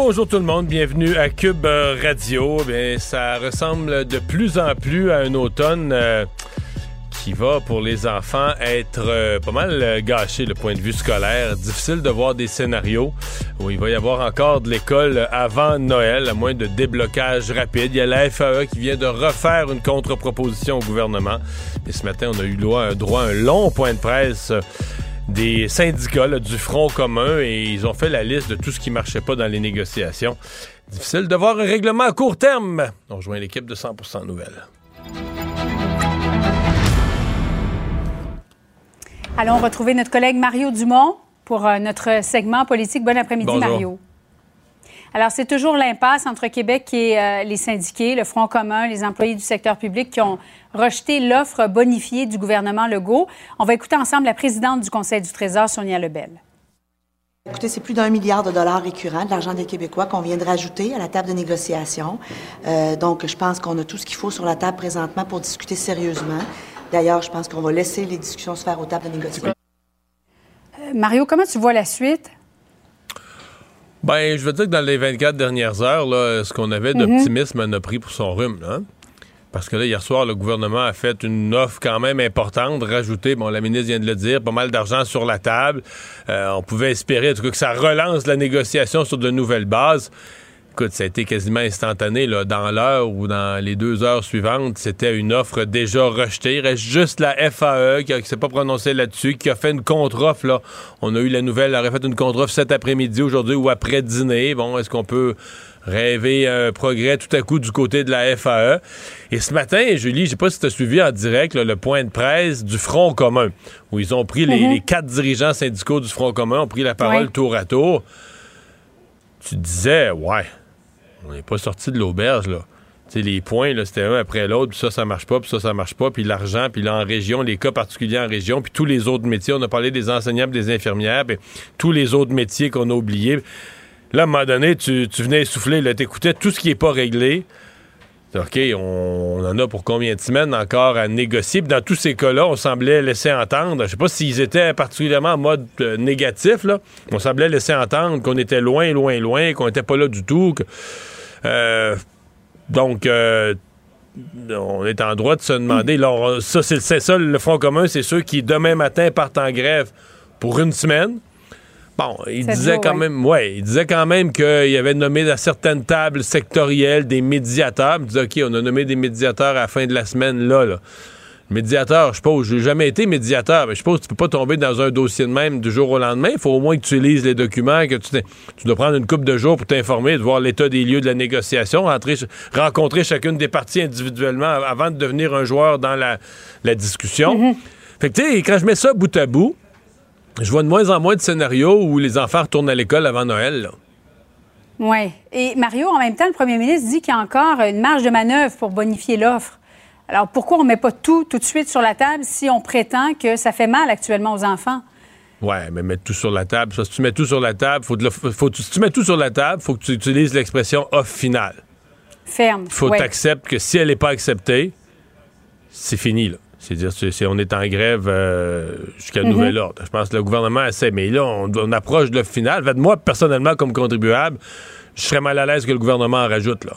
Bonjour tout le monde, bienvenue à Cube euh, Radio. Bien, ça ressemble de plus en plus à un automne euh, qui va pour les enfants être euh, pas mal gâché le point de vue scolaire. Difficile de voir des scénarios où il va y avoir encore de l'école avant Noël, à moins de déblocage rapide. Il y a la FAE qui vient de refaire une contre-proposition au gouvernement. Mais ce matin, on a eu droit à un long point de presse des syndicats du Front commun et ils ont fait la liste de tout ce qui marchait pas dans les négociations. Difficile de voir un règlement à court terme. On rejoint l'équipe de 100% Nouvelles. Allons retrouver notre collègue Mario Dumont pour euh, notre segment politique. Bon après-midi, Mario. Alors, c'est toujours l'impasse entre Québec et euh, les syndiqués, le Front commun, les employés du secteur public qui ont rejeté l'offre bonifiée du gouvernement Legault. On va écouter ensemble la présidente du Conseil du Trésor, Sonia Lebel. Écoutez, c'est plus d'un milliard de dollars récurrents de l'argent des Québécois qu'on vient de rajouter à la table de négociation. Euh, donc, je pense qu'on a tout ce qu'il faut sur la table présentement pour discuter sérieusement. D'ailleurs, je pense qu'on va laisser les discussions se faire aux tables de négociation. Euh, Mario, comment tu vois la suite? Ben, je veux dire que dans les 24 dernières heures, là, ce qu'on avait mhm. d'optimisme en a pris pour son rhume. Hein? Parce que là, hier soir, le gouvernement a fait une offre quand même importante, rajouter, bon, la ministre vient de le dire, pas mal d'argent sur la table. Euh, on pouvait espérer, en tout cas, que ça relance la négociation sur de nouvelles bases écoute, ça a été quasiment instantané. Là, dans l'heure ou dans les deux heures suivantes, c'était une offre déjà rejetée. Il reste juste la FAE qui ne s'est pas prononcée là-dessus, qui a fait une contre-offre. Là. On a eu la nouvelle, elle aurait fait une contre-offre cet après-midi, aujourd'hui ou après dîner. Bon, est-ce qu'on peut rêver un progrès tout à coup du côté de la FAE. Et ce matin, Julie, je sais pas si tu as suivi en direct le point de presse du Front commun, où ils ont pris les, mm-hmm. quatre dirigeants syndicaux du Front commun, ont pris la parole tour à tour. Tu disais, ouais, on n'est pas sorti de l'auberge, là. les points, c'était un après l'autre, puis ça, ça marche pas, puis ça, ça marche pas, puis l'argent, puis là, en région, les cas particuliers en région, puis tous les autres métiers. On a parlé des enseignants, des infirmières, puis tous les autres métiers qu'on a oubliés. Là, à un moment donné, tu, venais souffler, là, t'écoutais tout ce qui n'est pas réglé. OK, on, en a pour combien de semaines encore à négocier? Puis dans tous ces cas-là, on semblait laisser entendre, je sais pas s'ils étaient particulièrement en mode euh, négatif, là, on semblait laisser entendre qu'on était loin, loin, loin, qu'on n'était pas là du tout. Donc, euh, on est en droit de se demander. Là, ça, c'est ça, le Front commun, c'est ceux qui, demain matin, partent en grève pour une semaine. Bon, il disait quand même, ouais, il disait quand même qu'il avait nommé à certaines tables sectorielles des médiateurs. Il disait, OK, on a nommé des médiateurs à la fin de la semaine, là, là. Médiateur, je suppose, j'ai jamais été médiateur, mais je suppose que tu peux pas tomber dans un dossier de même du jour au lendemain. Il faut au moins que tu lises les documents, que tu, tu dois prendre une coupe de jours pour t'informer, de voir l'état des lieux de la négociation, rencontrer chacune des parties individuellement avant de devenir un joueur dans la, discussion. Mm-hmm. Fait que, tu sais, quand je mets ça bout à bout, je vois de moins en moins de scénarios où les enfants retournent à l'école avant Noël. Oui. Et Mario, en même temps, le premier ministre dit qu'il y a encore une marge de manœuvre pour bonifier l'offre. Alors pourquoi on ne met pas tout tout de suite sur la table si on prétend que ça fait mal actuellement aux enfants? Oui, mais mettre tout sur la table. si tu mets tout sur la table, faut, faut si tu mets tout sur la table, faut que tu utilises l'expression offre finale. Ferme. Il faut que tu acceptes que si elle n'est pas acceptée, c'est fini. Là. C'est-à-dire, c'est, on est en grève euh, jusqu'à mhm. nouvel ordre. Je pense que le gouvernement essaie, mais là, on, approche de le final. moi, personnellement, comme contribuable, je serais mal à l'aise que le gouvernement en rajoute, là.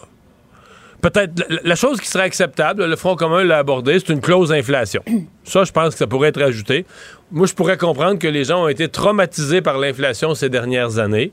Peut-être, la, chose qui serait acceptable, le Front commun l'a abordé, c'est une clause d'inflation. Ça, je pense que ça pourrait être ajouté. Moi, je pourrais comprendre que les gens ont été traumatisés par l'inflation ces dernières années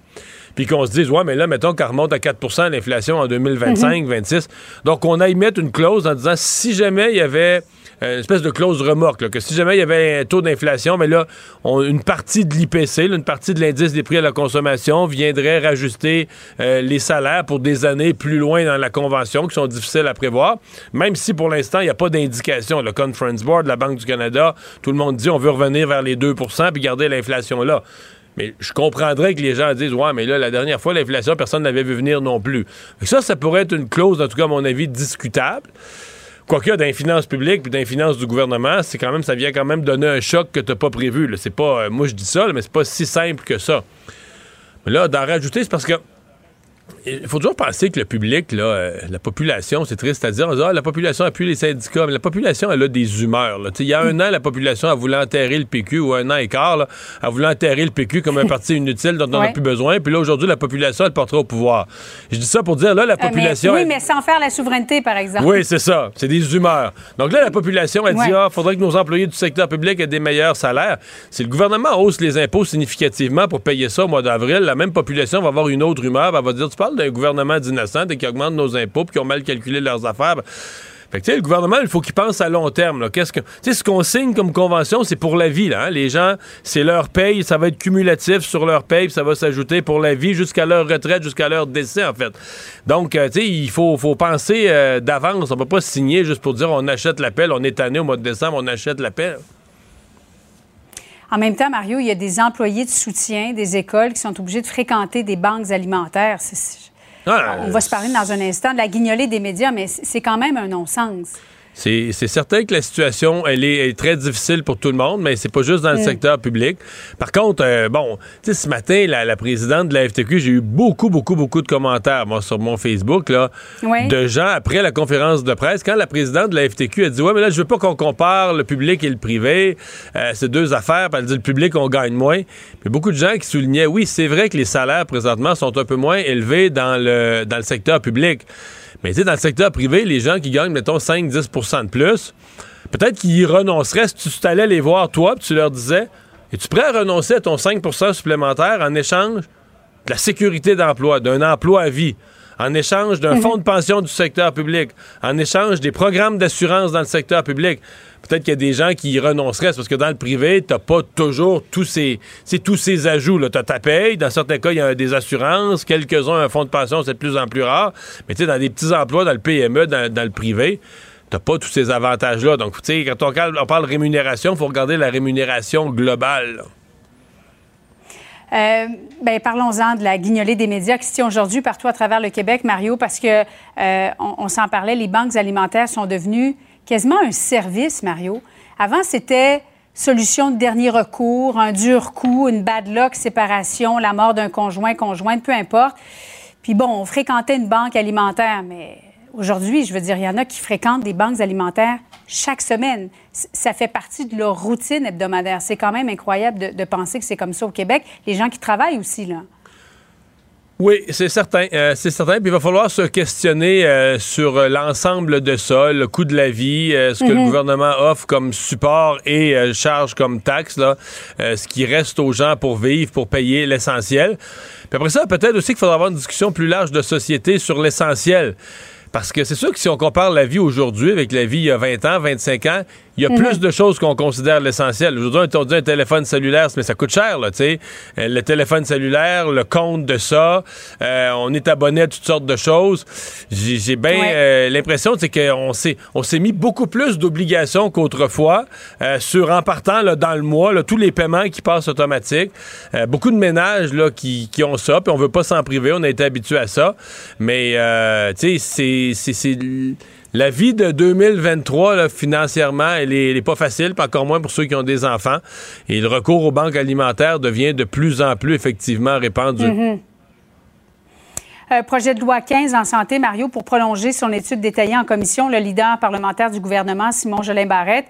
puis qu'on se dise, ouais, mais là, mettons qu'elle remonte à 4% l'inflation en 2025, 26. Mhm. Donc, on a y mettre une clause en disant, si jamais il y avait une espèce de clause remorque, que si jamais il y avait un taux d'inflation, mais là, une partie de l'IPC, une partie de l'indice des prix à la consommation viendrait rajuster euh, les salaires pour des années plus loin dans la convention qui sont difficiles à prévoir, même si pour l'instant, il n'y a pas d'indication. Le Conference Board, la Banque du Canada, tout le monde dit on veut revenir vers les 2% puis garder l'inflation là. Mais je comprendrais que les gens disent Ouais, mais là, la dernière fois, l'inflation, personne n'avait vu venir non plus. Ça, ça pourrait être une clause, en tout cas, à mon avis, discutable. Quoique, dans les finances publiques puis dans les finances du gouvernement, c'est quand même, ça vient quand même donner un choc que tu n'as pas prévu. C'est pas, euh, moi, je dis ça, mais c'est pas si simple que ça. Mais là, d'en rajouter, c'est parce que il faut toujours penser que le public, là, euh, la population, c'est triste à dire, ah, la population appuie les syndicats, mais la population, elle a des humeurs. Il y a un an, la population a voulu enterrer le PQ, ou un an et quart, là, a voulu enterrer le PQ comme un parti inutile dont on n'a plus besoin. Puis là, aujourd'hui, la population, elle portera au pouvoir. Je dis ça pour dire, là, la euh, population... oui, mais sans faire la souveraineté, par exemple. Oui, c'est ça. C'est des humeurs. Donc là, la population, elle dit, ah, faudrait que nos employés du secteur public aient des meilleurs salaires. Si le gouvernement hausse les impôts significativement pour payer ça au mois d'avril, la même population va avoir une autre humeur. Elle va dire, tu parles d'un gouvernement d'innocents et qui augmentent nos impôts puis qui ont mal calculé leurs affaires. Fait que, le gouvernement, il faut qu'il pense à long terme. Qu'est-ce que, ce qu'on signe comme convention, c'est pour la vie. Là, hein. Les gens, c'est leur paye, ça va être cumulatif sur leur paye, ça va s'ajouter pour la vie jusqu'à leur retraite, jusqu'à leur décès, en fait. Donc, euh, tu sais, il faut, faut penser euh, d'avance. On ne peut pas signer juste pour dire on achète l'appel, on est tanné au mois de décembre, on achète l'appel. En même temps, Mario, il y a des employés de soutien des écoles qui sont obligés de fréquenter des banques alimentaires. Ah, On va se parler dans un instant de la guignolée des médias, mais c'est quand même un non-sens. C'est certain que la situation, elle est, très difficile pour tout le monde, mais c'est pas juste dans le secteur public. Par contre, euh, bon, tu sais, ce matin, la, présidente de la FTQ, j'ai eu beaucoup, beaucoup, beaucoup de commentaires, moi, sur mon Facebook, là, de gens après la conférence de presse, quand la présidente de la FTQ a dit, ouais, mais là, je veux pas qu'on compare le public et le privé, euh, c'est deux affaires, elle dit, le public, on gagne moins. Mais beaucoup de gens qui soulignaient, oui, c'est vrai que les salaires, présentement, sont un peu moins élevés dans le, dans le secteur public. Mais tu sais, dans le secteur privé, les gens qui gagnent, mettons, 5-10 de plus, peut-être qu'ils y renonceraient si tu t'allais les voir, toi, puis tu leur disais Es-tu prêt à renoncer à ton 5 supplémentaire en échange de la sécurité d'emploi, d'un emploi à vie, en échange d'un mhm. fonds de pension du secteur public, en échange des programmes d'assurance dans le secteur public? peut-être qu'il y a des gens qui y renonceraient parce que dans le privé, tu n'as pas toujours tous ces, tous ces ajouts. Tu as ta paye, dans certains cas, il y a des assurances, quelques-uns un fonds de pension, c'est de plus en plus rare. Mais tu sais, dans des petits emplois, dans le PME, dans, le privé, t'as pas tous ces avantages-là. Donc, tu sais, quand on, parle de rémunération, il faut regarder la rémunération globale. Euh, ben, parlons-en de la guignolée des médias qui se tient aujourd'hui partout à travers le Québec, Mario, parce que euh, on s'en parlait, les banques alimentaires sont devenues quasiment un service, Mario. Avant, c'était solution de dernier recours, un dur coup, une bad luck, séparation, la mort d'un conjoint, conjointe, peu importe. Puis bon, on fréquentait une banque alimentaire, mais aujourd'hui, je veux dire, il y en a qui fréquentent des banques alimentaires chaque semaine. Ça fait partie de leur routine hebdomadaire. C'est quand même incroyable de, de penser que c'est comme ça au Québec. Les gens qui travaillent aussi, là. Oui, c'est certain. Euh, c'est certain. Puis il va falloir se questionner euh, sur euh, l'ensemble de ça, le coût de la vie, ce que le mhm. gouvernement offre comme support et charge comme taxe, là, ce qui reste aux gens pour vivre, pour payer l'essentiel. Puis après ça, peut-être aussi qu'il faudra avoir une discussion plus large de société sur l'essentiel. Parce que c'est sûr que si on compare la vie aujourd'hui avec la vie il y a 20 ans, 25 ans, il y a plus mhm. de choses qu'on considère l'essentiel. Aujourd'hui, on dit un téléphone cellulaire, mais ça coûte cher, là, tu sais. Euh, le téléphone cellulaire, le compte de ça, euh, on est abonné à toutes sortes de choses. J'ai bien euh, l'impression, c'est qu'on s'est, on s'est mis beaucoup plus d'obligations qu'autrefois sur, en partant là, dans le mois, là, tous les paiements qui passent automatiques. beaucoup de ménages là, qui, qui ont ça, puis on veut pas s'en priver, on a été habitué à ça. Mais, tu sais, c'est la vie de 2023, financièrement, elle est, pas facile, pas encore moins pour ceux qui ont des enfants. Et le recours aux banques alimentaires devient de plus en plus, effectivement, répandu. Mm-hmm. Euh, projet de loi 15 en santé, Mario, pour prolonger son étude détaillée en commission, le leader parlementaire du gouvernement, Simon Jolin Barrette,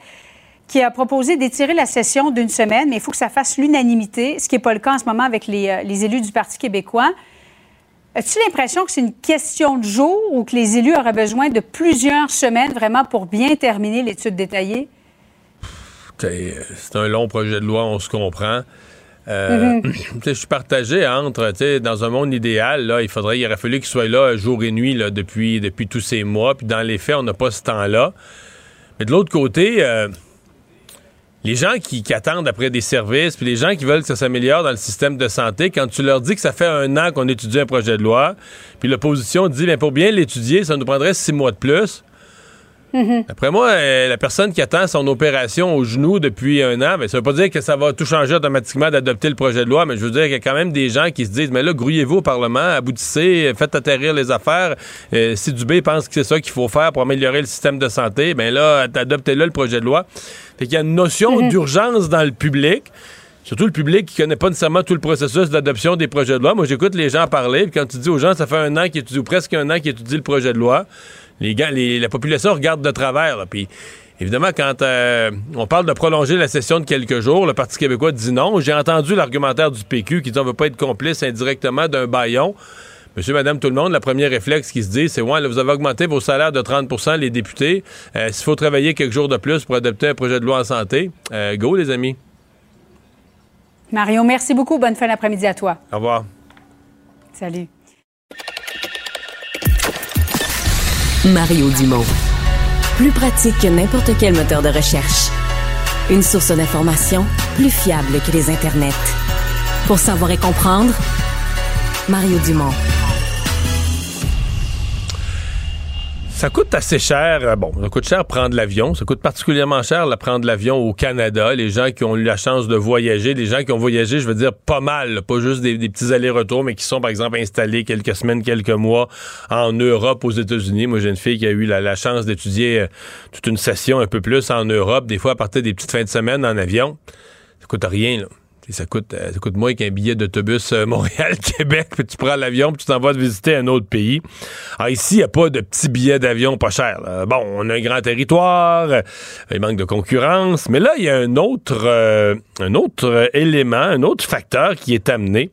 qui a proposé d'étirer la session d'une semaine, mais il faut que ça fasse l'unanimité, ce qui n'est pas le cas en ce moment avec les, euh, les élus du Parti québécois. As-tu l'impression que c'est une question de jour ou que les élus auraient besoin de plusieurs semaines vraiment pour bien terminer l'étude détaillée? C'est un long projet de loi, on se comprend. Euh, mhm. Je suis partagé entre, dans un monde idéal, là, il faudrait, il aurait fallu qu'il soit là jour et nuit là, depuis, depuis tous ces mois. Puis dans les faits, on n'a pas ce temps-là. Mais de l'autre côté, euh, les gens qui, attendent après des services, puis les gens qui veulent que ça s'améliore dans le système de santé, quand tu leur dis que ça fait un an qu'on étudie un projet de loi, puis l'opposition dit, bien, pour bien l'étudier, ça nous prendrait six mois de plus. Mhm. Après moi, euh, la personne qui attend son opération au genou depuis un an, ben, ça veut pas dire que ça va tout changer automatiquement d'adopter le projet de loi, mais je veux dire qu'il y a quand même des gens qui se disent, mais là, grouillez-vous au Parlement, aboutissez, faites atterrir les affaires. Euh, si Dubé pense que c'est ça qu'il faut faire pour améliorer le système de santé, ben là, adoptez-le le projet de loi. Fait qu'il y a une notion mhm. d'urgence dans le public. Surtout le public qui connaît pas nécessairement tout le processus d'adoption des projets de loi. Moi, j'écoute les gens parler, puis quand tu dis aux gens, ça fait un an qu'ils étudient, ou presque un an qu'ils étudient le projet de loi, les gars, la population regarde de travers. Puis évidemment, quand euh, on parle de prolonger la session de quelques jours, le Parti québécois dit non. J'ai entendu l'argumentaire du PQ qui dit on veut pas être complice indirectement d'un baillon. Monsieur, madame, tout le monde, le premier réflexe qui se dit, c'est ouais, vous avez augmenté vos salaires de 30% les députés. Euh, s'il faut travailler quelques jours de plus pour adopter un projet de loi en santé, euh, go, les amis. Mario, merci beaucoup. Bonne fin d'après-midi à toi. Au revoir. Salut. Mario Dumont. Plus pratique que n'importe quel moteur de recherche. Une source d'information plus fiable que les internets. Pour savoir et comprendre, Mario Dumont. Ça coûte assez cher. Euh, bon, ça coûte cher prendre l'avion. Ça coûte particulièrement cher de prendre l'avion au Canada. Les gens qui ont eu la chance de voyager, les gens qui ont voyagé, je veux dire, pas mal. Pas juste des, petits allers-retours, mais qui sont, par exemple, installés quelques semaines, quelques mois en Europe, aux États-Unis. Moi, j'ai une fille qui a eu la, chance d'étudier euh, toute une session un peu plus en Europe, des fois à partir des petites fins de semaine en avion. Ça coûte rien, là ça coûte, euh, ça coûte moins qu'un billet d'autobus euh, Montréal-Québec, puis tu prends l'avion, puis tu t'en vas visiter un autre pays. Alors ici, il n'y a pas de petits billets d'avion pas chers. Bon, on a un grand territoire, euh, il manque de concurrence, mais là, il y a un autre, un autre élément, un autre facteur qui est amené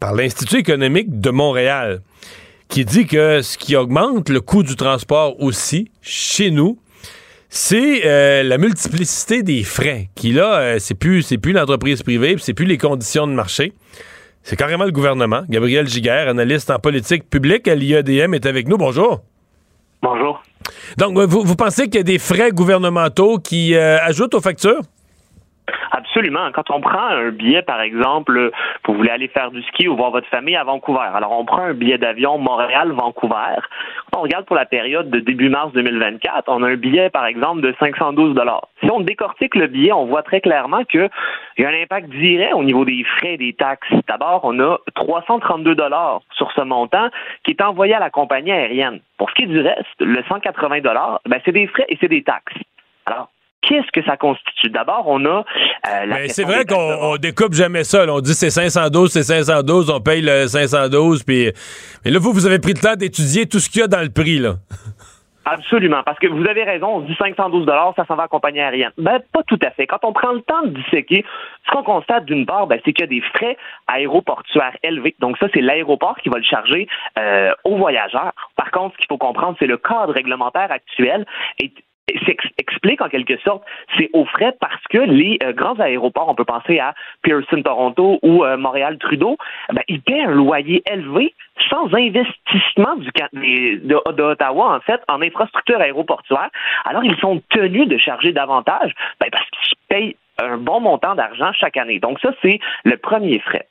par l'Institut économique de Montréal, qui dit que ce qui augmente le coût du transport aussi, chez nous, c'est euh, la multiplicité des frais qui là euh, c'est plus c'est plus l'entreprise privée, c'est plus les conditions de marché. C'est carrément le gouvernement. Gabriel Giguère, analyste en politique publique à l'IADM, est avec nous. Bonjour. Bonjour. Donc, vous, vous pensez qu'il y a des frais gouvernementaux qui euh, ajoutent aux factures? Absolument. Quand on prend un billet, par exemple, vous voulez aller faire du ski ou voir votre famille à Vancouver. Alors, on prend un billet d'avion Montréal-Vancouver. On regarde pour la période de début mars 2024. On a un billet, par exemple, de 512 dollars. Si on décortique le billet, on voit très clairement qu'il y a un impact direct au niveau des frais et des taxes. D'abord, on a 332 dollars sur ce montant qui est envoyé à la compagnie aérienne. Pour ce qui est du reste, le 180 dollars, ben, c'est des frais et c'est des taxes. Alors, qu'est-ce que ça constitue? D'abord, on a euh, Mais c'est vrai qu'on découpe jamais ça. On dit c'est 512, c'est 512, on paye le 512. Puis... Mais là, vous, vous avez pris le temps d'étudier tout ce qu'il y a dans le prix. là. Absolument, parce que vous avez raison, on dit 512 ça s'en va à compagnie aérienne. Ben, pas tout à fait. Quand on prend le temps de disséquer, ce qu'on constate d'une part, ben, c'est qu'il y a des frais aéroportuaires élevés. Donc ça, c'est l'aéroport qui va le charger euh, aux voyageurs. Par contre, ce qu'il faut comprendre, c'est le cadre réglementaire actuel est s'explique en quelque sorte c'est aux frais parce que les euh, grands aéroports, on peut penser à Pearson Toronto ou euh, Montréal Trudeau, ben, ils paient un loyer élevé sans investissement du de, d'Ottawa en fait en infrastructure aéroportuaire. Alors ils sont tenus de charger davantage ben, parce qu'ils payent un bon montant d'argent chaque année. Donc ça c'est le premier frais.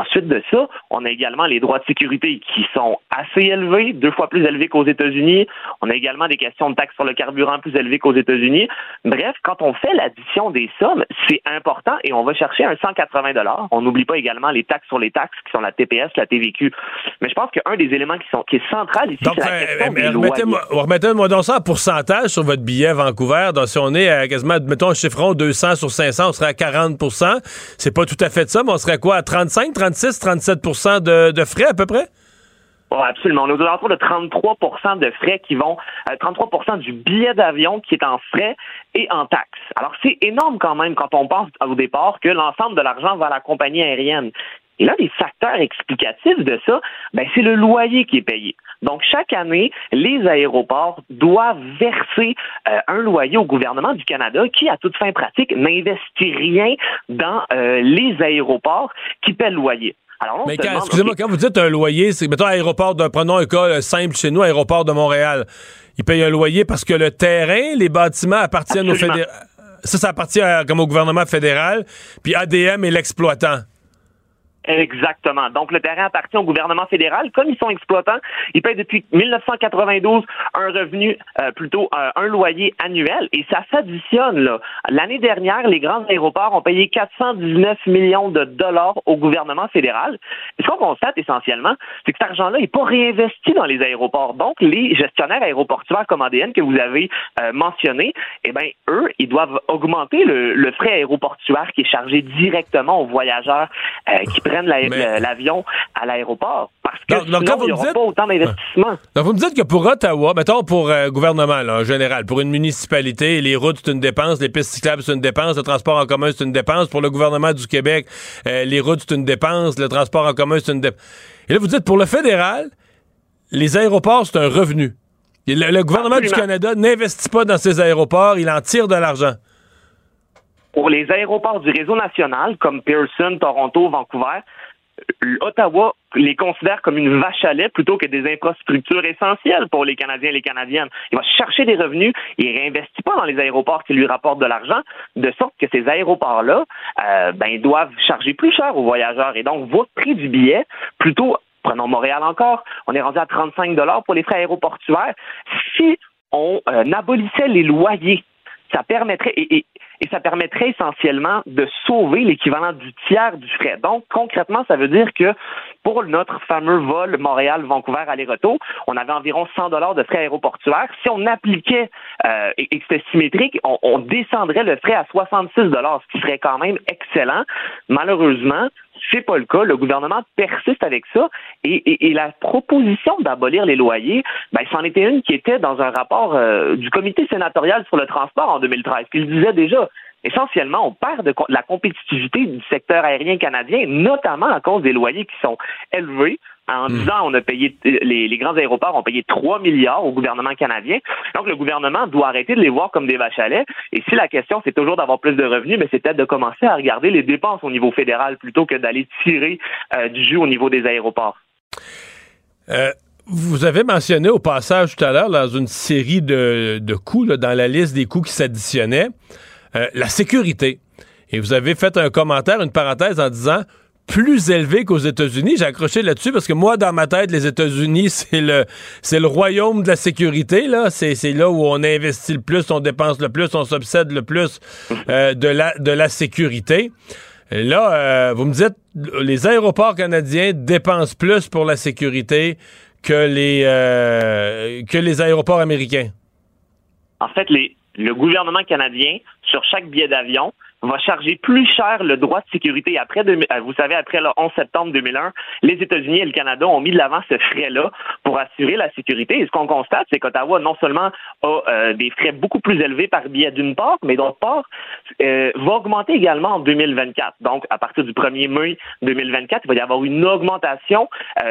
Ensuite de ça, on a également les droits de sécurité qui sont assez élevés, deux fois plus élevés qu'aux États-Unis. On a également des questions de taxes sur le carburant plus élevées qu'aux États-Unis. Bref, quand on fait l'addition des sommes, c'est important et on va chercher un 180 dollars. On n'oublie pas également les taxes sur les taxes qui sont la TPS, la TVQ. Mais je pense qu'un des éléments qui, sont, qui est central ici, c'est la euh, question des remettez-moi, remettez-moi donc ça en pourcentage sur votre billet Vancouver. Donc, si on est à quasiment, mettons un chiffron 200 sur 500, on serait à 40% C'est pas tout à fait ça, mais on serait quoi, à 35, 36-37 de, de frais à peu près? Oh, absolument. On est aux alentours de 33 de frais qui vont, 33 euh, du billet d'avion qui est en frais et en taxes. Alors, c'est énorme quand même quand on pense au départ que l'ensemble de l'argent va à la compagnie aérienne. Et l'un des facteurs explicatifs de ça, ben, c'est le loyer qui est payé. Donc, chaque année, les aéroports doivent verser euh, un loyer au gouvernement du Canada qui, à toute fin pratique, n'investit rien dans euh, les aéroports qui paient le loyer. Alors, Mais excusez-moi, quand vous dites un loyer, c'est, mettons, aéroport de, prenons un cas euh, simple chez nous, aéroport de Montréal. Ils payent un loyer parce que le terrain, les bâtiments appartiennent au fédéral. Ça, ça appartient comme au gouvernement fédéral, puis ADM est l'exploitant. Exactement. Donc, le terrain appartient au gouvernement fédéral. Comme ils sont exploitants, ils payent depuis 1992 un revenu, euh, plutôt euh, un loyer annuel, et ça s'additionne. L'année dernière, les grands aéroports ont payé 419 millions de dollars au gouvernement fédéral. Et ce qu'on constate essentiellement, c'est que cet argent-là n'est pas réinvesti dans les aéroports. Donc, les gestionnaires aéroportuaires comme ADN que vous avez euh, mentionné, eh bien, eux, ils doivent augmenter le, le, frais aéroportuaire qui est chargé directement aux voyageurs qui prennent l'avion à l'aéroport. Parce que sinon, il n'y aura pas autant d'investissement. Donc, vous me dites que pour Ottawa, mettons pour le euh, gouvernement là, en général, pour une municipalité, les routes, c'est une dépense, les pistes cyclables, c'est une dépense, le transport en commun, c'est une dépense. Pour le gouvernement du Québec, euh, les routes, c'est une dépense, le transport en commun, c'est une dépense. Et là, vous dites, pour le fédéral, les aéroports, c'est un revenu. le, gouvernement du Canada n'investit pas dans ces aéroports, il en tire de l'argent pour les aéroports du réseau national, comme Pearson, Toronto, Vancouver, Ottawa les considère comme une vache à lait plutôt que des infrastructures essentielles pour les Canadiens et les Canadiennes. Il va chercher des revenus, il réinvestit pas dans les aéroports qui lui rapportent de l'argent, de sorte que ces aéroports-là euh, ben, doivent charger plus cher aux voyageurs. Et donc, votre prix du billet, plutôt, prenons Montréal encore, on est rendu à 35 pour les frais aéroportuaires. Si on euh, abolissait les loyers ça permettrait, et, et ça permettrait essentiellement de sauver l'équivalent du tiers du frais. Donc, concrètement, ça veut dire que pour notre fameux vol Montréal-Vancouver aller-retour, on avait environ 100 dollars de frais aéroportuaires. Si on appliquait euh, et, que c'était symétrique, on, on, descendrait le frais à 66 dollars, ce qui serait quand même excellent. Malheureusement, c'est pas le cas. Le gouvernement persiste avec ça. Et, la proposition d'abolir les loyers, ben, c'en était une qui était dans un rapport euh, du comité sénatorial sur le transport en 2013. Puis il disait déjà, essentiellement, on perd de la compétitivité du secteur aérien canadien, notamment à cause des loyers qui sont élevés. En hmm. disant, on a payé, les, grands aéroports ont payé 3 milliards au gouvernement canadien. Donc, le gouvernement doit arrêter de les voir comme des vaches à lait. Et si la question, c'est toujours d'avoir plus de revenus, mais c'est peut-être de commencer à regarder les dépenses au niveau fédéral plutôt que d'aller tirer euh, du jus au niveau des aéroports. Euh, vous avez mentionné au passage tout à l'heure, dans une série de, de coûts, dans la liste des coûts qui s'additionnaient, euh, la sécurité. Et vous avez fait un commentaire, une parenthèse en disant plus élevé qu'aux États-Unis. J'ai accroché là-dessus parce que moi, dans ma tête, les États-Unis, c'est le, c'est le royaume de la sécurité. Là, c'est, là où on investit le plus, on dépense le plus, on s'obsède le plus euh, de la, de la sécurité. Là, euh, vous me dites, les aéroports canadiens dépensent plus pour la sécurité que les, que les aéroports américains. En fait, les, le gouvernement canadien, sur chaque billet d'avion, va charger plus cher le droit de sécurité. Après, euh, vous savez, après le 11 septembre 2001, les États-Unis et le Canada ont mis de l'avant ce frais-là pour assurer la sécurité. Et ce qu'on constate, c'est qu'Ottawa non seulement a euh, des frais beaucoup plus élevés par billet d'une part, mais d'autre part, euh, va augmenter également en 2024. Donc, à partir du 1er mai 2024, il va y avoir une augmentation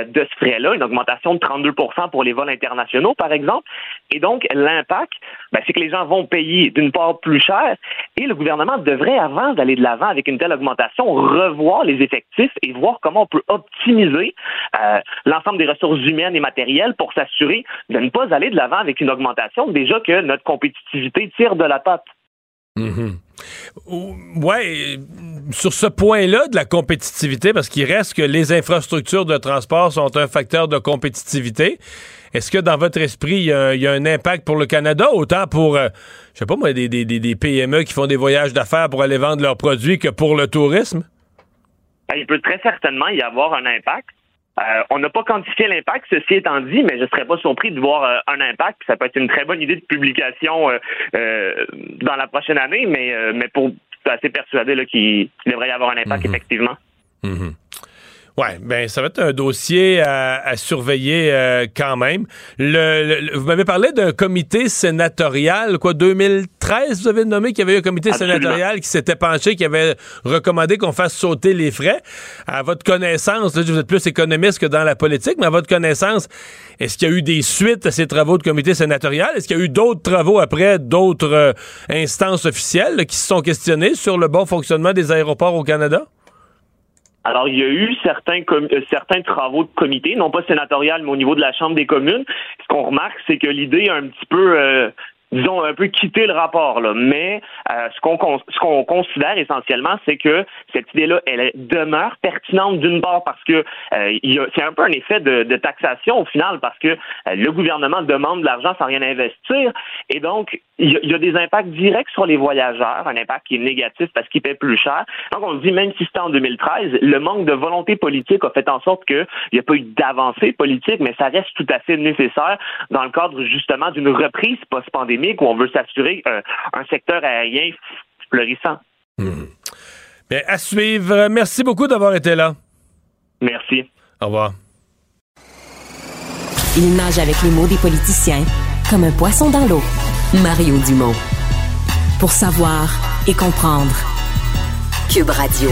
de ce frais-là, une augmentation de 32 pour les vols internationaux, par exemple. Et donc, l'impact, ben, c'est que les gens vont payer d'une part plus cher et le gouvernement devrait avant d'aller de l'avant avec une telle augmentation, revoir les effectifs et voir comment on peut optimiser euh, l'ensemble des ressources humaines et matérielles pour s'assurer de ne pas aller de l'avant avec une augmentation, déjà que notre compétitivité tire de la patte. Mm-hmm. Ouais, sur ce point-là de la compétitivité, parce qu'il reste que les infrastructures de transport sont un facteur de compétitivité. Est-ce que dans votre esprit, il y, a un impact pour le Canada, autant pour, euh, je sais pas moi, des, des, PME qui font des voyages d'affaires pour aller vendre leurs produits que pour le tourisme? Ben, il peut très certainement y avoir un impact. Euh, on n'a pas quantifié l'impact, ceci étant dit, mais je ne serais pas surpris de voir euh, un impact. Ça peut être une très bonne idée de publication dans la prochaine année, mais, mais pour assez persuadé qu'il devrait y avoir un impact, mhm. effectivement. Mhm. Oui, ben ça va être un dossier à, surveiller euh, quand même. Le, vous m'avez parlé d'un comité sénatorial, quoi, 2013, vous avez nommé qu'il y avait un comité sénatorial qui s'était penché, qui avait recommandé qu'on fasse sauter les frais. À votre connaissance, là, vous êtes plus économiste que dans la politique, mais à votre connaissance, est-ce qu'il y a eu des suites à ces travaux de comité sénatorial? Est-ce qu'il y a eu d'autres travaux après, d'autres euh, instances officielles qui se sont questionnées sur le bon fonctionnement des aéroports au Canada? Alors, il y a eu certains, euh, certains travaux de comité, non pas sénatorial, mais au niveau de la Chambre des communes. Ce qu'on remarque, c'est que l'idée a un petit peu euh, disons, un peu quitter le rapport. Là. Mais euh, ce qu'on considère essentiellement, c'est que cette idée-là, elle demeure pertinente d'une part parce que euh, c'est un peu un effet de, de, taxation au final parce que euh, le gouvernement demande de l'argent sans rien investir et donc il y, a, des impacts directs sur les voyageurs, un impact qui est négatif parce qu'ils paient plus cher. Donc on se dit même si c'était en 2013, le manque de volonté politique a fait en sorte qu'il n'y a pas eu d'avancée politique, mais ça reste tout à fait nécessaire dans le cadre justement d'une reprise post-pandémie où on veut s'assurer un secteur aérien florissant. Hmm. Bien, à suivre. Merci beaucoup d'avoir été là. Merci. Au revoir. Il nage avec les mots des politiciens comme un poisson dans l'eau. Mario Dumont. Pour savoir et comprendre. Cube Radio.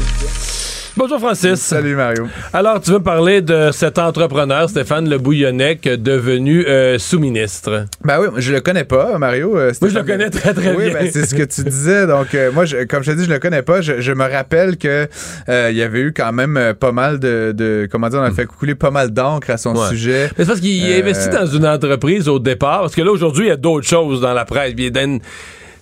Bonjour Francis. Salut Mario. Alors, tu veux parler de cet entrepreneur, Stéphane Le Bouillonnec, devenu euh, sous-ministre? Ben oui, je le connais pas, Mario. Euh, moi, je le connais très, très oui, bien. Ben, c'est ce que tu disais. Donc, euh, moi, comme je te dis, je le connais pas. Je, me rappelle que il y avait eu quand même pas mal de, comment dire, on a fait couler pas mal d'encre à son sujet. c'est parce qu'il investit dans une entreprise au départ, parce que là, aujourd'hui, il y a d'autres choses dans la presse. Il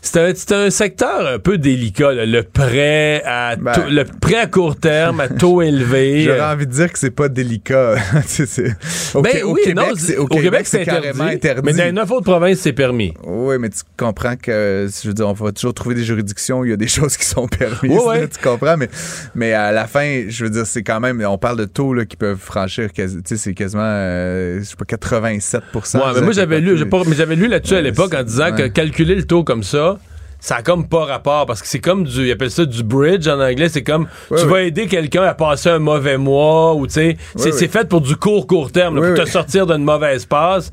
c'est un, secteur un peu délicat, le prêt à ben. le prêt à court terme à taux élevé. J'aurais envie de dire que c'est pas délicat. au, ben, oui, Québec, c'est, au, Québec, c'est carrément interdit. Mais dans neuf autres provinces, c'est permis. Oui, mais tu comprends que je veux dire, on va toujours trouver des juridictions où il y a des choses qui sont permises. Oui, tu comprends, mais, mais à la fin, je veux dire, c'est quand même, on parle de taux là, qui peuvent franchir, tu sais, c'est quasiment, euh, je sais pas, 87 ouais, mais moi j'avais lu, mais j'avais lu là-dessus à l'époque en disant que calculer le taux comme ça ça a comme pas rapport parce que c'est comme du ils appellent ça du bridge en anglais c'est comme tu vas aider quelqu'un à passer un mauvais mois ou tu sais c'est fait pour du court court terme pour te sortir d'une mauvaise passe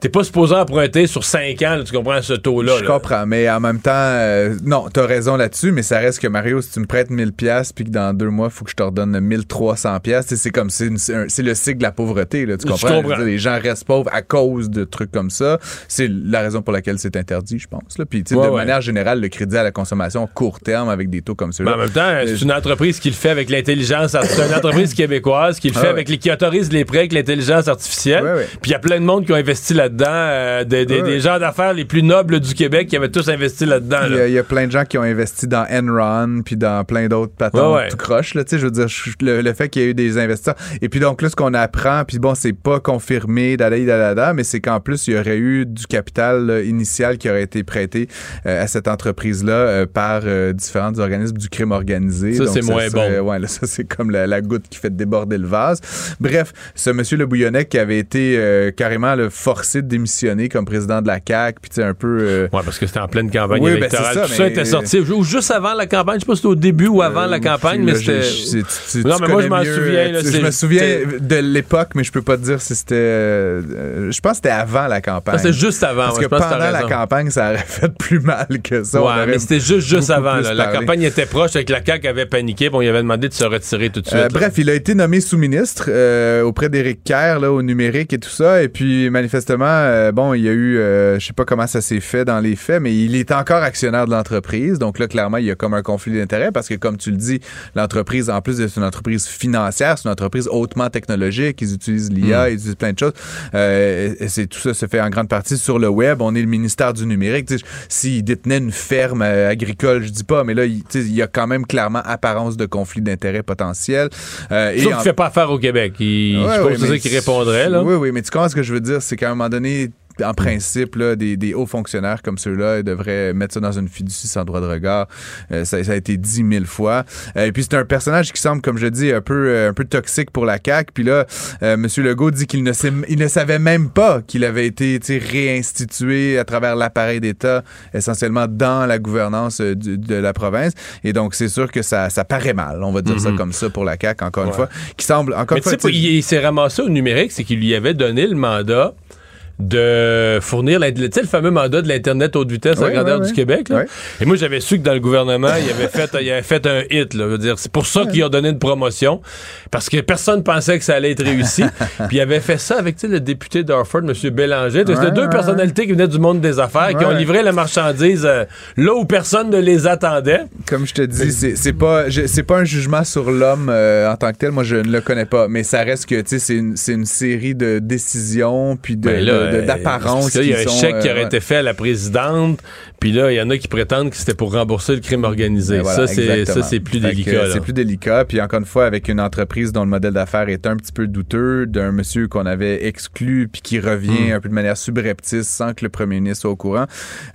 t'es pas supposé emprunter sur 5 ans, tu comprends ce taux-là. Je comprends, mais en même temps, euh, non, t'as raison là-dessus, mais ça reste que Mario, si tu me prêtes 1000 pièces puis que dans deux mois, il faut que je te redonne 1300 pièces, c'est comme c'est le cycle de la pauvreté, là, tu comprends? les gens restent pauvres à cause de trucs comme ça. C'est la raison pour laquelle c'est interdit, je pense. Là. Puis, de manière générale, le crédit à la consommation court terme avec des taux comme ça. en même temps, c'est une entreprise qui le fait avec l'intelligence, c'est une entreprise québécoise qui le ah fait avec les, qui autorise les prêts avec l'intelligence artificielle. Puis il y a plein de monde qui ont investi là euh, des, gens d'affaires les plus nobles du Québec qui avaient tous investi là-dedans. Il y, a plein de gens qui ont investi dans Enron puis dans plein d'autres patents tout croche. Là, je veux dire, le, fait qu'il y ait eu des investisseurs. Et puis donc là, ce qu'on apprend, puis bon, c'est pas confirmé, mais c'est qu'en plus, il y aurait eu du capital initial qui aurait été prêté euh, à cette entreprise-là euh, par différents organismes du crime organisé. Ça, c'est moins bon. Ouais, ça, c'est comme la, goutte qui fait déborder le vase. Bref, ce monsieur Le Bouillonnec qui avait été carrément le forcé de démissionner comme président de la CAQ, puis tu un peu... Euh, ouais, parce que c'était en pleine campagne ben, électorale. ça, Tout ça était sorti ou juste avant la campagne, je sais pas si c'était au début ou avant la euh, campagne, mais c'était... Non, mais moi, je m'en souviens. je me souviens de l'époque, mais je peux pas te dire si c'était... Euh, je pense que c'était avant la campagne. C'était juste avant. Parce que pendant la campagne, ça aurait fait plus mal que ça. Ouais, mais c'était juste, juste avant. La campagne était proche, avec la CAQ avait paniqué, bon, il avait demandé de se retirer tout de suite. Bref, il a été nommé sous-ministre auprès d'Éric Kerr, au numérique et tout ça, et puis manifestement euh, bon, il y a eu, euh, je sais pas comment ça s'est fait dans les faits, mais il est encore actionnaire de l'entreprise. Donc là, clairement, il y a comme un conflit d'intérêts parce que, comme tu le dis, l'entreprise, en plus d'être une entreprise financière, c'est une entreprise hautement technologique. Ils utilisent l'IA, hmm. ils utilisent plein de choses. Euh, c'est tout ça se fait en grande partie sur le web. On est le ministère du numérique. S'il détenait une ferme agricole, je dis pas, mais là, il, y a quand même clairement apparence de conflit d'intérêts potentiel. Euh, Sauf qu'il fait pas affaire au Québec. Il, je pense ça qu'il répondrait. Là. Oui, oui, mais tu comprends ce que je veux dire, c'est qu'à un moment donné, en principe, là, des, hauts fonctionnaires comme ceux-là devraient mettre ça dans une fiducie sans droit de regard. Euh, ça, a été dit mille fois. Euh, et puis c'est un personnage qui semble, comme je dis, un peu, euh, un peu toxique pour la CAQ. Puis là, M. Legault dit qu'il ne, il ne savait même pas qu'il avait été réinstitué à travers l'appareil d'État, essentiellement dans la gouvernance de la province. Et donc, c'est sûr que ça, ça paraît mal, on va dire ça mm-hmm. comme ça pour la CAQ, encore une fois, qui semble, encore Mais une fois... il s'est ramassé au numérique, c'est qu'il lui avait donné le mandat de fournir le fameux mandat de l'Internet haute vitesse à grandeur du Québec. Et moi, j'avais su que dans le gouvernement, il avait fait, il avait fait un hit. Là, dire, c'est pour ça qu'il a donné une promotion, parce que personne pensait que ça allait être réussi. Puis il avait fait ça avec le député d'Orford, M. Bélanger. C'était deux personnalités qui venaient du monde des affaires, qui ont livré la marchandise euh, là où personne ne les attendait. Comme je te dis, c'est pas, c'est pas un jugement sur l'homme euh, en tant que tel. Moi, je ne le connais pas, mais ça reste que c'est une, une série de décisions puis de, ben d'apparence. Il y a un chèque qui aurait euh, été fait à la présidente, puis là, il y en a qui prétendent que c'était pour rembourser le crime organisé. Ben ça, c'est plus délicat. C'est plus délicat. Puis encore une fois, avec une entreprise dont le modèle d'affaires est un petit peu douteux, d'un monsieur qu'on avait exclu puis qui revient hmm. un peu de manière subreptice sans que le premier ministre soit au courant.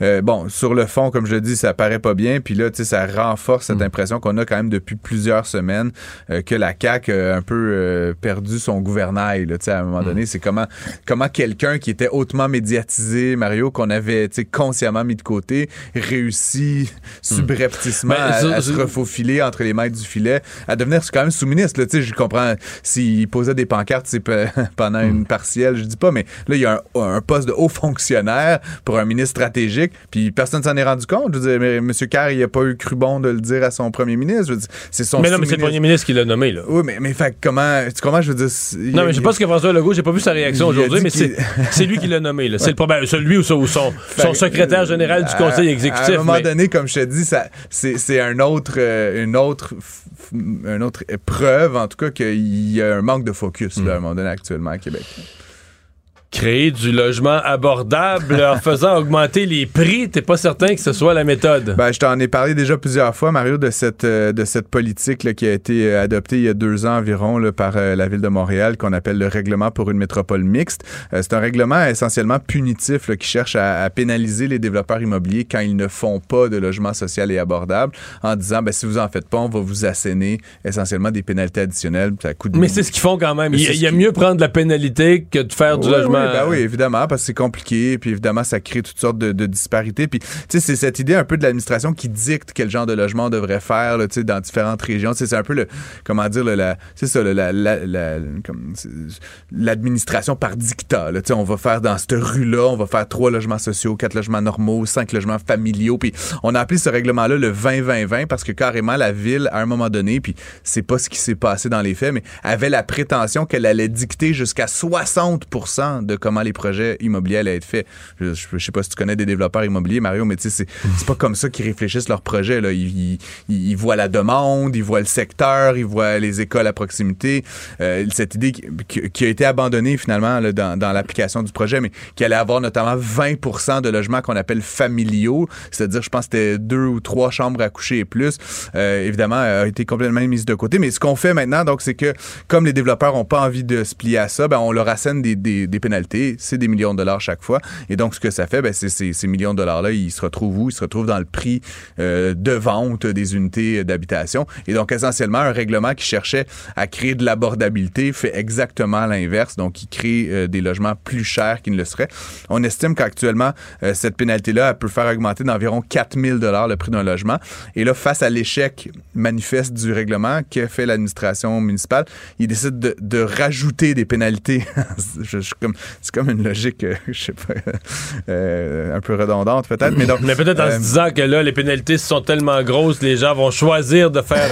Euh, bon, sur le fond, comme je dis, ça paraît pas bien. Puis là, tu sais, ça renforce cette hmm. impression qu'on a quand même depuis plusieurs semaines euh, que la CAQ a un peu perdu son gouvernail. Là, à un moment hmm. donné, c'est comment comment quelqu'un qui était hautement médiatisé, Mario, qu'on avait consciemment mis de côté, réussit subrepticement ben, à, se refaufiler entre les maîtres du filet, à devenir quand même sous-ministre. Je comprends s'il posait des pancartes pendant une hmm. partielle, je dis pas, mais là, il y a un, poste de haut fonctionnaire pour un ministre stratégique, puis personne s'en est rendu compte. Je veux dire, M. Carr, il a pas eu cru bon de le dire à son premier ministre. C'est son Mais non, mais c'est le premier ministre qui l'a nommé, là. Oui, mais, mais fait, comment, comment je veux dire... Non, mais je sais pas ce que François Legault, j'ai pas vu sa réaction aujourd'hui, mais c'est lui qui l'a nommé. C'est le problème. Celui ou son, son, secrétaire général du conseil exécutif. À un moment donné, comme je te dis, c'est un autre, euh, une autre, une autre preuve, en tout cas, qu'il y a un manque de focus là, à un moment donné actuellement à Québec créer du logement abordable en faisant augmenter les prix, t'es pas certain que ce soit la méthode. Ben, je t'en ai parlé déjà plusieurs fois, Mario, de cette, euh, de cette politique qui a été euh, adoptée il y a deux ans environ là, par euh, la ville de Montréal, qu'on appelle le règlement pour une métropole mixte. c'est un règlement essentiellement punitif qui cherche à, pénaliser les développeurs immobiliers quand ils ne font pas de logement social et abordable, en disant, ben, si vous en faites pas, on va vous asséner essentiellement des pénalités additionnelles. Ça coûte Mais c'est ce qu'ils font quand même. Il, y a mieux prendre la pénalité que de faire du logement ben oui, évidemment, parce que c'est compliqué, puis évidemment, ça crée toutes sortes de, disparités. Puis, tu sais, c'est cette idée un peu de l'administration qui dicte quel genre de logement on devrait faire, tu sais, dans différentes régions. C'est un peu le, comment dire, la, c'est ça, la, l'administration par dictat. On va faire dans cette rue-là, on va faire trois logements sociaux, quatre logements normaux, cinq logements familiaux. Puis, on a appelé ce règlement-là le 20-20-20 parce que carrément, la ville, à un moment donné, puis c'est pas ce qui s'est passé dans les faits, mais avait la prétention qu'elle allait dicter jusqu'à 60 de comment les projets immobiliers allaient être faits. Je, je, sais pas si tu connais des développeurs immobiliers, Mario, mais tu sais, c'est pas comme ça qu'ils réfléchissent leurs projets. Là. Ils, voient la demande, ils voient le secteur, ils voient les écoles à proximité. Euh, cette idée qui, a été abandonnée finalement dans, l'application du projet, mais qui allait avoir notamment 20 de logements qu'on appelle familiaux, c'est-à-dire, je pense c'était deux ou trois chambres à coucher et plus, euh, évidemment, a été complètement mise de côté. Mais ce qu'on fait maintenant, donc, c'est que comme les développeurs n'ont pas envie de se plier à ça, ben, on leur assène des, des, des pénalités c'est des millions de dollars chaque fois. Et donc, ce que ça fait, ben, c'est ces millions de dollars-là, ils se retrouvent où? Ils se retrouvent dans le prix euh, de vente des unités d'habitation. Et donc, essentiellement, un règlement qui cherchait à créer de l'abordabilité fait exactement l'inverse. Donc, il crée euh, des logements plus chers qu'ils ne le seraient. On estime qu'actuellement, euh, cette pénalité-là, peut faire augmenter d'environ 4000 dollars le prix d'un logement. Et là, face à l'échec manifeste du règlement qu'a fait l'administration municipale, il décide de, rajouter des pénalités. c'est comme une logique, euh, je sais pas, euh, un peu redondante peut-être. Mais, donc, mais peut-être en se euh, disant que là, les pénalités sont tellement grosses, les gens vont choisir de faire.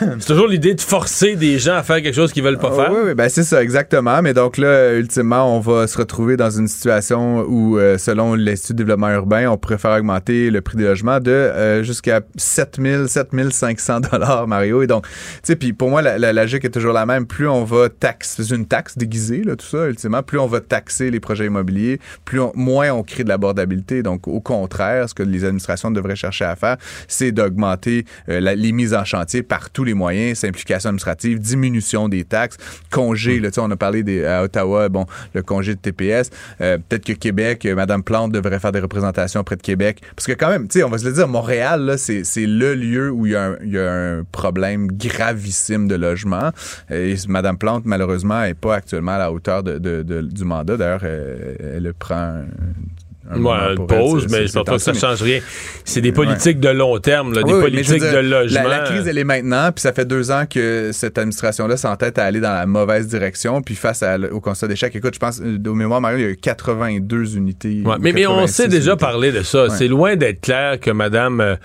c'est toujours l'idée de forcer des gens à faire quelque chose qu'ils veulent pas faire. Oui, oui, ben c'est ça, exactement. Mais donc là, ultimement, on va se retrouver dans une situation où, selon l'Institut de développement urbain, on pourrait faire augmenter le prix des logements de jusqu'à 7000, 7500 dollars, Mario. Et donc, tu sais, puis pour moi, la, logique est toujours la même. Plus on va taxer, c'est une taxe déguisée, là, tout ça, ultimement, plus on va taxer les projets immobiliers, plus moins on crée de l'abordabilité. Donc, au contraire, ce que les administrations devraient chercher à faire, c'est d'augmenter euh, les mises en chantier par tous les moyens, simplification administrative, diminution des taxes, congé. Là, on a parlé des, à Ottawa, bon, le congé de TPS. Euh, peut-être que Québec, euh, Madame Plante devrait faire des représentations auprès de Québec. Parce que quand même, tu sais, on va se le dire, Montréal, là, c'est, le lieu où il y, a un, il y, a un, problème gravissime de logement. Et Madame Plante, malheureusement, n'est pas actuellement à la hauteur de, de, du mandat. D'ailleurs, elle, prend un Ouais, une elle, pause, mais je pense pas que ça change rien. C'est des politiques de long terme, là, des Oui, politiques dire, de logement. La, la crise, elle est maintenant, puis ça fait deux ans que cette administration-là s'entête à aller dans la mauvaise direction, puis face à- au constat d'échec. Écoute, je pense, euh, au mémoire, Mario, il y a eu 82 unités. Ouais, mais, mais on 86 sait déjà unités. parler de ça. C'est loin d'être clair que Madame euh,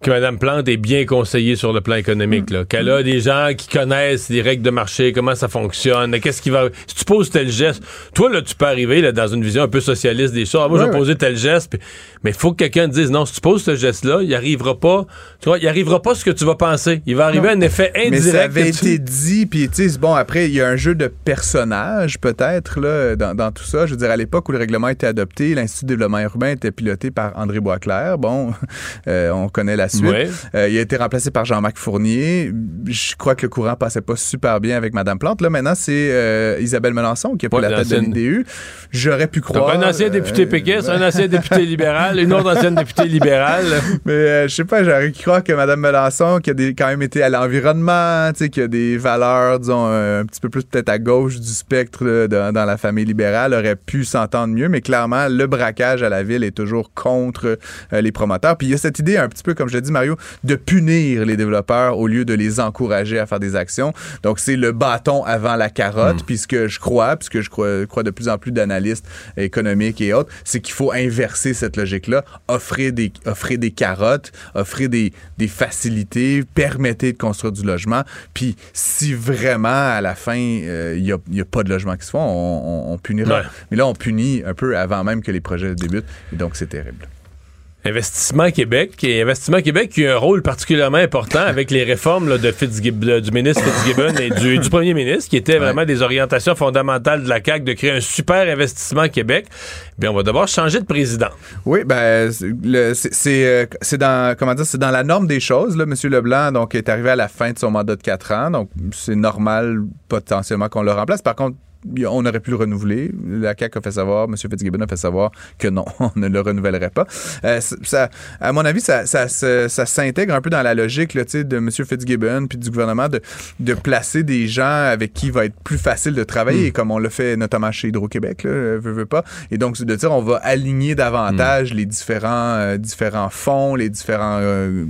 que Mme Plante est bien conseillée sur le plan économique, là. Qu'elle a des gens qui connaissent les règles de marché, comment ça fonctionne, qu'est-ce qui va. Si tu poses tel geste, toi, là, tu peux arriver là, dans une vision un peu socialiste des choses. Ah, moi, je vais poser tel geste, puis- mais il faut que quelqu'un te dise non, si tu poses ce geste-là, il arrivera pas. Tu vois, il arrivera pas ce que tu vas penser. Il va arriver un effet indirect. Mais ça avait tu- été dit, puis tu sais, bon, après, il y a un jeu de personnages, peut-être, là, dans, dans tout ça. Je veux dire, à l'époque où le règlement a été adopté, l'Institut de développement urbain était piloté par André Boisclair. Bon, euh, on connaît la suite. Ouais. Euh, il a été remplacé par Jean-Marc Fournier. Je crois que le courant passait pas super bien avec Madame Plante. Là, maintenant, c'est euh, Isabelle Melançon qui a pris Ouais, la tête de l'ancienne- l'IDU. J'aurais pu Donc, croire... un ancien député euh, péquiste, un ancien député libéral, une autre ancienne députée libérale. Mais euh, je sais pas, j'aurais cru croire que Mme Melançon, qui a des, quand même été à l'environnement, tu sais, qui a des valeurs, disons, un, un petit peu plus peut-être à gauche du spectre là, dans, dans la famille libérale, aurait pu s'entendre mieux. Mais clairement, le braquage à la ville est toujours contre euh, les promoteurs. Puis il y a cette idée, un petit peu, comme je dit, Mario, de punir les développeurs au lieu de les encourager à faire des actions. Donc c'est le bâton avant la carotte. Puis ce que je crois, puis ce que je crois, crois de plus en plus d'analystes économiques et autres, c'est qu'il faut inverser cette logique-là, offrir des, offrir des carottes, offrir des, des facilités, permettre de construire du logement. Puis si vraiment à la fin il n'y a, y a pas de logement qui se font, on, on, on punira. Ouais. Mais là on punit un peu avant même que les projets débutent, et donc c'est terrible. Investissement Québec. Et Investissement Québec qui a un rôle particulièrement important avec les réformes là, de Fitzgib- du ministre Fitzgibbon et du, du premier ministre, qui étaient vraiment des orientations fondamentales de la CAQ de créer un super investissement Québec. Bien, on va devoir changer de président. Oui, ben c'est- euh, c'est dans comment dire, c'est dans la norme des choses. Là, Monsieur Leblanc donc est arrivé à la fin de son mandat de quatre ans, donc c'est normal potentiellement qu'on le remplace. Par contre on aurait pu le renouveler. La CAQ a fait savoir, M. Fitzgibbon a fait savoir que non, on ne le renouvellerait pas. Euh, ça, à mon avis, ça, ça, se- ça s'intègre un peu dans la logique là, de M. Fitzgibbon puis du gouvernement de, de placer des gens avec qui il va être plus facile de travailler, comme on le fait notamment chez Hydro-Québec, veut, veut pas. Et donc, c'est de dire, on va aligner davantage les différents, euh, différents fonds, les différents euh,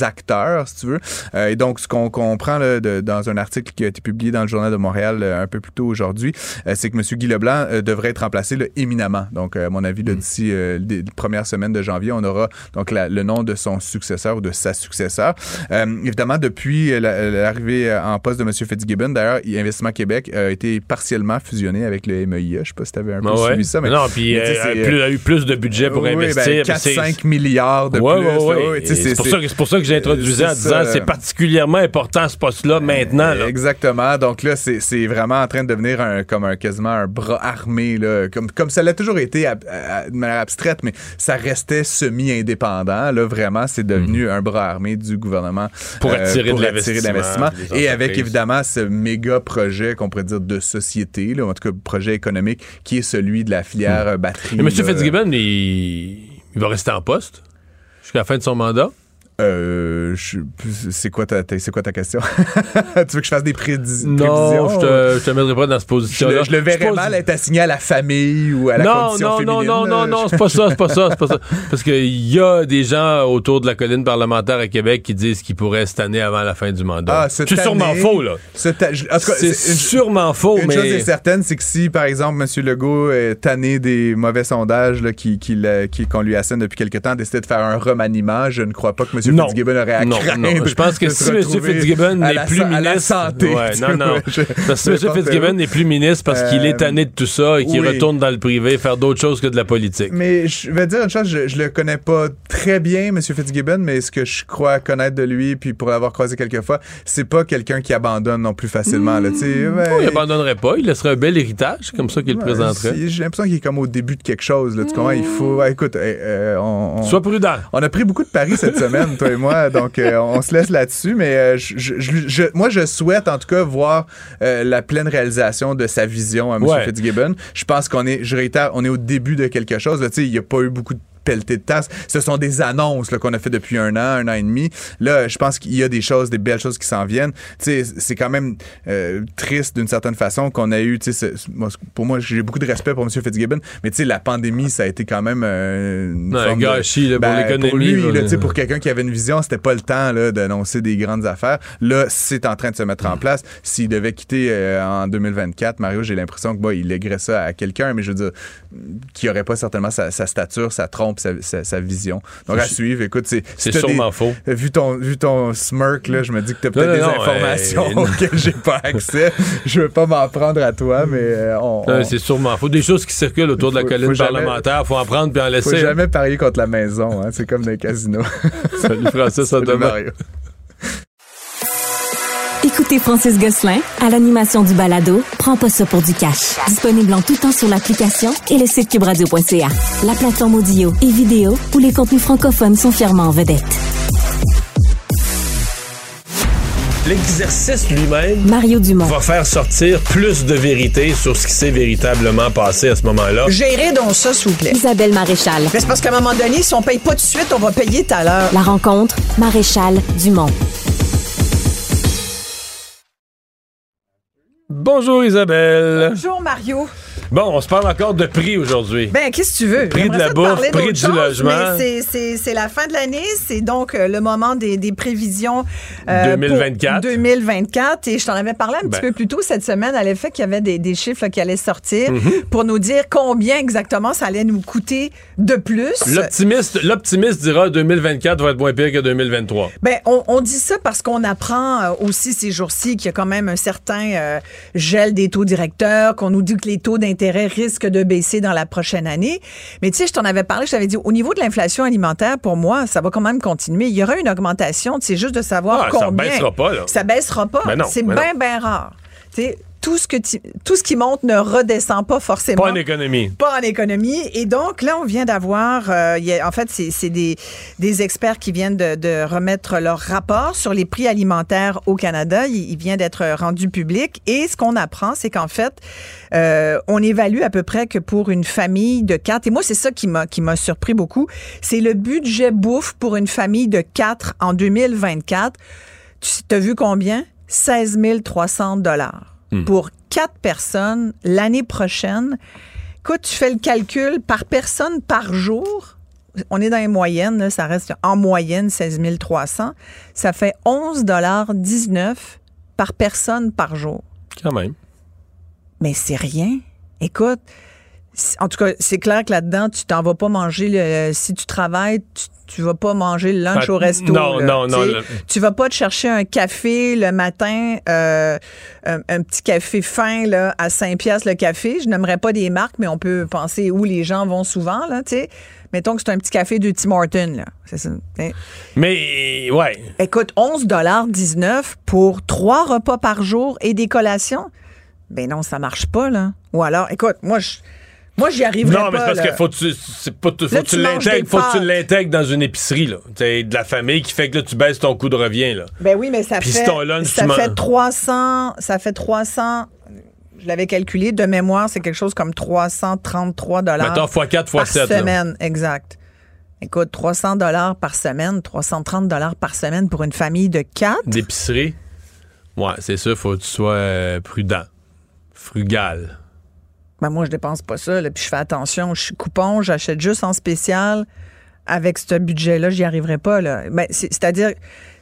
acteurs, si tu veux. Euh, et donc, ce qu'on comprend là, de- dans un article qui a été publié dans le Journal de Montréal euh, un peu plus tôt aujourd'hui, c'est que M. Guy Leblanc euh, devrait être remplacé là, éminemment. Donc, euh, à mon avis, là, d'ici euh, les premières semaines de janvier, on aura donc la- le nom de son successeur ou de sa successeur. Euh, évidemment, depuis la- l'arrivée en poste de M. Fitzgibbon, d'ailleurs, Investissement Québec a été partiellement fusionné avec le MEIA. Je sais pas si tu avais un peu ouais. suivi ça. Mais, non, puis euh, plus- a eu plus de budget pour oui, ben, investir. puis 4-5 milliards de Ouais, plus. ouais, C'est pour, ça que- c'est pour ça que j'ai introduisé en disant c'est particulièrement important ce poste-là maintenant. là. Exactement. Donc là, c'est c'est vraiment en train de devenir un, comme un, quasiment un bras armé, là, comme, comme ça l'a toujours été à- de manière abstraite, mais ça restait semi-indépendant. Là, vraiment, c'est devenu un bras armé du gouvernement. Pour euh, attirer de attirer l'investissement, Et avec évidemment ce méga projet qu'on pourrait dire de société, là, en tout cas projet économique, qui est celui de la filière euh, batterie. Et M. Fitzgibbon, il, il va rester en poste jusqu'à la fin de son mandat? Euh, c'est quoi ta, ta- c'est quoi ta question? tu veux que je fasse des prédis- Non, prévisions? je te, je te mettrai pas dans cette position-là. je le verrais mal être assigné à la famille ou à la non, condition non, féminine. non, non, non, non, c'est pas ça, c'est pas ça, c'est pas ça. Parce qu'il y a des gens autour de la colline parlementaire à Québec qui disent qu'ils pourraient cette année avant la fin du mandat. Ah, c'est sûrement année, faux, là. C'est une- sûrement faux, Une mais. chose est certaine, c'est que si, par exemple, M. Legault est tanné des mauvais sondages qui, qui qu'on lui assène depuis quelque temps, décidé de faire un remaniement, je ne crois pas que M. Non. Fitzgibbon aurait à non, craindre non. Je pense que si M. Fitzgibbon n'est plus sa- à la ministre. santé. Ouais, non, non. je- Parce que M. Fitzgibbon n'est plus ministre parce qu'il est Euh, tanné de tout ça et qu'il oui. retourne dans le privé faire d'autres choses que de la politique. Mais je vais dire une chose, je, je le connais pas très bien, M. Fitzgibbon, mais ce que je crois connaître de lui, puis pour l'avoir croisé quelques fois, c'est pas quelqu'un qui abandonne non plus facilement. Là, tu sais, ben, il abandonnerait pas. Il laisserait un bel héritage, comme ça qu'il le présenterait. J'ai l'impression qu'il est comme au début de quelque chose. Là, tu comprends? Il faut. ouais, écoute, euh, on, on- Sois prudent. On a pris beaucoup de paris cette semaine, toi et moi, donc euh, on se laisse là-dessus. Mais euh, je, je- je- je- moi, je souhaite en tout cas voir euh, la pleine réalisation de sa vision à M. Ouais. Fitzgibbon. Je pense qu'on est, je réitère, on est au début de quelque chose. là. Tu sais, Il n'y a pas eu beaucoup de pelletée de tasses. Ce sont des annonces qu'on a fait depuis un an, un an et demi. Là, je pense qu'il y a des choses, des belles choses qui s'en viennent. C'est quand même euh, triste d'une certaine façon qu'on a eu, tu sais, pour moi, j'ai beaucoup de respect pour M. Fitzgibbon, mais la pandémie, ça a été quand même euh, une un gâchis là, pour ben, l'économie. Pour lui, là, pour quelqu'un qui avait une vision, c'était pas le temps d'annoncer des grandes affaires. Là, c'est en train de se mettre en place. S'il devait quitter euh, en 2024, Mario, j'ai l'impression que bah, il lèguerait ça à quelqu'un, mais je veux dire, qui aurait pas certainement sa, stature, sa trompe, sa, vision. Donc à suivre, écoute, c'est c'est sûrement faux. Vu ton, vu ton smirk, là, je me dis que tu as peut-être des informations auxquelles j'ai pas accès. je veux pas m'en prendre à toi, mais euh, on. C'est sûrement faux. Des choses qui circulent autour de la colline parlementaire, faut en prendre puis en laisser. Faut jamais parier contre la maison, hein. c'est comme dans les casinos. Salut Francis, à demain. Écoutez Francis Gosselin à l'animation du balado Prends pas ça pour du cash. Disponible en tout temps sur l'application et le site cubradio.ca. La plateforme audio et vidéo où les contenus francophones sont fièrement en vedette. L'exercice lui-même Mario Dumont. va faire sortir plus de vérité sur ce qui s'est véritablement passé à ce moment-là. Gérez donc ça, s'il vous plaît. Isabelle Maréchal. Mais c'est parce qu'à un moment donné, si on paye pas tout de suite, on va payer tout à l'heure. La rencontre, Maréchal Dumont. Bonjour Isabelle. Bonjour Mario. Bon, on se parle encore de prix aujourd'hui. Ben, qu'est-ce que tu veux? Prix de la bourse, prix du logement. C'est la fin de l'année, c'est donc euh, le moment des, des prévisions. Euh, 2024. 2024. Et je t'en avais parlé un petit ben. peu plus tôt cette semaine à l'effet qu'il y avait des, des chiffres qui allaient sortir mm-hmm. pour nous dire combien exactement ça allait nous coûter de plus. L'optimiste, dira 2024 va être moins pire que 2023. Ben, on, on dit ça parce qu'on apprend euh, aussi ces jours-ci qu'il y a quand même un certain euh, gel des taux directeurs, qu'on nous dit que les taux d'intérêt risque de baisser dans la prochaine année. Mais tu sais, je t'en avais parlé, je t'avais dit, au niveau de l'inflation alimentaire, pour moi, ça va quand même continuer. Il y aura une augmentation, c'est juste de savoir ah, combien. Ça baissera pas, là. Ça baissera pas. C'est bien, bien rare. Tu sais, tout ce, que tout ce qui monte ne redescend pas forcément. Pas en économie. Pas en économie. Et donc, là, on vient d'avoir, euh, en fait, c'est des, des experts qui viennent de, de, remettre leur rapport sur les prix alimentaires au Canada. Il, il vient d'être rendu public. Et ce qu'on apprend, c'est qu'en fait, euh, on évalue à peu près que pour une famille de quatre, et moi, c'est ça qui m'a, qui m'a surpris beaucoup, c'est le budget bouffe pour une famille de quatre en 2024. Tu as vu combien? 16 300 dollars. Hmm. pour quatre personnes l'année prochaine. Écoute, tu fais le calcul par personne par jour. On est dans les moyennes, ça reste en moyenne 16 300. Ça fait 11,19 par personne par jour. Quand même. Mais c'est rien. Écoute, en tout cas, c'est clair que là-dedans, tu t'en vas pas manger. Le, si tu travailles, tu tu vas pas manger le lunch au resto. Non, non, non. Tu vas pas te chercher un café le matin, euh, un, petit café fin là, à 5 pièces le café. Je n'aimerais pas des marques, mais on peut penser où les gens vont souvent. Là, sais. Mettons que c'est un petit café de Tim Horton. Là. C'est ça. Mais, ouais. Écoute, 11,19 pour trois repas par jour et des collations? Ben non, ça marche pas, là. Ou alors, écoute, moi, je moi, j'y arriverai pas. Non, mais c'est parce qu'il faut, faut, tu l'intègres, faut que tu l'intègres dans une épicerie, là. T'sais, de la famille qui fait que là, tu baisses ton coût de revient, là. Ben oui, mais ça fait. ça fait 300. Ça fait 300 je l'avais calculé, de mémoire, c'est quelque chose comme 333 dollars. Mettons x 4 x 7 par semaine, exact. Écoute, 300 dollars par semaine, 330 dollars par semaine pour une famille de 4. D'épicerie? Ouais, c'est ça, faut que tu sois euh, prudent, frugal. Ben moi, je dépense pas ça. puis je fais attention. Je suis coupon, j'achète juste en spécial. Avec ce budget-là, j'y arriverai pas. Là. Ben, c'est-à-dire,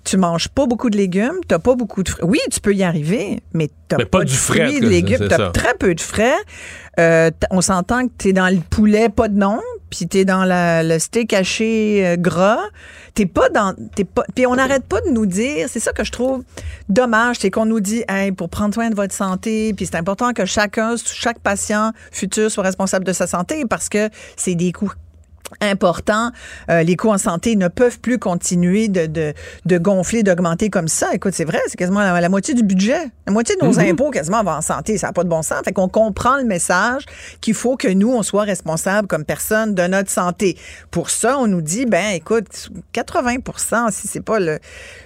tu manges pas beaucoup de légumes, tu pas beaucoup de frais. Oui, tu peux y arriver, mais tu pas, pas, du frais, de légumes, tu as très peu de frais. Euh, on s'entend que tu es dans le poulet, pas de nom, puis tu es dans le steak haché euh, gras. T'es pas dans. T'es puis on n'arrête pas de nous dire, c'est ça que je trouve dommage, c'est qu'on nous dit, hey, pour prendre soin de votre santé, puis c'est important que chacun, chaque patient futur soit responsable de sa santé parce que c'est des coûts important. Euh, les coûts en santé ne peuvent plus continuer de, de, de gonfler, d'augmenter comme ça. Écoute, c'est vrai, c'est quasiment la, moitié du budget. La moitié de nos mm-hmm. impôts quasiment va en santé. Ça n'a pas de bon sens. Fait qu'on comprend le message qu'il faut que nous, on soit responsables comme personne de notre santé. Pour ça, on nous dit, ben écoute, 80% si c'est pas le...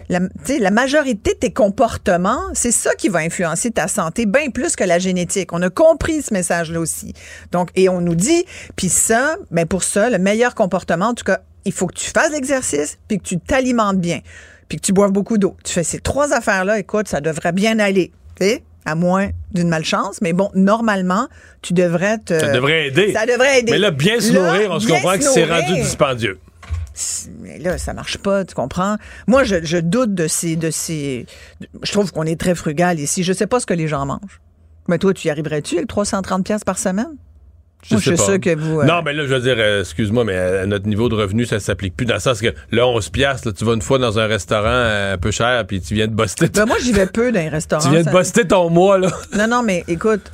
La, la majorité de tes comportements, c'est ça qui va influencer ta santé bien plus que la génétique. On a compris ce message-là aussi. Donc, et on nous dit, puis ça, ben pour ça, le meilleur comportement. En tout cas, il faut que tu fasses l'exercice puis que tu t'alimentes bien puis que tu boives beaucoup d'eau. Tu fais ces trois affaires-là, écoute, ça devrait bien aller. Tu à moins d'une malchance. Mais bon, normalement, tu devrais te. Ça devrait aider. Ça devrait aider. Mais là, bien se nourrir, on se comprend que c'est rendu dispendieux. Mais là, ça marche pas, tu comprends? Moi, je, doute de ces, de ces. Je trouve qu'on est très frugal ici. Je sais pas ce que les gens mangent. Mais toi, tu y arriverais-tu, le 330 pièces par semaine? Je suis sûr que vous. Euh, non, mais là, je veux dire, euh, excuse-moi, mais à notre niveau de revenu, ça s'applique plus dans le sens que là, 11 piastres, tu vas une fois dans un restaurant euh, un peu cher, puis tu viens de buster. Ben, moi, j'y vais peu dans les restaurants. tu viens de buster ton mois, là. Non, non, mais écoute,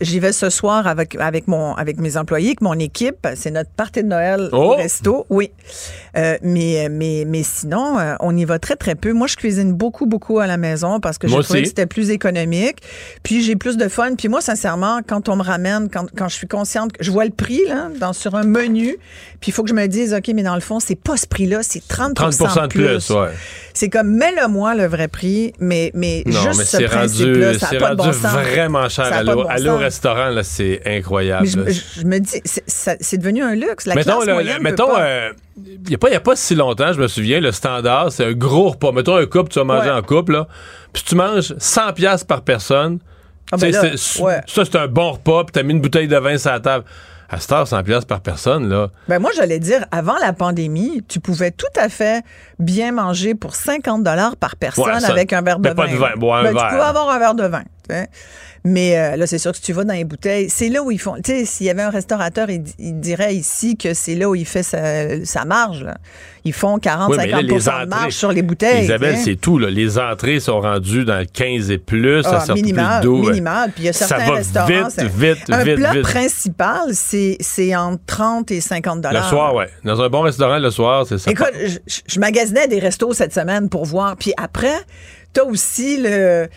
j'y vais ce soir avec, avec, mon, avec mes employés, avec mon équipe. C'est notre partie de Noël au oh! resto. Oui. mais, mais, mais sinon, on y va très, très peu. Moi, je cuisine beaucoup, beaucoup à la maison parce que je trouvais que c'était plus économique. Puis j'ai plus de fun. Puis moi, sincèrement, quand on me ramène, quand, quand je suis consciente je vois le prix là, dans, sur un menu, puis il faut que je me dise, OK, mais dans le fond, c'est pas ce prix-là, c'est 30, 30 de plus. ouais. C'est comme, mets-le-moi le vrai prix, mais, mais juste mais ce principe-là, ça n'a pas de bon sens. vraiment cher. Aller au restaurant, là, c'est incroyable. Je, me dis, c'est devenu un luxe. La mettons, classe mettons, euh, il n'y a, pas, a pas si longtemps, je me souviens, le standard, c'est un gros repas. Mettons un couple, tu vas manger en couple, là, puis tu manges 100 pièces par personne. Ah ben ça, c'est un bon repas, puis t'as mis une bouteille de vin sur la table. À cette heure, 100 par personne, là. Ben moi, j'allais dire, avant la pandémie, tu pouvais tout à fait bien manger pour 50 dollars par personne avec un verre de vin. Pas de vin, boire un ben, Tu pouvais avoir un verre de vin. Mais euh, là, c'est sûr que si tu vas dans les bouteilles, c'est là où ils font. Tu sais, s'il y avait un restaurateur, il, dirait ici que c'est là où il fait sa, marge. Ils font 40-50% de marge sur les bouteilles. Isabelle, c'est tout. Là. Les entrées sont rendues dans le 15 et plus. ça ah, sort minimal, plus d'eau. Minimal. Puis il y a certains ça va restaurants. Vite, vite, un vite, plat principal, c'est, c'est entre 30 et 50 dollars. Le soir, oui. Dans un bon restaurant, le soir, c'est ça. Écoute, je, je magasinais des restos cette semaine pour voir. Puis après, t'as aussi le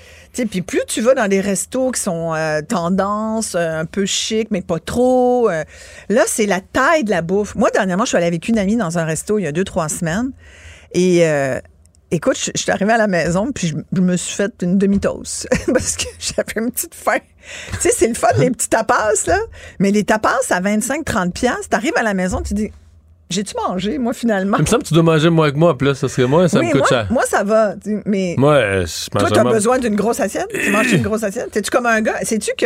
puis plus tu vas dans des restos qui sont euh, tendance, euh, un peu chic, mais pas trop. Euh, là, c'est la taille de la bouffe. Moi, dernièrement, je suis allée avec une amie dans un resto il y a deux, trois semaines. Et écoute, je, suis arrivée à la maison, puis je, me suis fait une demi-toast parce que j'avais une petite faim. tu sais, c'est le fun, les petits tapas, là. Mais les tapas à 25-30$, t'arrives à la maison, tu dis j'ai-tu mangé, moi, finalement? Il me semble que tu dois manger moins que moi, plus, parce que moi, ça me coûte cher. Moi, ça va, mais... Moi, je mange Toi, t'as besoin d'une grosse assiette? Tu manges une grosse assiette? T'es-tu comme un gars? Sais-tu que...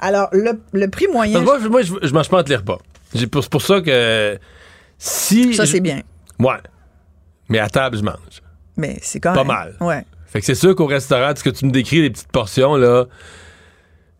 Alors, le, le prix moyen... Moi, moi je, je mange pas entre les repas. C'est pour, pour ça que... Si... Ça, c'est bien. Ouais. Mais à table, je mange. Mais c'est quand même... Pas mal. Ouais. Fait que c'est sûr qu'au restaurant, ce que tu me décris, les petites portions, là...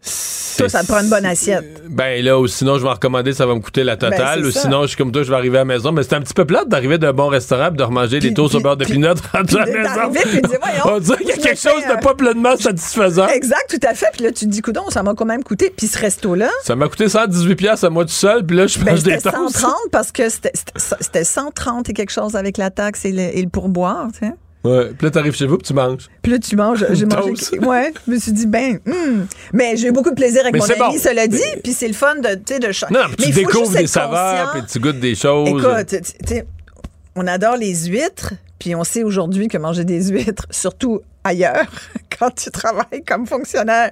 Toi, ça te prend une bonne assiette. Ben là, ou sinon, je vais en recommander, ça va me coûter la ben, totale. ou sinon, je suis comme toi, je vais arriver à la maison. Mais c'est un petit peu plate d'arriver d'un bon restaurant et de remanger des toasts au beurre de pinot à la maison. On dirait qu'il y a quelque chose de pas pleinement satisfaisant. Exact, tout à fait. Puis là, tu te dis, coudon, ça m'a quand même coûté. Puis ce resto-là. Ça m'a coûté 118$ à moi tout seul. Puis là, je ben, mange des toasts. 130 parce que c'était 130 et quelque chose avec la taxe et le, et le pourboire, tu sais. Ouais. Puis là, t'arrives chez vous, puis tu manges. Puis là, tu manges. J'ai mangé. Ouais. Je me suis dit, ben, hmm. mais j'ai eu beaucoup de plaisir avec mon ami, cela dit. Puis c'est le fun de, tu sais, de Non, puis tu découvres des saveurs, puis tu goûtes des choses. Écoute, tu sais, on adore les huîtres, puis on sait aujourd'hui que manger des huîtres, surtout ailleurs, quand tu travailles comme fonctionnaire,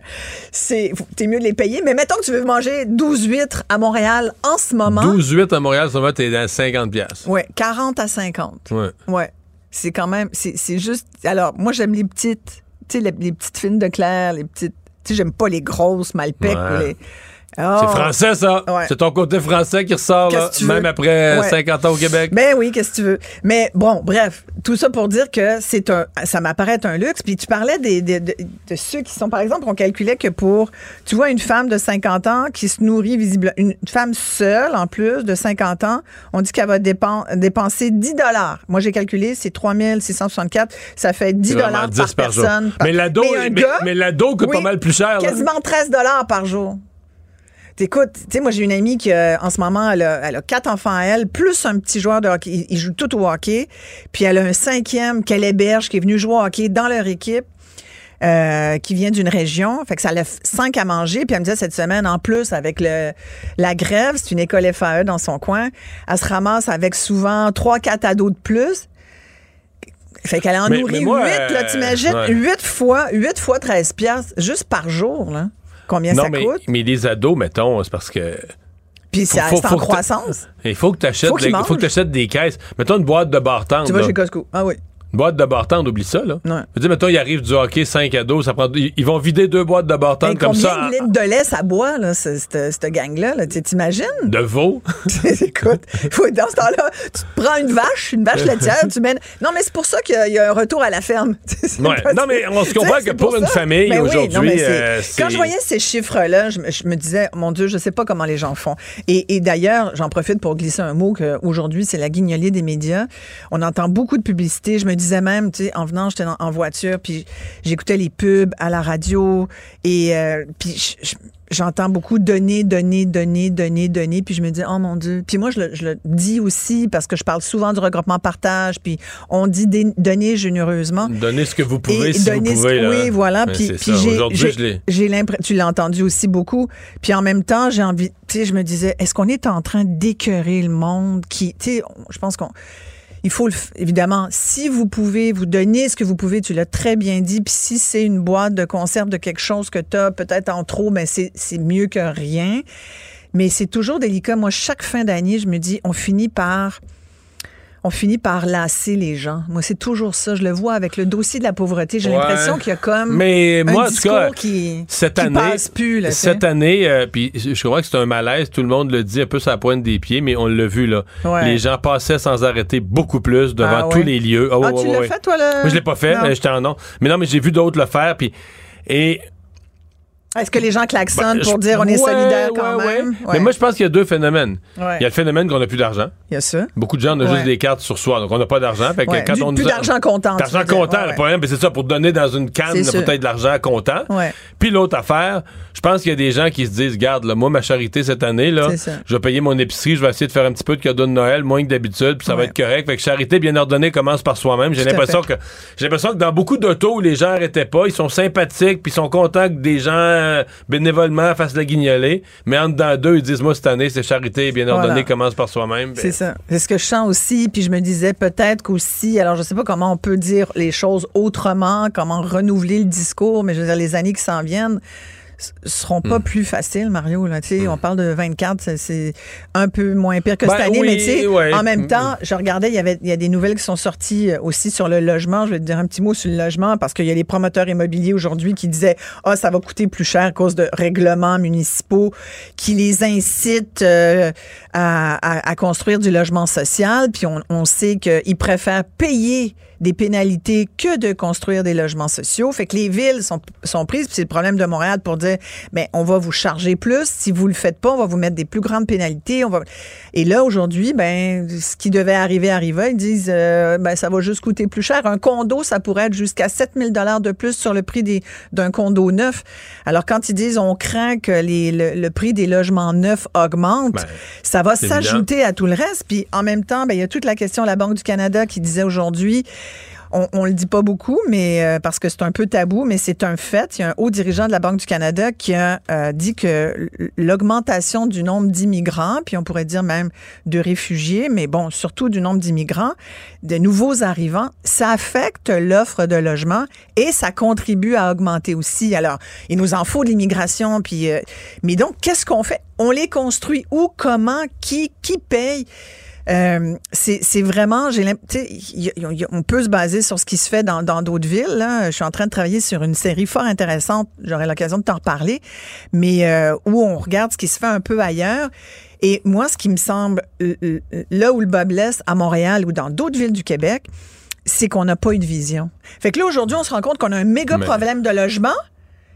c'est t'es mieux de les payer. Mais mettons que tu veux manger 12 huîtres à Montréal en ce moment. 12 huîtres à Montréal, ça va, t'es dans 50 pièces. Oui, 40 à 50. Ouais. Ouais. C'est quand même, c'est juste. Alors, moi, j'aime les petites, tu sais, les, petites fines de Claire, les petites. Tu sais, j'aime pas les grosses Malpec. Les, c'est oh. français, ça. C'est ton côté français qui ressort, même après 50 ans au Québec. Ben oui, qu'est-ce que tu veux? Mais bon, bref, tout ça pour dire que c'est un, ça m'apparaît un luxe. Puis tu parlais des, de, ceux qui sont, par exemple, on calculait que pour, tu vois, une femme de 50 ans qui se nourrit visiblement, une femme seule, en plus, de 50 ans, on dit qu'elle va dépenser 10 dollars. Moi, j'ai calculé, c'est 3664. Ça fait 10 dollars par, personne. Mais l'ado, mais, l'ado coûte pas mal plus cher. Quasiment 13 dollars par jour. Écoute, tu sais, moi, j'ai une amie qui, euh, en ce moment, elle a, quatre enfants à elle, plus un petit joueur de hockey. Ils, jouent tout au hockey. Puis elle a un cinquième qu'elle héberge, qui est venu jouer au hockey dans leur équipe. Euh, qui vient d'une région. Fait que ça lève cinq à manger. Puis elle me disait cette semaine, en plus, avec le, la grève, c'est une école FAE dans son coin, elle se ramasse avec souvent trois, quatre ados de plus. Fait qu'elle en nourrit huit, là, t'imagines? Huit fois, huit fois 13 piastres, juste par jour, là. Combien ça mais, coûte? Mais les ados, mettons, c'est parce que Puis c'est en croissance. Il faut que tu achètes, Faut faut que des caisses. Mettons une boîte de bartende. Tu vas chez Costco. Ah oui. Une boîte de bartende, oublie ça, là. Ouais. Je veux dire, mettons, il arrive du hockey 5 à 12, ça prend, ils ils vont vider deux boîtes de bartende comme combien ça. de litres de lait ça boit, là, ce- cette, gang-là? Là? Tu t'imagines? De veau. Écoute, faut, dans ce temps-là, tu prends une vache, une vache laitière, tu mènes. Non, mais c'est pour ça qu'il y, a- un retour à la ferme. Ouais. pas- Non, mais on se comprend que pour une famille, Ben aujourd'hui, euh, Quand je voyais ces chiffres-là, je, me- je me disais, mon Dieu, je sais pas comment les gens font. Et, et d'ailleurs, j'en profite pour glisser un mot qu'aujourd'hui, c'est la guignolée des médias. On entend beaucoup de publicité. Je me disais même, tu sais, en venant, j'étais en, voiture, puis j'écoutais les pubs à la radio, et euh, puis je- je- J'entends beaucoup donner, donner, donner, donner, donner, puis je me dis, oh mon Dieu. Puis moi, je le, je le dis aussi parce que je parle souvent du regroupement partage, puis on dit donner généreusement. Donnez ce que vous pouvez Et si vous donner ce- pouvez. là. Oui, voilà. Puis, puis j'ai, l'impression, tu l'as entendu aussi beaucoup. Puis en même temps, j'ai envie, tu sais, je me disais, est-ce qu'on est en train d'écœurer le monde qui, tu sais, je pense qu'on, il faut le évidemment, si vous pouvez vous donner ce que vous pouvez, tu l'as très bien dit. Puis si c'est une boîte de conserve de quelque chose que tu as peut-être en trop, mais c'est, c'est mieux que rien. Mais c'est toujours délicat. Moi, chaque fin d'année, je me dis, on finit par on finit par lasser les gens. Moi, c'est toujours ça. Je le vois avec le dossier de la pauvreté. J'ai Ouais. l'impression qu'il y a comme Mais un moi, en tout discours cas, qui, cette qui année, passe plus. Là, cette année, euh, puis je crois que c'est un malaise, tout le monde le dit un peu sur la pointe des pieds, mais on l'a vu là. Ouais. Les gens passaient sans arrêter beaucoup plus devant Ah, tous les lieux. Ah, ouais, tu l'as fait, toi, le... Moi, je l'ai pas fait, j'étais en non. Mais non, mais j'ai vu d'autres le faire, puis et Est-ce que les gens klaxonnent Ben, pour dire on est Ouais, solidaire quand ouais, même? ouais. Ouais. Mais moi, je pense qu'il y a deux phénomènes. Ouais. Il y a le phénomène qu'on n'a plus d'argent. Il y a ça. Beaucoup de gens ont Ouais. juste des cartes sur soi, donc on n'a pas d'argent. Fait que quand Du- on plus d'argent comptant. D'argent comptant, le problème, c'est ça, pour donner dans une canne, peut-être de l'argent comptant. Ouais. Puis l'autre affaire, je pense qu'il y a des gens qui se disent, garde, là, moi, ma charité cette année, là, je vais payer mon épicerie, je vais essayer de faire un petit peu de cadeau de Noël, moins que d'habitude, puis ça va être correct. Fait que charité bien ordonnée commence par soi-même. J'ai l'impression que j'ai l'impression que dans beaucoup d'autos où les gens arrêtaient pas, ils sont sympathiques, puis ils sont contents que des gens euh, bénévolement fassent la guignolée, mais en dedans d'eux, ils disent, moi, cette année, c'est charité bien ordonnée Voilà. commence par soi-même. Ben, C'est ça. C'est ce que je sens aussi. Puis je me disais peut-être qu'aussi, alors je sais pas comment on peut dire les choses autrement, comment renouveler le discours, mais je veux dire, les années qui s'en viennent seront Hmm. pas plus faciles, Mario. Là. Tu sais, On parle de 24, c'est- un peu moins pire que Ben cette année, oui, mais tu sais, ouais. en même Mm, temps, je regardais, il y avait il y a des nouvelles qui sont sorties euh, aussi sur le logement. Je vais te dire un petit mot sur le logement parce qu'il y a les promoteurs immobiliers aujourd'hui qui disaient ah ça va coûter plus cher à cause de règlements municipaux qui les incitent euh, à, à- à construire du logement social. Puis on, on sait qu'ils préfèrent payer des pénalités que de construire des logements sociaux. Fait que les villes sont, sont prises, puis c'est le problème de Montréal pour dire, ben on va vous charger plus. Si vous le faites pas, on va vous mettre des plus grandes pénalités. On va... Et là, aujourd'hui, ben ce qui devait arriver arriva. Ils disent, euh, ben ça va juste coûter plus cher. Un condo, ça pourrait être jusqu'à 7000 dollars de plus sur le prix des- d'un condo neuf. Alors quand ils disent, on craint que les, le, le prix des logements neufs augmente, Ben, ça va s'ajouter à tout le reste. Puis en même temps, ben, il y a toute la question de la Banque du Canada qui disait aujourd'hui, on, on le dit pas beaucoup, mais euh, parce que c'est un peu tabou, mais c'est un fait. Il y a un haut dirigeant de la Banque du Canada qui a euh, dit que l'augmentation du nombre d'immigrants, puis on pourrait dire même de réfugiés, mais bon, surtout du nombre d'immigrants, de nouveaux arrivants, ça affecte l'offre de logement et ça contribue à augmenter aussi. Alors, il nous en faut de l'immigration, puis euh, mais donc qu'est-ce qu'on fait? On les construit où? Comment? Qui? Qui paye? Euh, c'est vraiment, j'ai on peut se baser sur ce qui se fait dans dans d'autres villes. Là. Je suis en train de travailler sur une série fort intéressante. J'aurai l'occasion de t'en reparler, mais euh, où on regarde ce qui se fait un peu ailleurs. Et moi, ce qui me semble euh, euh, là où le bas blesse à Montréal ou dans d'autres villes du Québec, c'est qu'on n'a pas eu de vision. Fait que là aujourd'hui, on se rend compte qu'on a un méga Mais- problème de logement.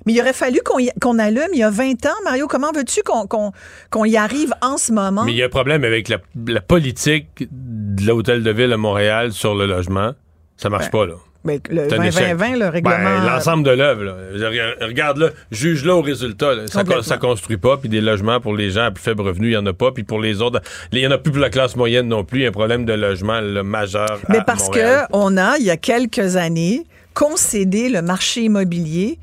Mais il aurait fallu qu'on qu'on allume il y a 20 ans. Mario, comment veux-tu qu'on qu'on qu'on y arrive en ce moment? Mais il y a un problème avec la, la politique de l'hôtel de ville à Montréal sur le logement. Ça marche pas, là. Ben, le C'est un échec. 2020, le règlement. Ben, L'ensemble de l'œuvre, là. Je regarde- Regarde-là, juge-là au résultat. là. Ça, ça construit pas, puis des logements pour les gens à plus faible revenu, il y en a pas, puis pour les autres, il y en a plus pour la classe moyenne non plus. Il y a un problème de logement là, majeur. Mais à parce Montréal. que on a, il y a quelques années, concédé le marché immobilier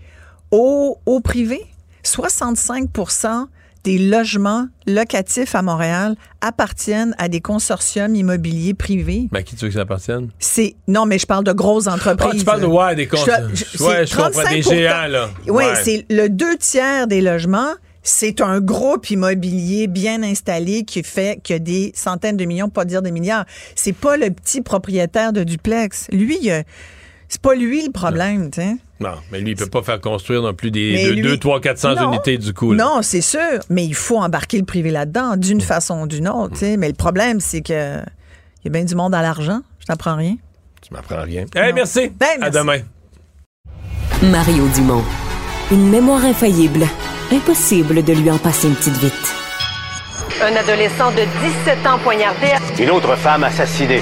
au, au privé. 65% des logements locatifs à Montréal appartiennent à des consortiums immobiliers privés. Ben, à qui tu veux que ça appartienne? C'est non, mais je parle de grosses entreprises. Ah, tu parles de ouais, des cons. Je- je- Ouais, je comprends. Des 35 géants, là. Oui, Ouais. c'est le deux tiers des logements c'est un groupe immobilier bien installé qui fait que des centaines de millions, pas dire des milliards. C'est pas le petit propriétaire de duplex. Lui, c'est pas lui le problème, tu sais. Non, mais lui, il peut pas faire construire non plus des 2, 3, 400 unités du coup. Non, c'est sûr, mais il faut embarquer le privé là-dedans, d'une façon ou d'une autre. sais. Mais le problème, c'est que il y a bien du monde à l'argent. Je t'apprends rien. Tu m'apprends rien. Eh, merci. Ben, merci. À demain. Mario Dumont. Une mémoire infaillible. Impossible de lui en passer une petite vite. Un adolescent de 17 ans poignardé. Une autre femme assassinée.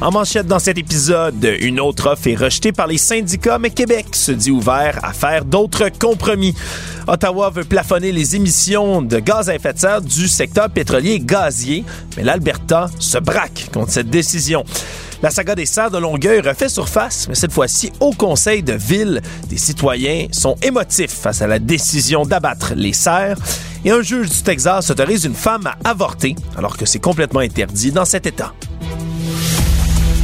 En manchette dans cet épisode, une autre offre est rejetée par les syndicats, mais Québec se dit ouvert à faire d'autres compromis. Ottawa veut plafonner les émissions de gaz à effet de serre du secteur pétrolier et gazier, mais l'Alberta se braque contre cette décision. La saga des serres de Longueuil refait surface, mais cette fois-ci au conseil de ville. Des citoyens sont émotifs face à la décision d'abattre les serres. Et un juge du Texas autorise une femme à avorter, alors que c'est complètement interdit dans cet État.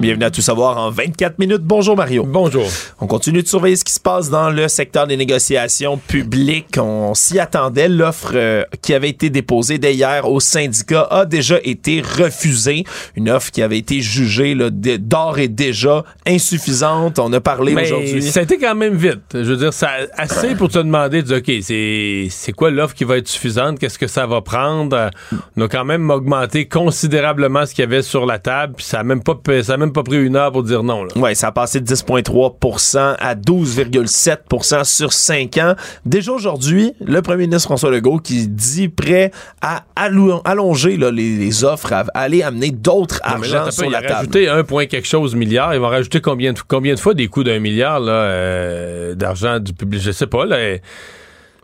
Bienvenue à Tout savoir en 24 minutes. Bonjour Mario. Bonjour. On continue de surveiller ce qui se passe dans le secteur des négociations publiques. On s'y attendait. L'offre euh, qui avait été déposée dès hier au syndicat a déjà été refusée. Une offre qui avait été jugée d'or et déjà insuffisante. On a parlé aujourd'hui. Ça a été quand même vite. Je veux dire, ça assez pour te demander, de, OK, c'est quoi l'offre qui va être suffisante? Qu'est-ce que ça va prendre? On a quand même augmenté considérablement ce qu'il y avait sur la table. Puis ça n'a même pas, ça même pas pris une heure pour dire non. Oui, ça a passé de 10,3% à 12,7% sur 5 ans. Déjà aujourd'hui, le premier ministre François Legault qui dit prêt à allonger les, offres, à aller amener d'autres argent sur la table. Il va rajouter un point quelque chose milliard. Ils vont rajouter combien de, combien de fois des coûts d'un milliard euh, d'argent du public? Je sais pas. Là,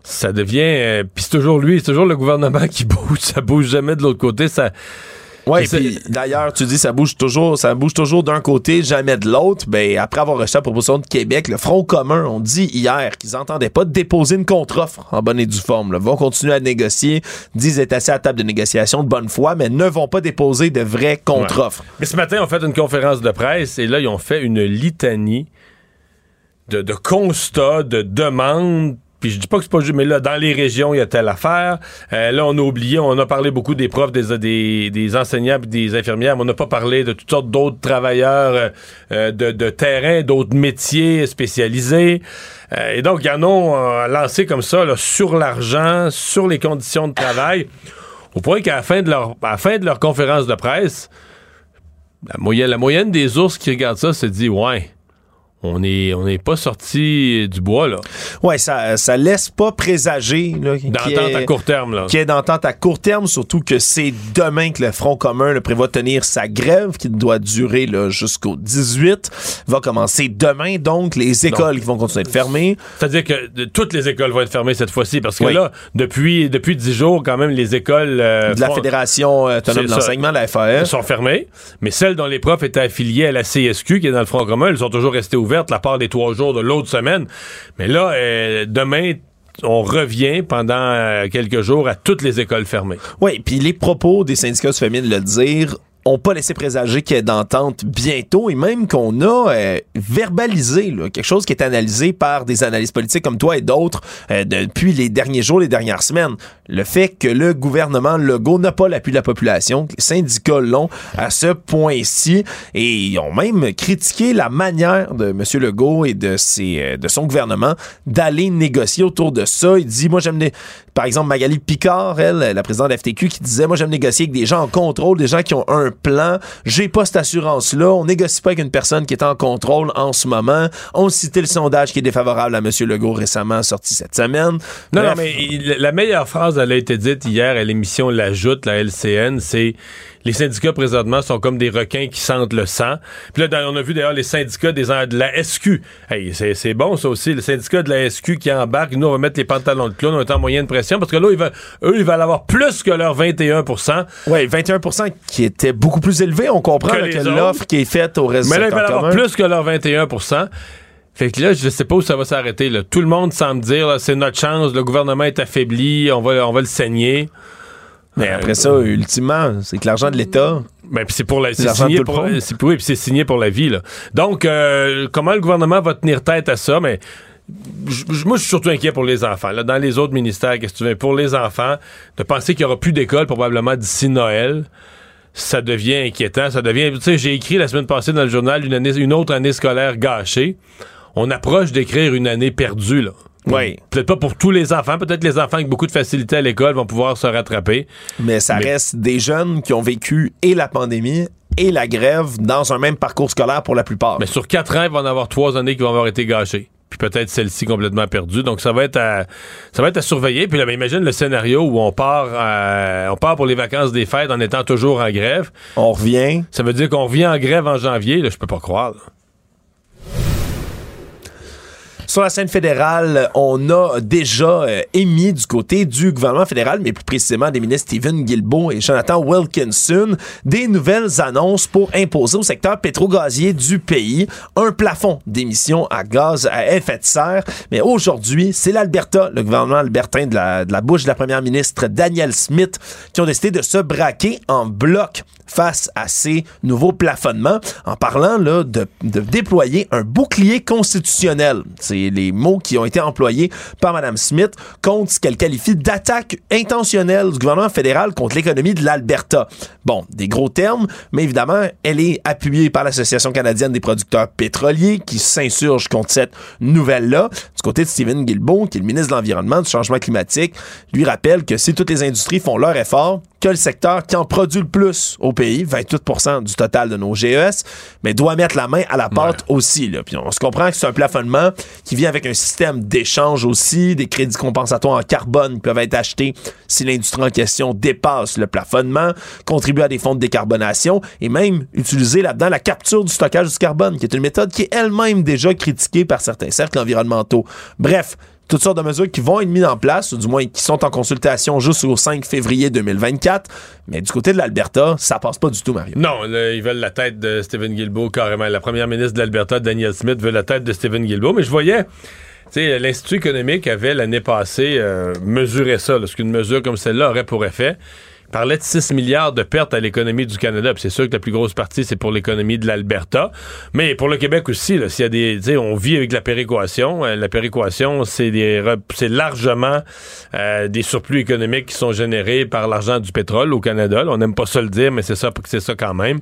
ça devient... Euh, puis c'est toujours lui, c'est toujours le gouvernement qui bouge. Ça bouge jamais de l'autre côté. Ça Ouais, puis d'ailleurs, tu dis ça bouge toujours, ça bouge toujours d'un côté, jamais de l'autre. Ben après avoir reçu la proposition de Québec, le Front commun ont dit hier qu'ils n'entendaient pas déposer une contre-offre en bonne et due forme. Ils vont continuer à négocier, disent être assis à la table de négociation de bonne foi, mais ne vont pas déposer de vraies contre-offres. Mais ce matin, on fait une conférence de presse et là, ils ont fait une litanie de, de constats, de demandes puis je dis pas que c'est pas juste, mais là, dans les régions, il y a telle affaire. Euh, là, on a oublié, on a parlé beaucoup des profs, des, des, des enseignants des infirmières, mais on n'a pas parlé de toutes sortes d'autres travailleurs euh, euh, de, de, terrain, d'autres métiers spécialisés. et donc, ils en ont lancé comme ça, là, sur l'argent, sur les conditions de travail, au point qu'à la fin de leur, la fin de leur conférence de presse, la moyenne, la moyenne des ours qui regardent ça se dit, ouais on est on n'est pas sorti du bois là. Ouais, ça ça laisse pas présager d'entente à court terme là. Qui est d'entente à court terme surtout que c'est demain que le Front commun le prévoit tenir sa grève qui doit durer jusqu'au 18 va commencer demain donc les écoles qui vont continuer de fermer. C'est-à-dire que toutes les écoles vont être fermées cette fois-ci parce que là depuis depuis 10 jours quand même les écoles euh, de la Fédération autonome de l'enseignement la FAE sont fermées mais celles dont les profs étaient affiliés à la CSQ qui est dans le Front commun, elles sont toujours restées ouvertes la part des trois jours de l'autre semaine. Mais là, euh, demain, on revient pendant euh, quelques jours à toutes les écoles fermées. Oui, puis les propos des syndicats de le dire ont pas laissé présager qu'il y ait d'entente bientôt et même qu'on a euh, verbalisé quelque chose qui est analysé par des analystes politiques comme toi et d'autres euh, depuis les derniers jours, les dernières semaines. Le fait que le gouvernement Legault n'a pas l'appui de la population, les syndicats l'ont à ce point-ci et ils ont même critiqué la manière de M. Legault et de, ses, euh, de son gouvernement d'aller négocier autour de ça. Il dit, moi j'aime, par exemple, Magali Picard, elle, la présidente de FTQ, qui disait, moi j'aime négocier avec des gens en contrôle, des gens qui ont un plan. J'ai pas cette assurance-là. On négocie pas avec une personne qui est en contrôle en ce moment. On citait le sondage qui est défavorable à M. Legault récemment sorti cette semaine. Non, non, mais la meilleure phrase, elle a été dite hier à l'émission L'Ajoute, la LCN, c'est les syndicats présentement sont comme des requins qui sentent le sang. Puis là, on a vu d'ailleurs les syndicats des, de la SQ. Hey, c'est bon ça aussi, le syndicat de la SQ qui embarque. Nous, on va mettre les pantalons de clown, on est en moyenne pression parce que là, ils veulent, eux, ils veulent avoir plus que leur 21% Oui, 21% qui était beaucoup plus élevé. On comprend que, l'offre qui est faite au réseau. Mais là, ils veulent avoir plus que leur 21% fait que là, je sais pas où ça va s'arrêter. Tout le monde semble dire c'est notre chance, le gouvernement est affaibli, on va, on va le saigner. Mais après ça, ultimement, c'est que l'argent de l'État. Ben, c'est pour la, c'est signé pour, oui, c'est signé pour la vie. Là. Donc, euh, comment le gouvernement va tenir tête à ça? Mais moi, je suis surtout inquiet pour les enfants. Là, dans les autres ministères, qu'est-ce que tu veux? Pour les enfants, de penser qu'il n'y aura plus d'école probablement d'ici Noël, ça devient inquiétant. Ça devient. Tu sais, j'ai écrit la semaine passée dans le journal une, année, une autre année scolaire gâchée. On approche d'écrire une année perdue, là. Oui. Peut-être pas pour tous les enfants. Peut-être les enfants avec beaucoup de facilité à l'école vont pouvoir se rattraper. Mais ça reste des jeunes qui ont vécu et la pandémie et la grève dans un même parcours scolaire pour la plupart. Mais sur quatre ans, il va en avoir trois années qui vont avoir été gâchées. Puis peut-être celle-ci complètement perdue. Donc ça va être à, ça va être à surveiller. Puis là, ben, imagine le scénario où on part, on part pour les vacances des fêtes en étant toujours en grève. On revient. Ça veut dire qu'on revient en grève en janvier. Là, je peux pas croire. Sur la scène fédérale, on a déjà euh, émis du côté du gouvernement fédéral, mais plus précisément des ministres Stephen Guilbeault et Jonathan Wilkinson, des nouvelles annonces pour imposer au secteur pétro-gazier du pays un plafond d'émissions à gaz à effet de serre. Mais aujourd'hui, c'est l'Alberta, le gouvernement albertain de la, de la bouche de la première ministre Danielle Smith, qui ont décidé de se braquer en bloc face à ces nouveaux plafonnements en parlant là, de, de déployer un bouclier constitutionnel. C'est les mots qui ont été employés par Mme Smith contre ce qu'elle qualifie d'attaque intentionnelle du gouvernement fédéral contre l'économie de l'Alberta. Bon, des gros termes, mais évidemment, elle est appuyée par l'Association canadienne des producteurs pétroliers qui s'insurge contre cette nouvelle-là. Du côté de Stephen Guilbeault, qui est le ministre de l'Environnement, du Changement climatique, lui rappelle que si toutes les industries font leur effort, que le secteur qui en produit le plus au pays, 28% du total de nos GES, mais doit mettre la main à la pâte aussi. Là. Puis on se comprend que c'est un plafonnement qui vient avec un système d'échange aussi, des crédits compensatoires en carbone qui peuvent être achetés si l'industrie en question dépasse le plafonnement, contribuer à des fonds de décarbonation et même utiliser là-dedans la capture du stockage du carbone, qui est une méthode qui est elle-même déjà critiquée par certains cercles environnementaux. Bref, toutes sortes de mesures qui vont être mises en place, ou du moins qui sont en consultation jusqu'au 5 février 2024. Mais du côté de l'Alberta, ça passe pas du tout, Mario. Non, ils veulent la tête de Stephen Guilbeault carrément. La première ministre de l'Alberta, Danielle Smith, veut la tête de Stephen Guilbeault. Mais je voyais, l'Institut économique avait l'année passée euh, mesuré ça, ce qu'une mesure comme celle-là aurait pour effet parlait de 6 milliards de pertes à l'économie du Canada. C'est sûr que la plus grosse partie, c'est pour l'économie de l'Alberta. Mais pour le Québec aussi, s'il y a des. On vit avec la péréquation. Euh, la péréquation, c'est largement euh, des surplus économiques qui sont générés par l'argent du pétrole au Canada. on n'aime pas ça le dire, mais c'est ça, c'est ça quand même.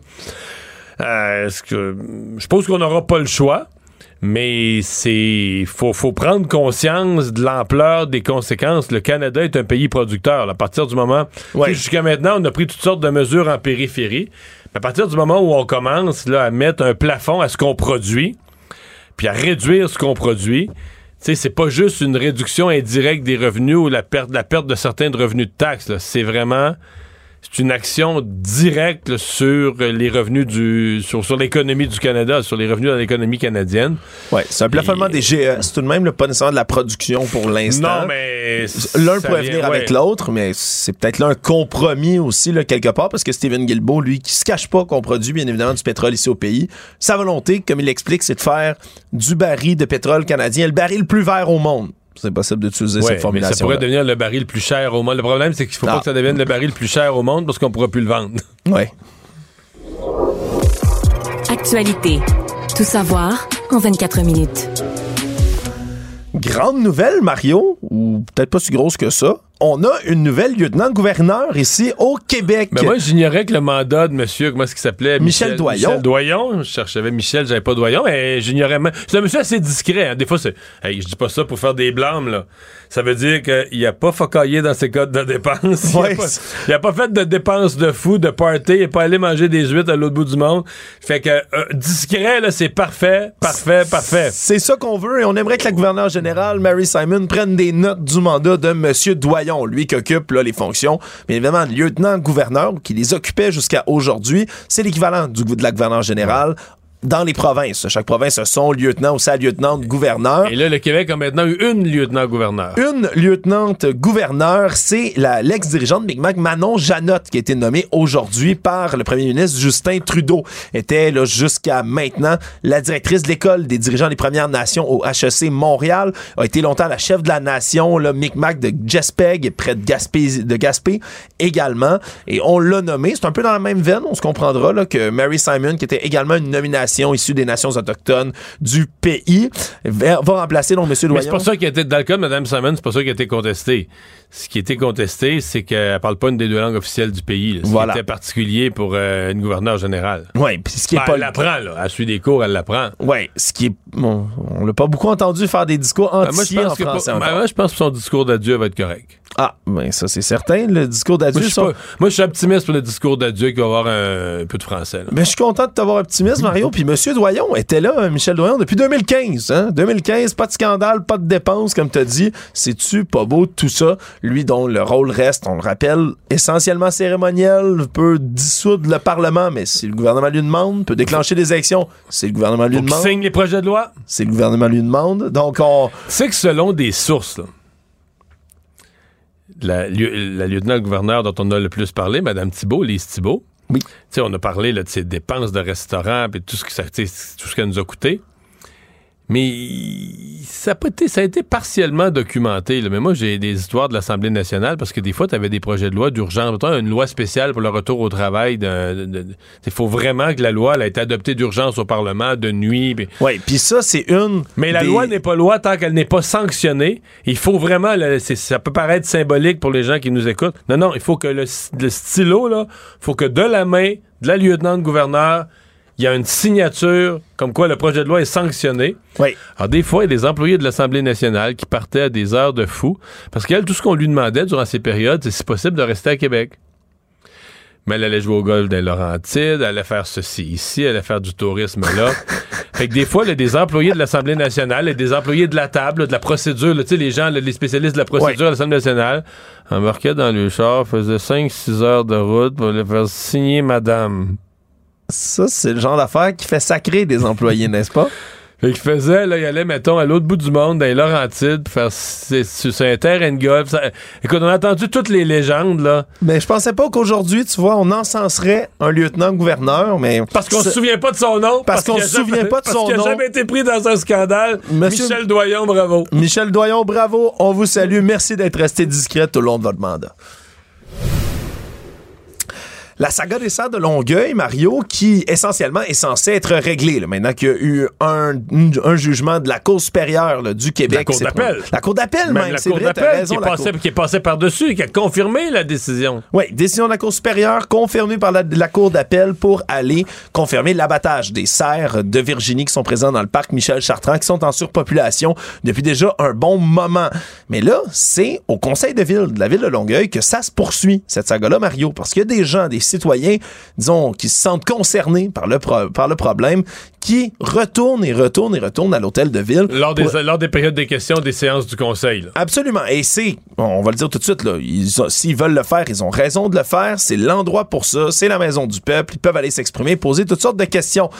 Euh, que, je pense qu'on n'aura pas le choix mais c'est faut, faut prendre conscience de l'ampleur des conséquences. Le Canada est un pays producteur. À partir du moment jusqu'à maintenant, on a pris toutes sortes de mesures en périphérie. À partir du moment où on commence là, à mettre un plafond à ce qu'on produit, puis à réduire ce qu'on produit, c'est pas juste une réduction indirecte des revenus ou la perte, la perte de certains revenus de taxes. C'est vraiment c'est une action directe sur les revenus du sur, sur l'économie du Canada, sur les revenus de l'économie canadienne. Oui, c'est un plafonnement des GES tout de même, pas nécessairement de la production pour l'instant. Non, mais l'un pourrait venir avec l'autre, mais c'est peut-être là un compromis aussi là, quelque part parce que Stephen Guilbeault, lui, qui se cache pas qu'on produit bien évidemment du pétrole ici au pays, sa volonté, comme il l'explique, c'est de faire du baril de pétrole canadien le baril le plus vert au monde c'est possible d'utiliser cette formulation. Mais ça pourrait devenir le baril le plus cher au monde. Le problème, c'est qu'il ne faut pas ah. que ça devienne le baril le plus cher au monde parce qu'on ne pourra plus le vendre. Oui. Actualité. Tout savoir en 24 minutes. Grande nouvelle, Mario, ou peut-être pas si grosse que ça on a une nouvelle lieutenant-gouverneur ici au Québec. Mais moi, j'ignorais que le mandat de monsieur, comment est-ce qu'il s'appelait? Michel, Doyon. Michel Doyon. Je cherchais Michel, j'avais pas Doyon, mais j'ignorais même. C'est un monsieur assez discret. Hein. Des fois, c'est. je dis pas ça pour faire des blâmes, là. Ça veut dire qu'il a pas focaillé dans ses codes de dépenses. il, a pas, fait de dépenses de fou, de party. Il est pas allé manger des huîtres à l'autre bout du monde. Fait que, euh, discret, là, c'est parfait, parfait, parfait. C'est ça qu'on veut et on aimerait que la gouverneure générale, Mary Simon, prenne des notes du mandat de monsieur Doyon Lui qui occupe là, les fonctions, bien évidemment, lieutenant-gouverneur, qui les occupait jusqu'à aujourd'hui, c'est l'équivalent de la gouverneure générale dans les provinces. Chaque province a son lieutenant ou sa lieutenante gouverneur. Et là, le Québec a maintenant eu une lieutenant-gouverneur. Une lieutenante-gouverneur, c'est la, l'ex-dirigeante Big Mac Manon Janotte qui a été nommée aujourd'hui par le premier ministre Justin Trudeau. Était là jusqu'à maintenant la directrice de l'école des dirigeants des Premières Nations au HEC Montréal. A été longtemps la chef de la nation, le Micmac de Jespeg, près de Gaspé, de Gaspé également. Et on l'a nommé. C'est un peu dans la même veine, on se comprendra, là, que Mary Simon, qui était également une nomination issus des nations autochtones du pays. Va, remplacer donc M. Doyon. Mais c'est pas ça qui a été, dans le cas de Mme Simon, c'est pas ça qui a été contesté. Ce qui a été contesté, c'est qu'elle parle pas une des deux langues officielles du pays. Ce voilà. qui était particulier pour euh, une gouverneure générale. Oui, puis ce qui ben, est pas... Elle l'apprend, là. Elle suit des cours, elle l'apprend. Oui, ce qui est... Bon, on l'a pas beaucoup entendu faire des discours entiers ben, moi, je pense en français. ben, moi, je pense que son discours d'adieu va être correct. Ah, ben ça, c'est certain. Le discours d'adieu... Moi, sont... moi, je suis optimiste pour le discours d'adieu qui va avoir un, un, peu de français. Mais je suis content de t'avoir optimiste, Mario. Puis M. Doyon était là, Michel Doyon, depuis 2015. Hein? 2015, pas de scandale, pas de dépenses, comme tu as dit. C'est-tu pas beau tout ça? Lui dont le rôle reste, on le rappelle, essentiellement cérémoniel, peut dissoudre le Parlement, mais si le gouvernement lui demande, peut déclencher des élections, c'est le gouvernement lui demande. signe les projets de loi. C'est le gouvernement lui demande. Donc on... C'est que selon des sources, là, la, la lieutenant-gouverneur dont on a le plus parlé, Mme Thibault, Lise Thibault, oui. on a parlé de ses dépenses de restaurant et tout ce que ça, tout ce qu'elle nous a coûté. Mais ça a, pas été, ça a été partiellement documenté. Là. Mais moi, j'ai des histoires de l'Assemblée nationale parce que des fois, tu avais des projets de loi d'urgence. Une loi spéciale pour le retour au travail. Il faut vraiment que la loi elle, ait été adoptée d'urgence au Parlement de nuit. Pis... Oui, puis ça, c'est une. Mais la des... loi n'est pas loi tant qu'elle n'est pas sanctionnée. Il faut vraiment. Là, ça peut paraître symbolique pour les gens qui nous écoutent. Non, non, il faut que le, le stylo, là, faut que de la main de la lieutenant-gouverneur, il y a une signature comme quoi le projet de loi est sanctionné. Oui. Alors, des fois, il y a des employés de l'Assemblée nationale qui partaient à des heures de fou parce qu'elle, tout ce qu'on lui demandait durant ces périodes, c'est si possible de rester à Québec. Mais elle allait jouer au golf des Laurentides, elle allait faire ceci ici, elle allait faire du tourisme là. fait que des fois, il y a des employés de l'Assemblée nationale et des employés de la table, de la procédure, tu sais, les gens, les spécialistes de la procédure ouais. à l'Assemblée nationale, embarquaient dans le char, faisaient 5-6 heures de route pour les faire signer madame. Ça, c'est le genre d'affaire qui fait sacrer des employés, n'est-ce pas? Fait qu'il faisait, là, il allait, mettons, à l'autre bout du monde, dans les Laurentides, pour faire sur un terrain de golf. Ça, écoute, on a entendu toutes les légendes, là. Mais je pensais pas qu'aujourd'hui, tu vois, on encenserait un lieutenant-gouverneur, mais... Parce qu'on se souvient pas de son nom. Parce, parce qu'on se souvient pas de son nom. Parce qu'il a jamais été pris dans un scandale. Monsieur... Michel Doyon, bravo. Michel Doyon, bravo. On vous salue. Merci d'être resté discret tout au long de votre mandat. La saga des serres de Longueuil, Mario, qui essentiellement est censée être réglée. Là, maintenant qu'il y a eu un, un, jugement de la Cour supérieure là, du Québec. La Cour d'appel. La Cour d'appel, même. La c'est Cour vrai, d'appel raison, qui, cour... qui est passée par-dessus, qui a confirmé la décision. Oui, décision de la Cour supérieure confirmée par la, la Cour d'appel pour aller confirmer l'abattage des cerfs de Virginie qui sont présents dans le parc Michel Chartrand, qui sont en surpopulation depuis déjà un bon moment. Mais là, c'est au conseil de ville de la ville de Longueuil que ça se poursuit, cette saga-là, Mario, parce qu'il y a des gens, des citoyens, disons, qui se sentent concernés par le, pro par le problème, qui retournent et retournent et retournent à l'hôtel de ville. Lors des, pour... lors des périodes des questions, des séances du conseil. Là. Absolument. Et c'est, on va le dire tout de suite, s'ils veulent le faire, ils ont raison de le faire. C'est l'endroit pour ça. C'est la maison du peuple. Ils peuvent aller s'exprimer, poser toutes sortes de questions.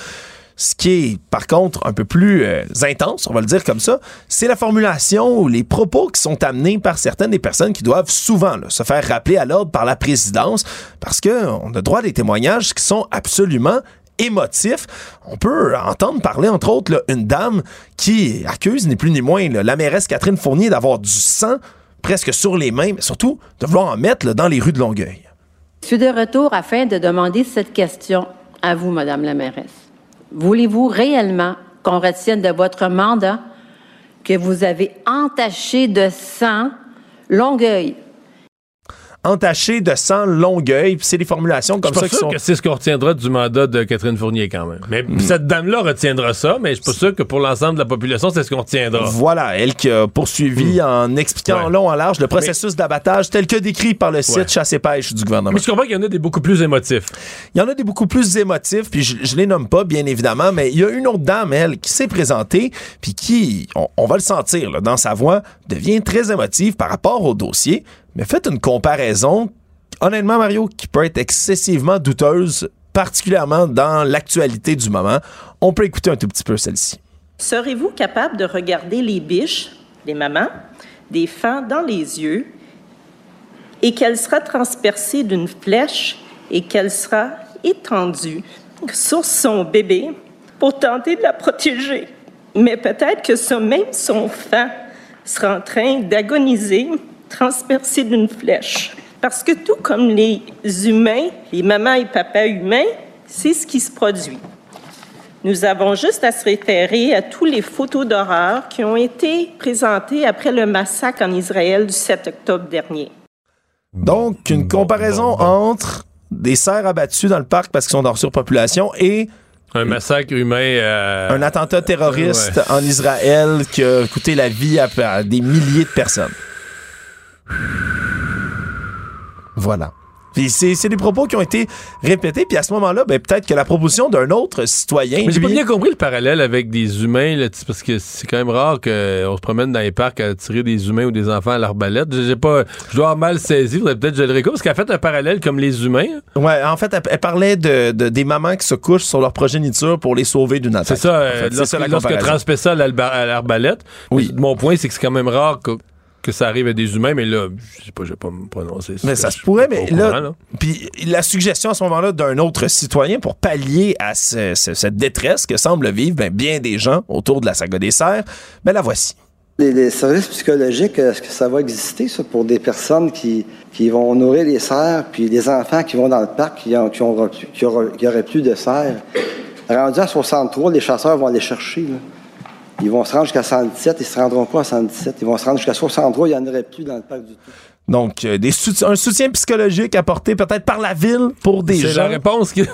Ce qui est, par contre, un peu plus euh, intense, on va le dire comme ça, c'est la formulation ou les propos qui sont amenés par certaines des personnes qui doivent souvent se faire rappeler à l'ordre par la présidence parce qu'on a droit à des témoignages qui sont absolument émotifs. On peut entendre parler, entre autres, une dame qui accuse, ni plus ni moins, la mairesse Catherine Fournier d'avoir du sang presque sur les mains, mais surtout de vouloir en mettre dans les rues de Longueuil. Je suis de retour afin de demander cette question à vous, Madame la mairesse. Voulez-vous réellement qu'on retienne de votre mandat que vous avez entaché de sang Longueuil? Entaché de sang Longueuil, puis c'est des formulations comme je ça suis qui pas sûr sont... que c'est ce qu'on retiendra du mandat de Catherine Fournier quand même. Mais mm. cette dame-là retiendra ça, mais je suis pas sûr que pour l'ensemble de la population, c'est ce qu'on retiendra. Voilà, elle qui a poursuivi mm. en expliquant Ouais. en long en large le processus d'abattage tel que décrit par le site Ouais. Chasse et Pêche du gouvernement. Mais je comprends qu'il y en a des beaucoup plus émotifs. Il y en a des beaucoup plus émotifs, puis je, je les nomme pas, bien évidemment, mais il y a une autre dame, elle, qui s'est présentée, puis qui, on, on va le sentir là, dans sa voix, devient très émotive par rapport au dossier, Mais faites une comparaison, honnêtement, Mario, qui peut être excessivement douteuse, particulièrement dans l'actualité du moment. On peut écouter un tout petit peu celle-ci. Serez-vous capable de regarder les biches, les mamans, des fans dans les yeux et qu'elle sera transpercée d'une flèche et qu'elle sera étendue sur son bébé pour tenter de la protéger? Mais peut-être que ce même son fan sera en train d'agoniser, transpercé d'une flèche. Parce que tout comme les humains, les mamans et papas humains, c'est ce qui se produit. Nous avons juste à se référer à tous les photos d'horreur qui ont été présentées après le massacre en Israël du 7 octobre dernier. Donc, une comparaison entre des cerfs abattus dans le parc parce qu'ils sont dans surpopulation et un massacre humain. Euh, un attentat terroriste en Israël qui a coûté la vie à des milliers de personnes. Voilà. C'est des propos qui ont été répétés, puis à ce moment-là, ben, peut-être que la proposition d'un autre citoyen. Mais j'ai pas bien compris le parallèle avec des humains, là, parce que c'est quand même rare qu'on se promène dans les parcs à tirer des humains ou des enfants à l'arbalète. J'ai pas, je dois avoir mal saisi, peut-être je le réécoute, parce qu'elle a fait un parallèle comme les humains. Ouais, en fait, elle, parlait de, des mamans qui se couchent sur leur progéniture pour les sauver d'une attaque. C'est ça, euh, lorsque, lorsque ça à l'arbalète. Oui. Mon point, c'est que c'est quand même rare que que ça arrive à des humains, mais là, je sais pas, je vais pas me prononcer. Mais ça se pourrait, mais là, puis la suggestion à ce moment-là d'un autre citoyen pour pallier à cette détresse que semblent vivre ben, bien des gens autour de la saga des serres, ben la voici. Les, services psychologiques, est-ce que ça va exister, ça, pour des personnes qui, qui vont nourrir les cerfs, puis les enfants qui vont dans le parc, qui, ont, qui, auraient plus de cerfs? Rendu à 63, les chasseurs vont aller chercher. Là. Ils vont se rendre jusqu'à 117, ils se rendront pas à 117. Ils vont se rendre jusqu'à 63, il n'y en aurait plus dans le parc du tout. Donc, euh, des un soutien psychologique apporté peut-être par la ville pour des gens. C'est la réponse qui...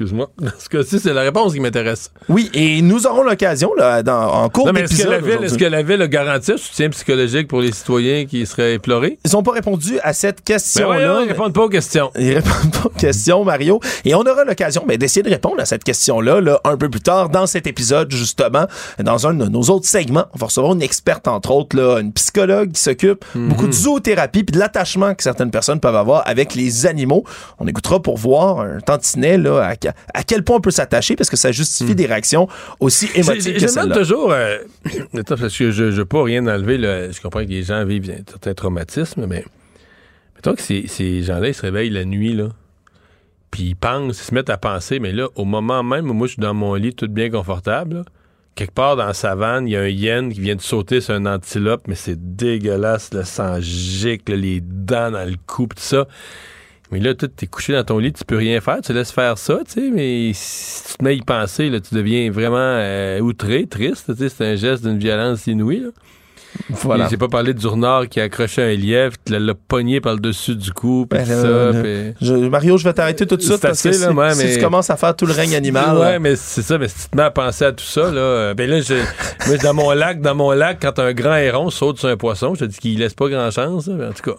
Excuse-moi. Parce que si c'est la réponse qui m'intéresse. Oui, et nous aurons l'occasion, là, dans, en cours d'épisode. Est-ce que, la ville, est-ce que la ville a garanti un soutien psychologique pour les citoyens qui seraient éplorés? Ils n'ont pas répondu à cette question-là. Ben ils répondent pas aux questions. Ils répondent pas aux questions, Mario. Et on aura l'occasion ben, d'essayer de répondre à cette question-là là, un peu plus tard dans cet épisode, justement, dans un de nos autres segments. On va recevoir une experte, entre autres, là, une psychologue qui s'occupe Mhm. beaucoup de zoothérapie puis de l'attachement que certaines personnes peuvent avoir avec les animaux. On écoutera pour voir un tantinet là, à, à quel point on peut s'attacher parce que ça justifie des réactions aussi émotives que Je celle-là. demande toujours, euh, attends, parce que je ne veux pas rien enlever, là, je comprends que les gens vivent un certain traumatisme, mais mettons que ces, ces gens-là, ils se réveillent la nuit, là, puis ils pensent, ils se mettent à penser, mais là, au moment même où moi, je suis dans mon lit, tout bien confortable, là, quelque part dans la savane, il y a un hyène qui vient de sauter sur un antilope, mais c'est dégueulasse, le sang gicle, les dents dans le cou, tout ça. Mais là, tu es couché dans ton lit, tu peux rien faire, tu laisses faire ça, tu sais, mais si tu te mets à y penser, là, tu deviens vraiment euh, outré, triste, tu sais, c'est un geste d'une violence inouïe, là. Voilà. J'ai pas parlé du renard qui a accroché un lièvre, qui l'a- pogné par le dessus du cou, pis Ben, tout ça, là, pis- je- Mario, je vais t'arrêter tout de suite parce que assez, si, là, ouais, si mais- tu commences à faire tout le règne animal. Ouais, mais c'est ça, mais si tu te mets à penser à tout ça, là, euh, ben là, je, moi, dans mon lac, dans mon lac, quand un grand héron saute sur un poisson, je te dis qu'il laisse pas grand chance, là, en tout cas.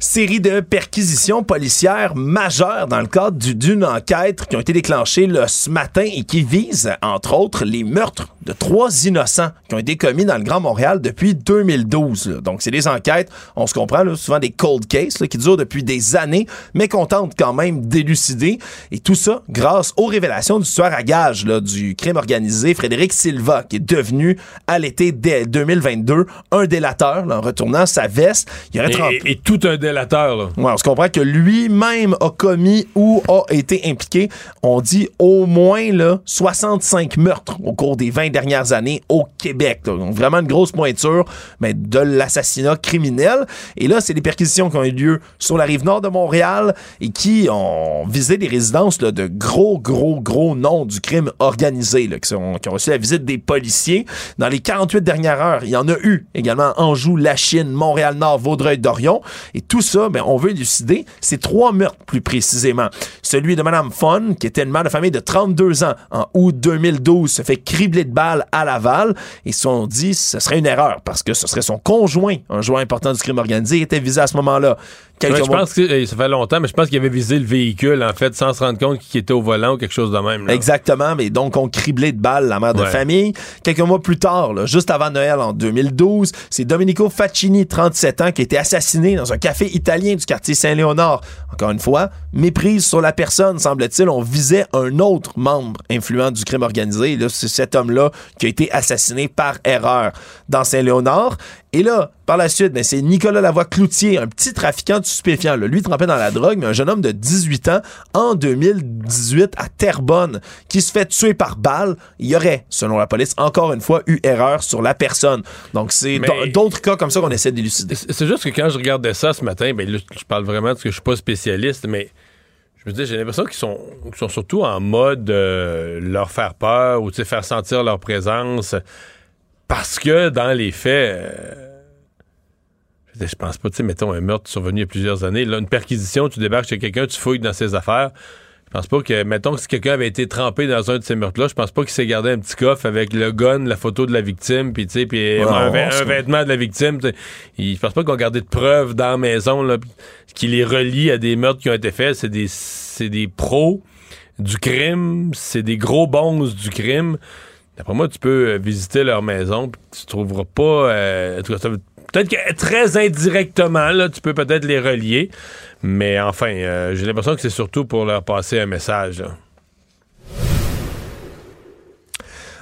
Série de perquisitions policières majeures dans le cadre du- d'une enquête qui ont été déclenchées là, ce matin et qui visent, entre autres, les meurtres de trois innocents qui ont été commis dans le Grand Montréal depuis 2012. là. Donc, c'est des enquêtes, on se comprend, là, souvent des cold cases qui durent depuis des années, mais qu'on tente quand même d'élucider. Et tout ça grâce aux révélations du tueur à gage là, du crime organisé, Frédéric Silva, qui est devenu, à l'été dé- 2022, un délateur en retournant sa veste. Il aurait Et, trempé- et- et tout un délateur, là. Ouais, on se comprend que lui-même a commis ou a été impliqué, on dit au moins là, 65 meurtres au cours des 20 dernières années au Québec. là. Donc vraiment une grosse pointure mais de l'assassinat criminel. Et là, c'est des perquisitions qui ont eu lieu sur la rive nord de Montréal et qui ont visé des résidences là, de gros, gros, gros noms du crime organisé, là, qui, ont reçu la visite des policiers. Dans les 48 dernières heures, il y en a eu également Anjou, Lachine, Montréal-Nord, Vaudreuil-Dorion. Et tout ben, on veut élucider ces trois meurtres plus précisément. Celui de Madame Fon, qui était une mère de famille de 32 ans en août 2012, se fait cribler de balles à Laval. Et si on dit, ce serait une erreur parce que ce serait son conjoint, un joueur important du crime organisé, était visé à ce moment-là. Ouais, je pense que ça fait longtemps, mais je pense qu'il avait visé le véhicule, en fait, sans se rendre compte qu'il était au volant ou quelque chose de même. là. Exactement, mais donc on criblé de balles la mère de Ouais. famille. Quelques mois plus tard, là, juste avant Noël en 2012, c'est Domenico Faccini, 37 ans, qui a été assassiné dans un café italien du quartier Saint-Léonard. Encore une fois, méprise sur la personne, semble-t-il. On visait un autre membre influent du crime organisé. C'est cet homme-là qui a été assassiné par erreur dans Saint-Léonard. Et là, par la suite, ben, c'est Nicolas Lavoie-Cloutier, un petit trafiquant de stupéfiants. là. Lui trempé dans la drogue, mais un jeune homme de 18 ans en 2018 à Terrebonne qui se fait tuer par balle. Il y aurait, selon la police, encore une fois, eu erreur sur la personne. Donc, c'est Mais- d'autres cas comme ça qu'on essaie d'élucider. C'est juste que quand je regardais ça ce matin, ben là, je parle vraiment parce que je suis pas spécialiste, mais je me dis, j'ai l'impression qu'ils sont, sont surtout en mode euh, leur faire peur ou faire sentir leur présence. Parce que dans les faits, euh, je pense pas, tu sais, mettons un meurtre survenu il y a plusieurs années, là, une perquisition, tu débarques chez quelqu'un, tu fouilles dans ses affaires. Je pense pas que, mettons que si quelqu'un avait été trempé dans un de ces meurtres-là, je pense pas qu'il s'est gardé un petit coffre avec le gun, la photo de la victime, puis tu sais, puis Ouais, un, vêtement de la victime. Il- Je pense pas qu'on gardé de preuves dans la maison là, qui les relie à des meurtres qui ont été faits. C'est des, c'est des pros du crime, c'est des gros bons du crime. D'après moi, tu peux euh, visiter leur maison, puis tu trouveras pas. euh, Peut-être que très indirectement, là, tu peux peut-être les relier. Mais enfin, euh, j'ai l'impression que c'est surtout pour leur passer un message. là.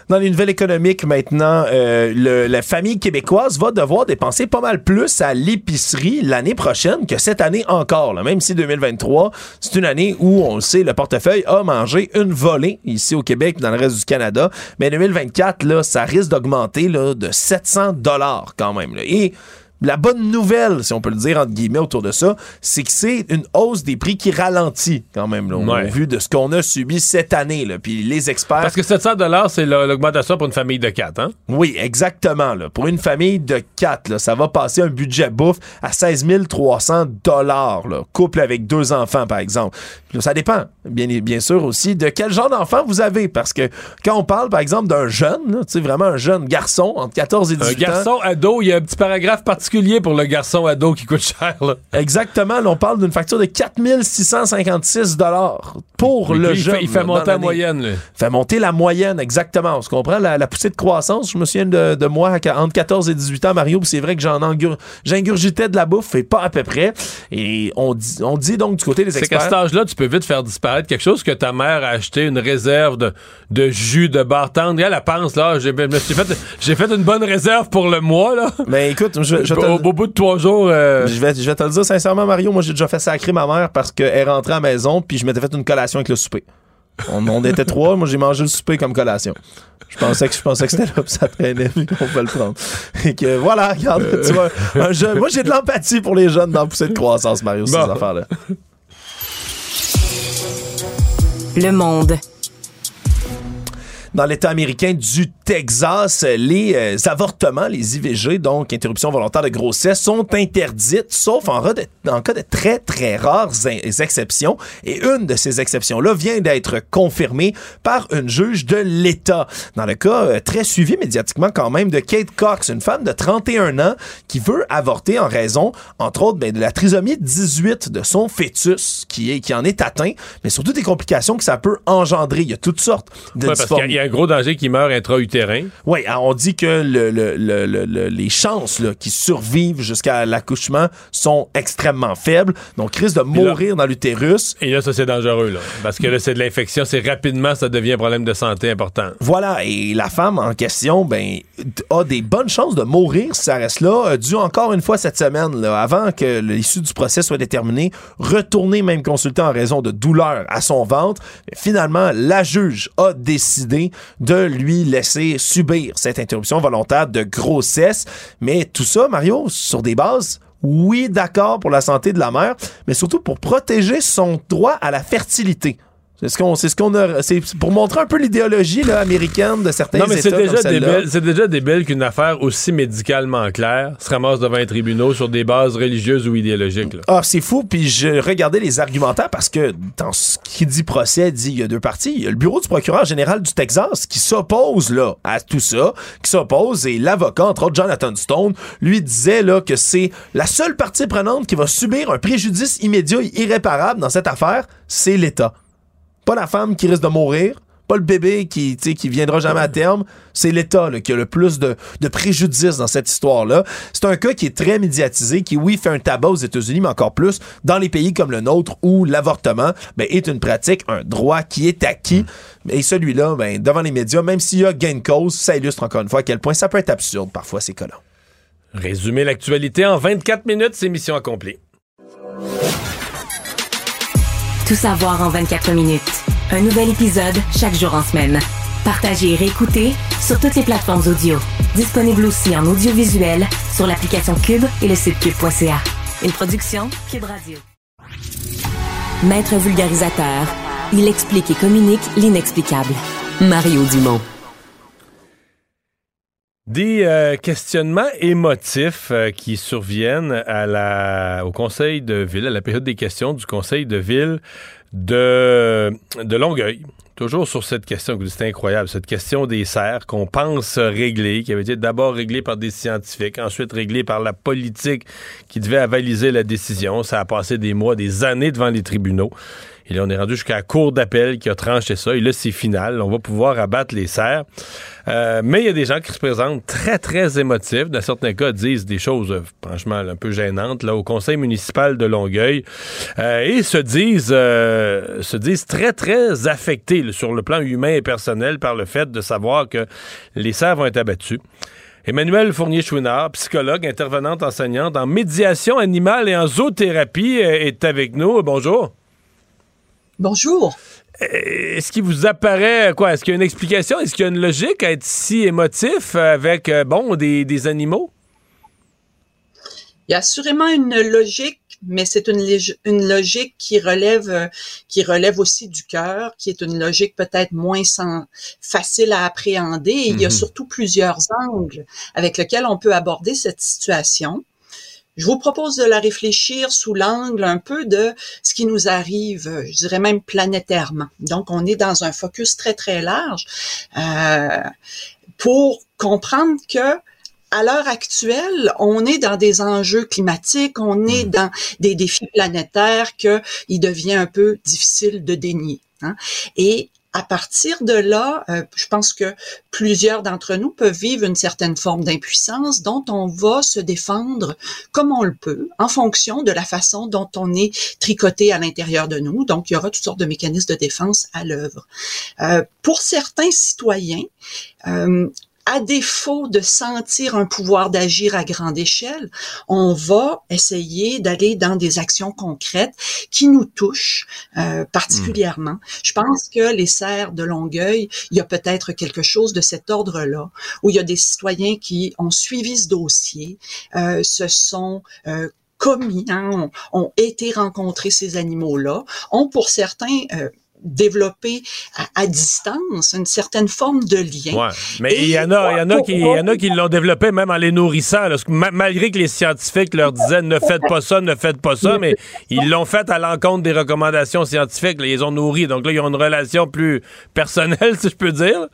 Dans les nouvelles économiques maintenant, euh, le- la famille québécoise va devoir dépenser pas mal plus à l'épicerie l'année prochaine que cette année encore. là. Même si 2023, c'est une année où, on le sait, le portefeuille a mangé une volée ici au Québec et dans le reste du Canada. Mais 2024, là, ça risque d'augmenter de 700 dollars quand même. là. Et la bonne nouvelle, si on peut le dire entre guillemets autour de ça, c'est que c'est une hausse des prix qui ralentit quand même, là, au Ouais. vu de ce qu'on a subi cette année. Là. Puis les experts... Parce que 700 c'est la- l'augmentation pour une famille de 4, hein? Oui, exactement. Là. Pour une famille de 4, ça va passer un budget bouffe à 16 300 dollars. Couple avec deux enfants, par exemple. Là, ça dépend, bien, bien sûr aussi, de quel genre d'enfant vous avez. Parce que quand on parle, par exemple, d'un jeune, là, tu sais, vraiment un jeune garçon entre 14 et Un 18 ans... garçon ado, il y a un petit paragraphe particulier pour le garçon ado qui coûte cher. Là. Exactement, là, on parle d'une facture de 4656 dollars pour Puis le il jeune. fait, il fait là, dans monter la moyenne. là. fait monter la moyenne, exactement. On se comprend, la, la poussée de croissance, je me souviens de, de moi entre 14 et 18 ans, Mario, c'est vrai que j'en j'ingurgitais de la bouffe, et pas à peu près. Et on dit, on dit donc du côté des C'est qu'à experts... cet âge-là, tu peux vite faire disparaître quelque chose que ta mère a acheté, une réserve de, de jus, de bar tendre. Elle, elle pense, là, j'ai fait, fait une bonne réserve pour le mois, là. Ben écoute, je, je te- au, au bout de trois jours, euh, je vais, je vais te le dire sincèrement, Mario, moi j'ai déjà fait sacrer ma mère parce qu'elle est rentrée à la maison, puis je m'étais fait une collation avec le souper. On, on était trois, moi j'ai mangé le souper comme collation. Je pensais que je pensais que c'était là, puis ça traînait, puis qu'on pouvait le prendre. Et que voilà, regarde, tu vois, un jeune, moi j'ai de l'empathie pour les jeunes dans la poussée de croissance, Mario, ces Bon. affaires-là. Le monde. Dans l'État américain du Texas, les euh, avortements, les IVG, donc interruption volontaire de grossesse, sont interdites, sauf en, cas de très, très rares exceptions. Et une de ces exceptions-là vient d'être confirmée par une juge de l'État. Dans le cas euh, très suivi médiatiquement quand même de Kate Cox, une femme de 31 ans qui veut avorter en raison, entre autres, ben, de la trisomie 18 de son fœtus qui, est, qui en est atteint, mais surtout des complications que ça peut engendrer. Il y a toutes sortes de ouais, y a- un gros danger qui meurt intra-utérin. oui, on dit que le- le- le- le- le- les chances qu'ils survivent jusqu'à l'accouchement sont extrêmement faibles. Donc, risque de là- mourir dans l'utérus. Et là, ça, c'est dangereux, là. Parce que là, c'est de l'infection. C'est rapidement, ça devient un problème de santé important. Voilà, et la femme en question, ben, a des bonnes chances de mourir si ça reste là, euh, dû encore une fois cette semaine, là, avant que l'issue du procès soit déterminée, retourner même consulter en raison de douleurs à son ventre. Mais finalement, la juge a décidé de lui laisser subir cette interruption volontaire de grossesse. Mais tout ça, Mario, sur des bases oui, d'accord pour la santé de la mère, mais surtout pour protéger son droit à la fertilité. C'est ce qu'on, c'est ce qu'on a, c'est pour montrer un peu l'idéologie là, américaine de certains Non, mais c'est déjà, comme débile, c'est déjà débile qu'une affaire aussi médicalement claire se ramasse devant un tribunal sur des bases religieuses ou idéologiques. là. Ah, c'est fou. Puis je regardais les argumentaires parce que dans ce qui dit procès, dit il y a deux parties. Il y a le bureau du procureur général du Texas qui s'oppose là à tout ça, qui s'oppose et l'avocat, entre autres Jonathan Stone, lui disait là que c'est la seule partie prenante qui va subir un préjudice immédiat et irréparable dans cette affaire, c'est l'État. Pas la femme qui risque de mourir. Pas le bébé qui, qui viendra jamais à terme. C'est l'État qui a le plus de, de préjudice dans cette histoire-là. C'est un cas qui est très médiatisé, qui, oui, fait un tabac aux États-Unis, mais encore plus dans les pays comme le nôtre où l'avortement ben, est une pratique, un droit qui est acquis. Et celui-là, ben, devant les médias, même s'il y a gain de cause, ça illustre encore une fois à quel point ça peut être absurde parfois ces cas-là. Résumer l'actualité en 24 minutes, c'est mission accomplie. Tout savoir en 24 minutes. Un nouvel épisode chaque jour en semaine. Partagez et réécoutez sur toutes les plateformes audio. Disponible aussi en audiovisuel sur l'application Cube et le site cube.ca. Une production Cube Radio. Maître vulgarisateur, il explique et communique l'inexplicable. Mario Dumont. Des euh, questionnements émotifs euh, qui surviennent à la, au conseil de ville, à la période des questions du conseil de ville de, de Longueuil. Toujours sur cette question, c'est incroyable, cette question des serres qu'on pense régler, qui avait été d'abord réglée par des scientifiques, ensuite réglée par la politique qui devait avaliser la décision. Ça a passé des mois, des années devant les tribunaux. Et là, on est rendu jusqu'à la cour d'appel qui a tranché ça. Et là, c'est final. On va pouvoir abattre les serres. Euh, mais il y a des gens qui se présentent très, très émotifs. Dans certains cas, disent des choses, euh, franchement, un peu gênantes, là, au conseil municipal de Longueuil. Euh, et se disent, euh, se disent très, très affectés sur le plan humain et personnel par le fait de savoir que les serres vont être abattues. Emmanuel Fournier-Chouinard, psychologue, intervenante enseignante en médiation animale et en zoothérapie, est avec nous. Bonjour. Bonjour. Est-ce qu'il vous apparaît quoi? Est-ce qu'il y a une explication? Est-ce qu'il y a une logique à être si émotif avec euh, bon des, des animaux? Il y a assurément une logique, mais c'est une, une logique qui relève, euh, qui relève aussi du cœur, qui est une logique peut-être moins sans, facile à appréhender. Et Il y a Mhm. surtout plusieurs angles avec lesquels on peut aborder cette situation. Je vous propose de la réfléchir sous l'angle un peu de ce qui nous arrive, je dirais même planétairement. Donc, on est dans un focus très, très large euh, pour comprendre que à l'heure actuelle, on est dans des enjeux climatiques, on est dans des défis planétaires que il devient un peu difficile de dénier. hein. Et à partir de là, euh, je pense que plusieurs d'entre nous peuvent vivre une certaine forme d'impuissance dont on va se défendre comme on le peut en fonction de la façon dont on est tricoté à l'intérieur de nous. Donc, il y aura toutes sortes de mécanismes de défense à l'œuvre. Euh, pour certains citoyens, euh, à défaut de sentir un pouvoir d'agir à grande échelle, on va essayer d'aller dans des actions concrètes qui nous touchent euh, particulièrement. Je pense que les serres de Longueuil, il y a peut-être quelque chose de cet ordre-là, où il y a des citoyens qui ont suivi ce dossier, euh, se sont euh, commis, hein, ont, ont été rencontrer ces animaux-là, ont pour certains développé à, à distance une certaine forme de lien. Ouais. Mais il y en a, il y en a qui, il y en a qui l'ont développé même en les nourrissant. là. Malgré que les scientifiques leur disaient ne faites pas ça, ne faites pas ça, mais ils l'ont fait à l'encontre des recommandations scientifiques. là. Ils les ont nourris. Donc là, ils ont une relation plus personnelle, si je peux dire.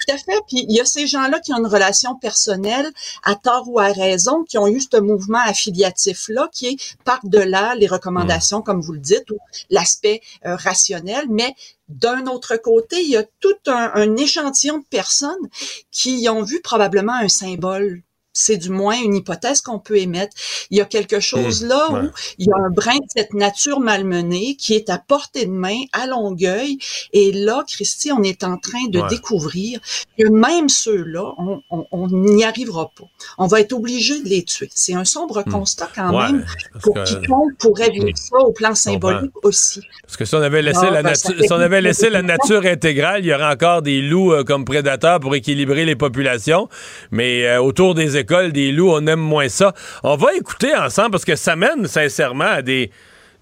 Tout à fait. Puis il y a ces gens-là qui ont une relation personnelle, à tort ou à raison, qui ont eu ce mouvement affiliatif-là, qui est par-delà les recommandations, comme vous le dites, ou l'aspect euh, rationnel. Mais d'un autre côté, il y a tout un, un échantillon de personnes qui ont vu probablement un symbole. C'est du moins une hypothèse qu'on peut émettre. Il y a quelque chose Mmh, là ouais. où il y a un brin de cette nature malmenée qui est à portée de main, à Longueuil. Et là, Christy, on est en train de Ouais. découvrir que même ceux-là, on- n'y arrivera pas. On va être obligé de les tuer. C'est un sombre constat quand. Ouais, même pour que- quiconque pourrait vivre ça au plan symbolique aussi. Parce que si on avait laissé, Ah, la, ben, natu- si on avait laissé la nature intégrale, il y aurait encore des loups euh, comme prédateurs pour équilibrer les populations. Mais euh, autour des écoles, des loups, on aime moins ça. On va écouter ensemble parce que ça mène sincèrement à des,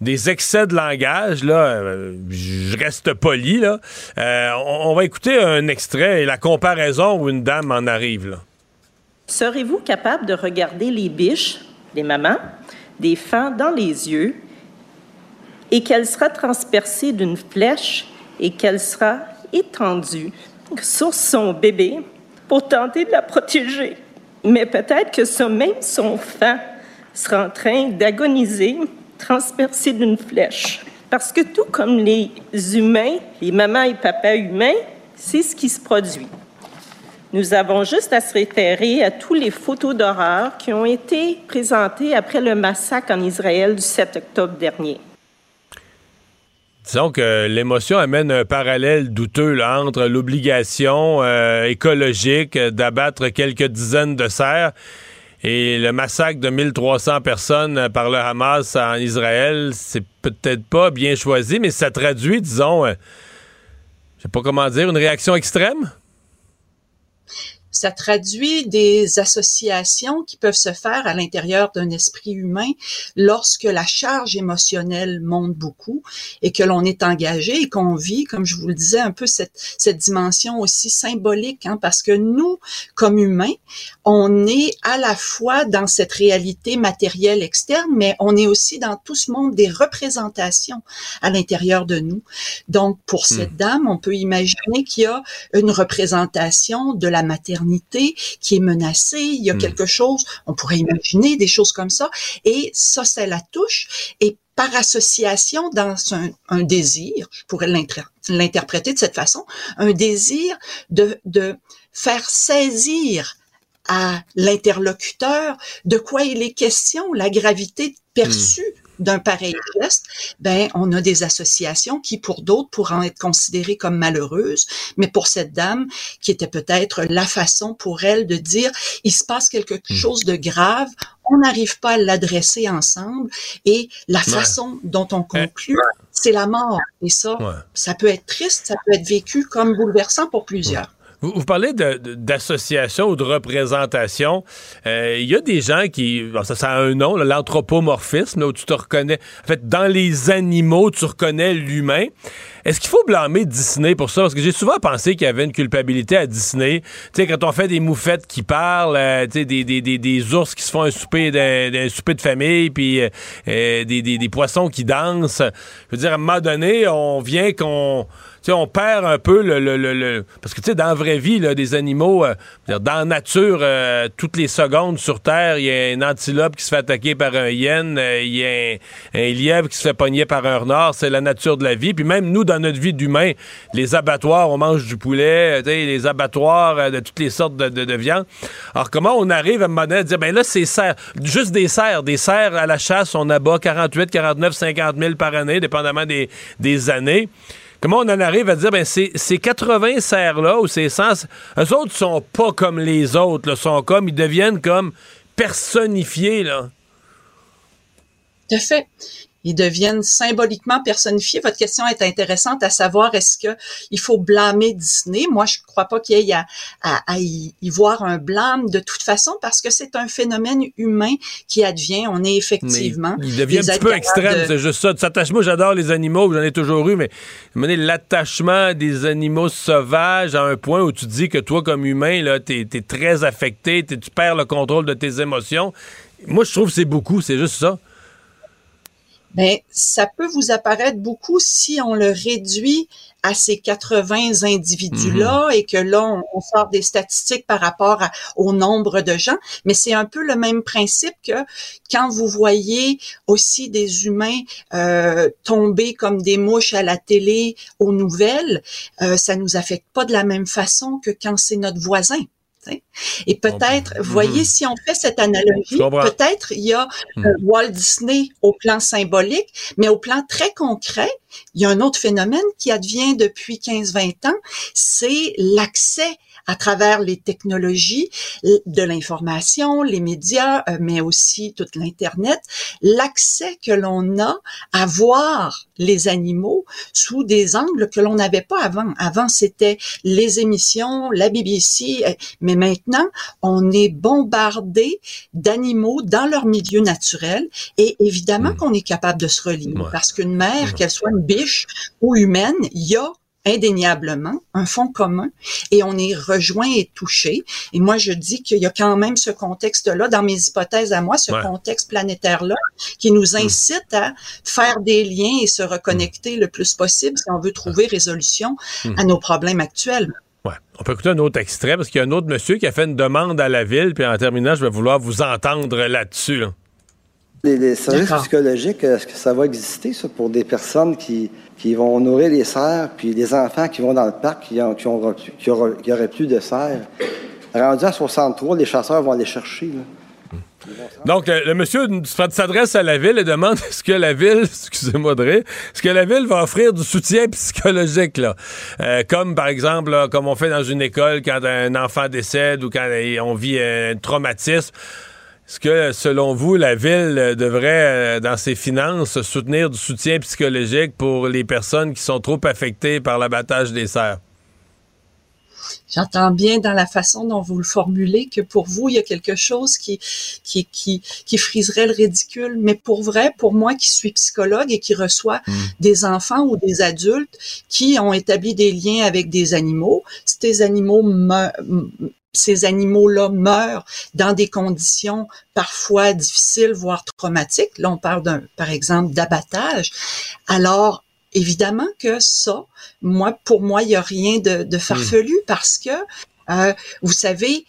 des excès de langage, là, je reste poli, là. on, va écouter un extrait et la comparaison où une dame en arrive. Serez-vous capable de regarder les biches, les mamans, des fans dans les yeux et qu'elle sera transpercée d'une flèche et qu'elle sera étendue sur son bébé pour tenter de la protéger? Mais peut-être que ce même son fan sera en train d'agoniser, transpercé d'une flèche. Parce que tout comme les humains, les mamans et papas humains, c'est ce qui se produit. Nous avons juste à se référer à tous les photos d'horreur qui ont été présentées après le massacre en Israël du 7 octobre dernier. Disons que l'émotion amène un parallèle douteux entre l'obligation euh, écologique d'abattre quelques dizaines de cerfs et le massacre de 1300 personnes par le Hamas en Israël. C'est peut-être pas bien choisi, mais ça traduit, disons, euh, je sais pas comment dire, une réaction extrême? Ça traduit des associations qui peuvent se faire à l'intérieur d'un esprit humain lorsque la charge émotionnelle monte beaucoup et que l'on est engagé et qu'on vit, comme je vous le disais, un peu cette, cette dimension aussi symbolique, hein, parce que nous, comme humains, on est à la fois dans cette réalité matérielle externe, mais on est aussi dans tout ce monde des représentations à l'intérieur de nous. Donc, pour hmm. cette dame, on peut imaginer qu'il y a une représentation de la qui est menacée, il y a hmm. quelque chose, on pourrait imaginer des choses comme ça, et ça, ça la touche, et par association dans un, désir, je pourrais l'interpréter de cette façon, un désir de, de faire saisir à l'interlocuteur de quoi il est question, la gravité perçue d'un pareil geste, ben on a des associations qui pour d'autres pourront être considérées comme malheureuses, mais pour cette dame qui était peut-être la façon pour elle de dire il se passe quelque hmm. chose de grave, on n'arrive pas à l'adresser ensemble et la façon dont on conclut, c'est la mort. Et ça ça peut être triste, ça peut être vécu comme bouleversant pour plusieurs. Vous, parlez d'association ou de représentation. Euh, il y a des gens qui. ça, ça a un nom, l'anthropomorphisme, où tu te reconnais. En fait, dans les animaux, tu reconnais l'humain. Est-ce qu'il faut blâmer Disney pour ça? Parce que j'ai souvent pensé qu'il y avait une culpabilité à Disney. Tu sais, quand on fait des moufettes qui parlent, euh, tu sais, des, des, des, des, ours qui se font un souper, souper de famille, puis euh, des, des, poissons qui dansent. Je veux dire, à un moment donné, on vient qu'on on perd un peu le, le, le, parce que tu sais dans la vraie vie là, des animaux euh, dans la nature euh, toutes les secondes sur terre il y a un antilope qui se fait attaquer par un hyène euh, il y a un, lièvre qui se fait pogner par un renard c'est la nature de la vie puis même nous dans notre vie d'humain. Les abattoirs on mange du poulet les abattoirs de toutes les sortes de, de, viande alors comment on arrive à un moment à dire ben là c'est juste des cerfs des cerfs à la chasse on abat 48 49 50 000 par année dépendamment des, des années. Comment on en arrive à dire, ben, ces, ces 80 serres-là, ou ces 100, eux autres sont pas comme les autres, sont comme, ils deviennent comme personnifiés, là. À fait ils deviennent symboliquement personnifiés. Votre question est intéressante à savoir est-ce que il faut blâmer Disney? Moi, je crois pas qu'il y ait à, y, voir un blâme de toute façon parce que c'est un phénomène humain qui advient. On est effectivement. il devient un petit peu extrême, c'est juste ça. Moi, j'adore les animaux, j'en ai toujours eu, mais l'attachement des animaux sauvages à un point où tu dis que toi, comme humain, là, t'es es très affecté, tu perds le contrôle de tes émotions. Moi, je trouve que c'est beaucoup, c'est juste ça. Mais ça peut vous apparaître beaucoup si on le réduit à ces 80 individus-là mhm. et que là, on, sort des statistiques par rapport au nombre de gens. Mais c'est un peu le même principe que quand vous voyez aussi des humains euh, tomber comme des mouches à la télé, aux nouvelles, euh, ça nous affecte pas de la même façon que quand c'est notre voisin. Et peut-être, vous voyez, si on fait cette analogie, peut-être il y a mhm. euh, Walt Disney au plan symbolique, mais au plan très concret, il y a un autre phénomène qui advient depuis 15-20 ans, c'est l'accès à travers les technologies de l'information, les médias, euh, mais aussi toute l'Internet, l'accès que l'on a à voir les animaux sous des angles que l'on n'avait pas avant. Avant, c'était les émissions, la BBC, euh, mais maintenant, on est bombardé d'animaux dans leur milieu naturel et évidemment qu'on est capable de se relier parce qu'une mère, qu'elle soit une biche ou humaine, il y a indéniablement un fond commun et on est rejoint et touché. Et moi, je dis qu'il y a quand même ce contexte-là, dans mes hypothèses à moi, ce contexte planétaire-là, qui nous hmm. incite à faire des liens et se reconnecter le plus possible si on veut trouver résolution hmm. à nos problèmes actuels. Ouais. On peut écouter un autre extrait parce qu'il y a un autre monsieur qui a fait une demande à la ville, puis en terminant, je vais vouloir vous entendre là-dessus. Les, services psychologiques, est-ce que ça va exister, ça, pour des personnes qui, qui vont nourrir les cerfs, puis les enfants qui vont dans le parc, qui, ont, qui, ont, qui, auraient plus de cerfs? Rendu à 63, les chasseurs vont aller chercher. Donc, le, monsieur s'adresse à la ville et demande est-ce que la ville, excusez-moi de rire, est-ce que la ville va offrir du soutien psychologique, là? Euh, comme, par exemple, comme on fait dans une école quand un enfant décède ou quand on vit un traumatisme. Est-ce que, selon vous, la Ville devrait, euh, dans ses finances, soutenir du soutien psychologique pour les personnes qui sont trop affectées par l'abattage des cerfs? J'entends bien dans la façon dont vous le formulez que pour vous, il y a quelque chose qui, qui, qui, qui friserait le ridicule. Mais pour vrai, pour moi qui suis psychologue et qui reçoit hmm. des enfants ou des adultes qui ont établi des liens avec des animaux, ces animaux ces animaux-là meurent dans des conditions parfois difficiles, voire traumatiques. Là, on parle d'un, par exemple, d'abattage. Alors, évidemment que ça, moi, pour moi, il n'y a rien de, de farfelu hmm. parce que, euh, vous savez,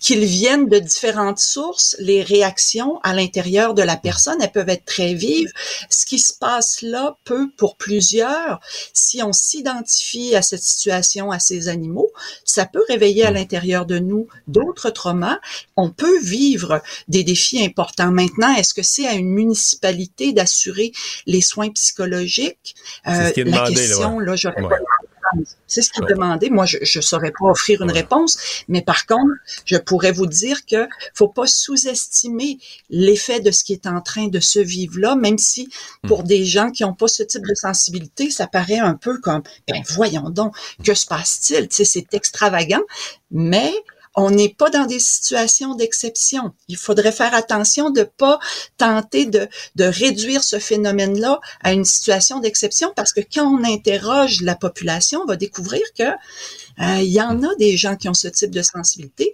qu'ils viennent de différentes sources, les réactions à l'intérieur de la personne, elles peuvent être très vives. Ce qui se passe là peut, pour plusieurs, si on s'identifie à cette situation, à ces animaux, ça peut réveiller à l'intérieur de nous d'autres traumas. On peut vivre des défis importants. Maintenant, est-ce que c'est à une municipalité d'assurer les soins psychologiques? Euh, la question, là, j'aurais c'est ce qui est demandé. Moi, je ne saurais pas offrir une réponse, mais par contre, je pourrais vous dire que faut pas sous-estimer l'effet de ce qui est en train de se vivre là, même si pour hmm. des gens qui n'ont pas ce type de sensibilité, ça paraît un peu comme, ben voyons donc, que se passe-t-il? Tu sais, c'est extravagant, mais on n'est pas dans des situations d'exception. Il faudrait faire attention de pas tenter de, de réduire ce phénomène-là à une situation d'exception parce que quand on interroge la population, on va découvrir que euh, il y en a des gens qui ont ce type de sensibilité.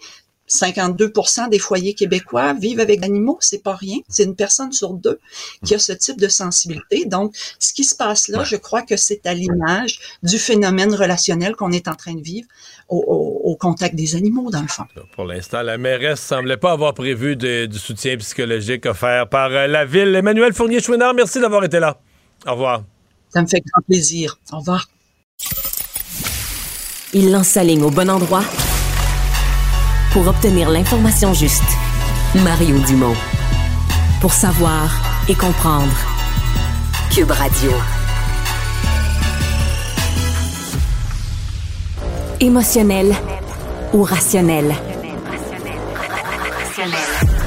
52% des foyers québécois vivent avec animaux, c'est pas rien. C'est une personne sur deux qui a ce type de sensibilité. Donc, ce qui se passe là, je crois que c'est à l'image du phénomène relationnel qu'on est en train de vivre au, contact des animaux, dans le fond. Pour l'instant, la mairesse semblait pas avoir prévu du soutien psychologique offert par euh, la ville. Emmanuel Fournier-Chouinard, merci d'avoir été là. Au revoir. Ça me fait grand plaisir. Au revoir. Il lance sa ligne au bon endroit pour obtenir l'information juste. Mario Dumont. Pour savoir et comprendre. Cube Radio. Émotionnel ou rationnel.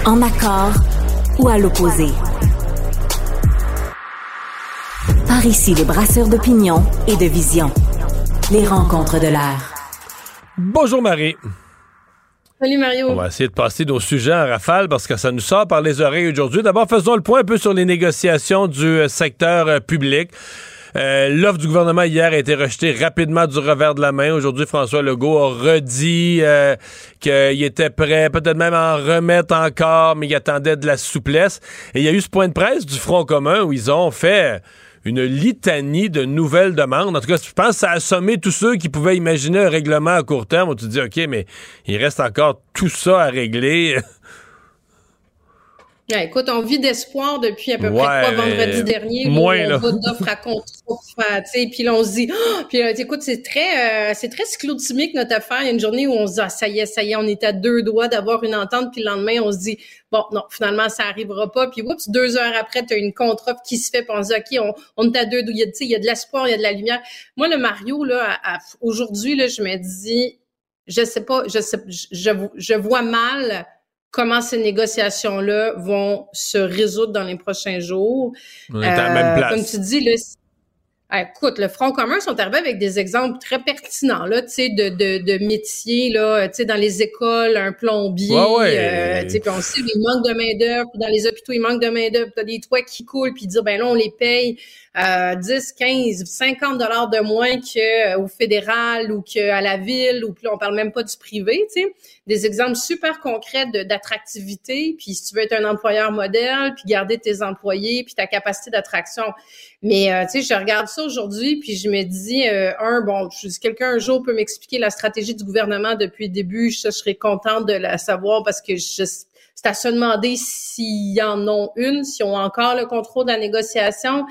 En accord ou à l'opposé. Par ici, les brasseurs d'opinion et de vision. Les rencontres de l'air. Bonjour Marie. Salut Mario. On va essayer de passer nos sujets en rafale parce que ça nous sort par les oreilles aujourd'hui. D'abord, faisons le point un peu sur les négociations du euh, secteur euh, public. Euh, l'offre du gouvernement hier a été rejetée rapidement du revers de la main. Aujourd'hui, François Legault a redit qu'il était prêt, peut-être même à en remettre encore, mais il attendait de la souplesse. Et il y a eu ce point de presse du Front commun où ils ont fait une litanie de nouvelles demandes. En tout cas, je pense que ça a assommé tous ceux qui pouvaient imaginer un règlement à court terme où tu dis, OK, mais il reste encore tout ça à régler. écoute, on vit d'espoir depuis à peu près quoi, vendredi dernier. Moins, là. On d'offres à contre puis là, on se dit, oh! puis là, écoute, c'est très, euh, c'est très cyclotimique notre affaire. Il y a une journée où on se dit, ah, ça y est, ça y est, on est à deux doigts d'avoir une entente, puis le lendemain, on se dit, bon, non, finalement, ça arrivera pas. Puis, oups, deux heures après, tu as une contre-offre qui se fait, puis on se dit, OK, on, on est à deux doigts. Il y a, il y a de l'espoir, il y a de la lumière. Moi, le Mario, là, aujourd'hui, là, je me dis, je sais pas, je sais, je, je vois mal comment ces négociations-là vont se résoudre dans les prochains jours. On est à la même euh, place. Comme tu dis, là, Ah, écoute, le Front commun sont arrivés avec des exemples très pertinents là, tu sais, de, de, de métiers là, tu sais, dans les écoles, un plombier, euh, tu sais, puis on sait il manque de main d'œuvre, dans les hôpitaux il manque de main d'œuvre, t'as des toits qui coulent, puis dire ben là on les paye euh, 10, 15, 50 dollars de moins qu'au fédéral ou qu'à la ville, ou puis on parle même pas du privé, tu sais, des exemples super concrets d'attractivité, puis si tu veux être un employeur modèle, puis garder tes employés, puis ta capacité d'attraction. Mais euh, tu sais, je regarde ça aujourd'hui, puis je me dis, euh, un, bon, si quelqu'un un jour peut m'expliquer la stratégie du gouvernement depuis le début, je, serais contente de la savoir parce que je, c'est à se demander s'ils y en ont une, s'ils ont encore le contrôle de la négociation.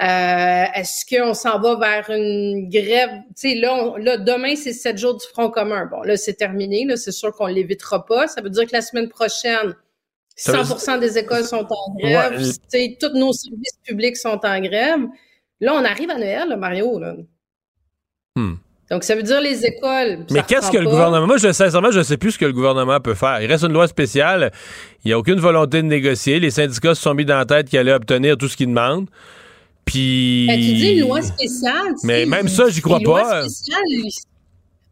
Euh, est-ce qu'on s'en va vers une grève? Tu sais, là, là, demain, c'est sept jours du Front commun. Bon, là, c'est terminé. Là, c'est sûr qu'on l'évitera pas. Ça veut dire que la semaine prochaine, 100% des écoles sont en grève. Ouais. Tous nos services publics sont en grève. Là, on arrive à Noël, Mario. Là. Hmm. Donc, ça veut dire les écoles. Mais qu'est-ce que le gouvernement. Moi, je, sincèrement, je ne sais plus ce que le gouvernement peut faire. Il reste une loi spéciale. Il n'y a aucune volonté de négocier. Les syndicats se sont mis dans la tête qu'ils allaient obtenir tout ce qu'ils demandent. Puis. Ben, tu dis une loi spéciale. Mais même ça, j'y crois pas.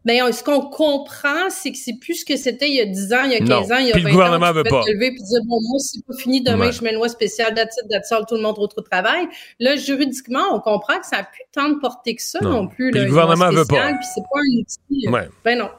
Ben, ce qu'on comprend, c'est que c'est plus ce que c'était il y a 10 ans, il y a 15 ans, il y a 20 le gouvernement ans. veut pas. Te lever puis dire, bon, moi, c'est pas fini, demain, je mets une loi spéciale, d'attitude, d'attitude, tout le monde retrouve travail. Là, juridiquement, on comprend que ça n'a plus tant de portée que ça non, plus. Puis le gouvernement veut pas. Puis c'est pas un outil. Ouais. Ben non.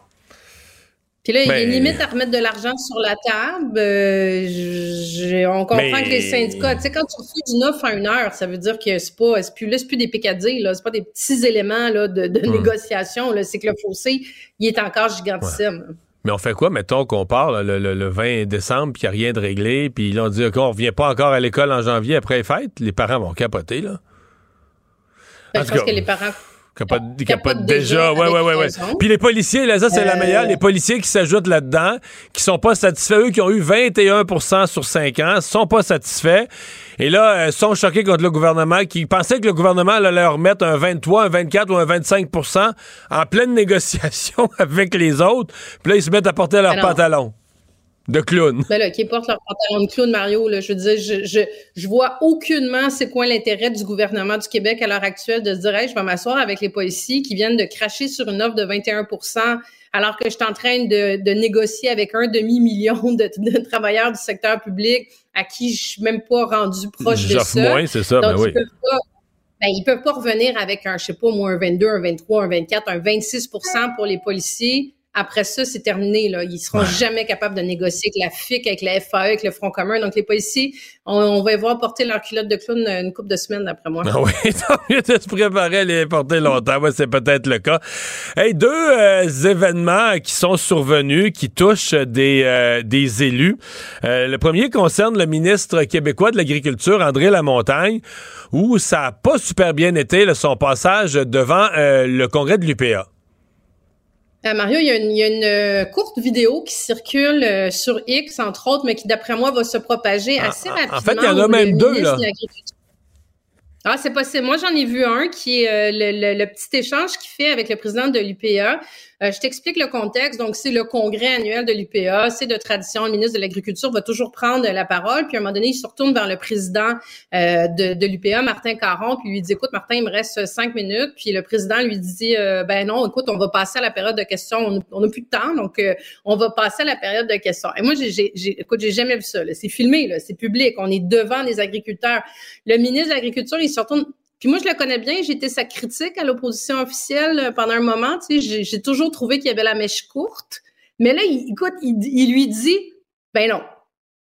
Puis là, il y a une limite à remettre de l'argent sur la table. Euh, on comprend que les syndicats, tu sais, quand tu fais du 9 à 1 heure, ça veut dire que c'est pas, c'est plus, là, c'est plus des picadilles, là, c'est pas des petits éléments, là, de, de hum. négociation, là, c'est que le fossé, il est encore gigantissime. Mais on fait quoi, mettons qu'on part le, le, 20 décembre, puis qu'il n'y a rien de réglé, puis là, on dit qu'on revient pas encore à l'école en janvier après les fêtes, les parents vont capoter, là. Ben, je pense que les parents Capote, déjà. Ouais, ouais, ouais, ouais. Puis les policiers, là, ça, c'est la meilleure. Les policiers qui s'ajoutent là-dedans, qui sont pas satisfaits, eux, qui ont eu 21% sur 5 ans, sont pas satisfaits. Et là, euh, sont choqués contre le gouvernement, qui pensaient que le gouvernement allait leur mettre un 23, un 24 ou un 25% en pleine négociation avec les autres. Puis là, ils se mettent à porter leurs pantalons. De clown. Ben là, qui portent leur pantalon de clown, Mario, là, je veux dire, je, je, je vois aucunement c'est quoi l'intérêt du gouvernement du Québec à l'heure actuelle de se dire, hey, je vais m'asseoir avec les policiers qui viennent de cracher sur une offre de 21 alors que je suis en train de, de négocier avec un demi-million de, de, travailleurs du secteur public à qui je suis même pas rendu proche de ça. moins, c'est ça, ben oui. Pas, ben, ils peuvent pas revenir avec un, je sais pas, moi, un 22, un 23, un 24, un 26% pour les policiers après ça, c'est terminé. Là. Ils seront jamais capables de négocier avec la FIC, avec la FAE, avec le Front commun. Donc, les policiers, on, va voir porter leur culotte de clown une couple de semaines, d'après moi. Ah oui, tant mieux de se préparer à les porter longtemps. Ouais, c'est peut-être le cas. Hey, deux euh, événements qui sont survenus, qui touchent des, euh, des élus. Euh, le premier concerne le ministre québécois de l'Agriculture, André Lamontagne, où ça n'a pas super bien été son passage devant le congrès de l'UPA. Euh, Mario, il y a une, il y a une euh, courte vidéo qui circule euh, sur X, entre autres, mais qui, d'après moi, va se propager ah, assez rapidement. En fait, il y en a même deux, là. Ah, c'est possible. Moi, j'en ai vu un qui est le, le, le, petit échange qu'il fait avec le président de l'UPA. Euh, je t'explique le contexte. Donc, c'est le congrès annuel de l'UPA. C'est de tradition. Le ministre de l'Agriculture va toujours prendre la parole. Puis, à un moment donné, il se retourne vers le président euh, de, de l'UPA, Martin Caron, puis lui dit, écoute, Martin, il me reste cinq minutes. Puis, le président lui dit, euh, ben non, écoute, on va passer à la période de questions. On n'a plus de temps, donc on va passer à la période de questions. Et moi, j'ai, écoute, j'ai jamais vu ça. C'est filmé, c'est public. On est devant les agriculteurs. Le ministre de l'Agriculture, il se retourne puis moi, je le connais bien. J'étais sa critique à l'opposition officielle euh, pendant un moment. Tu sais, j'ai toujours trouvé qu'il y avait la mèche courte. Mais là, il, écoute, il, lui dit, ben non.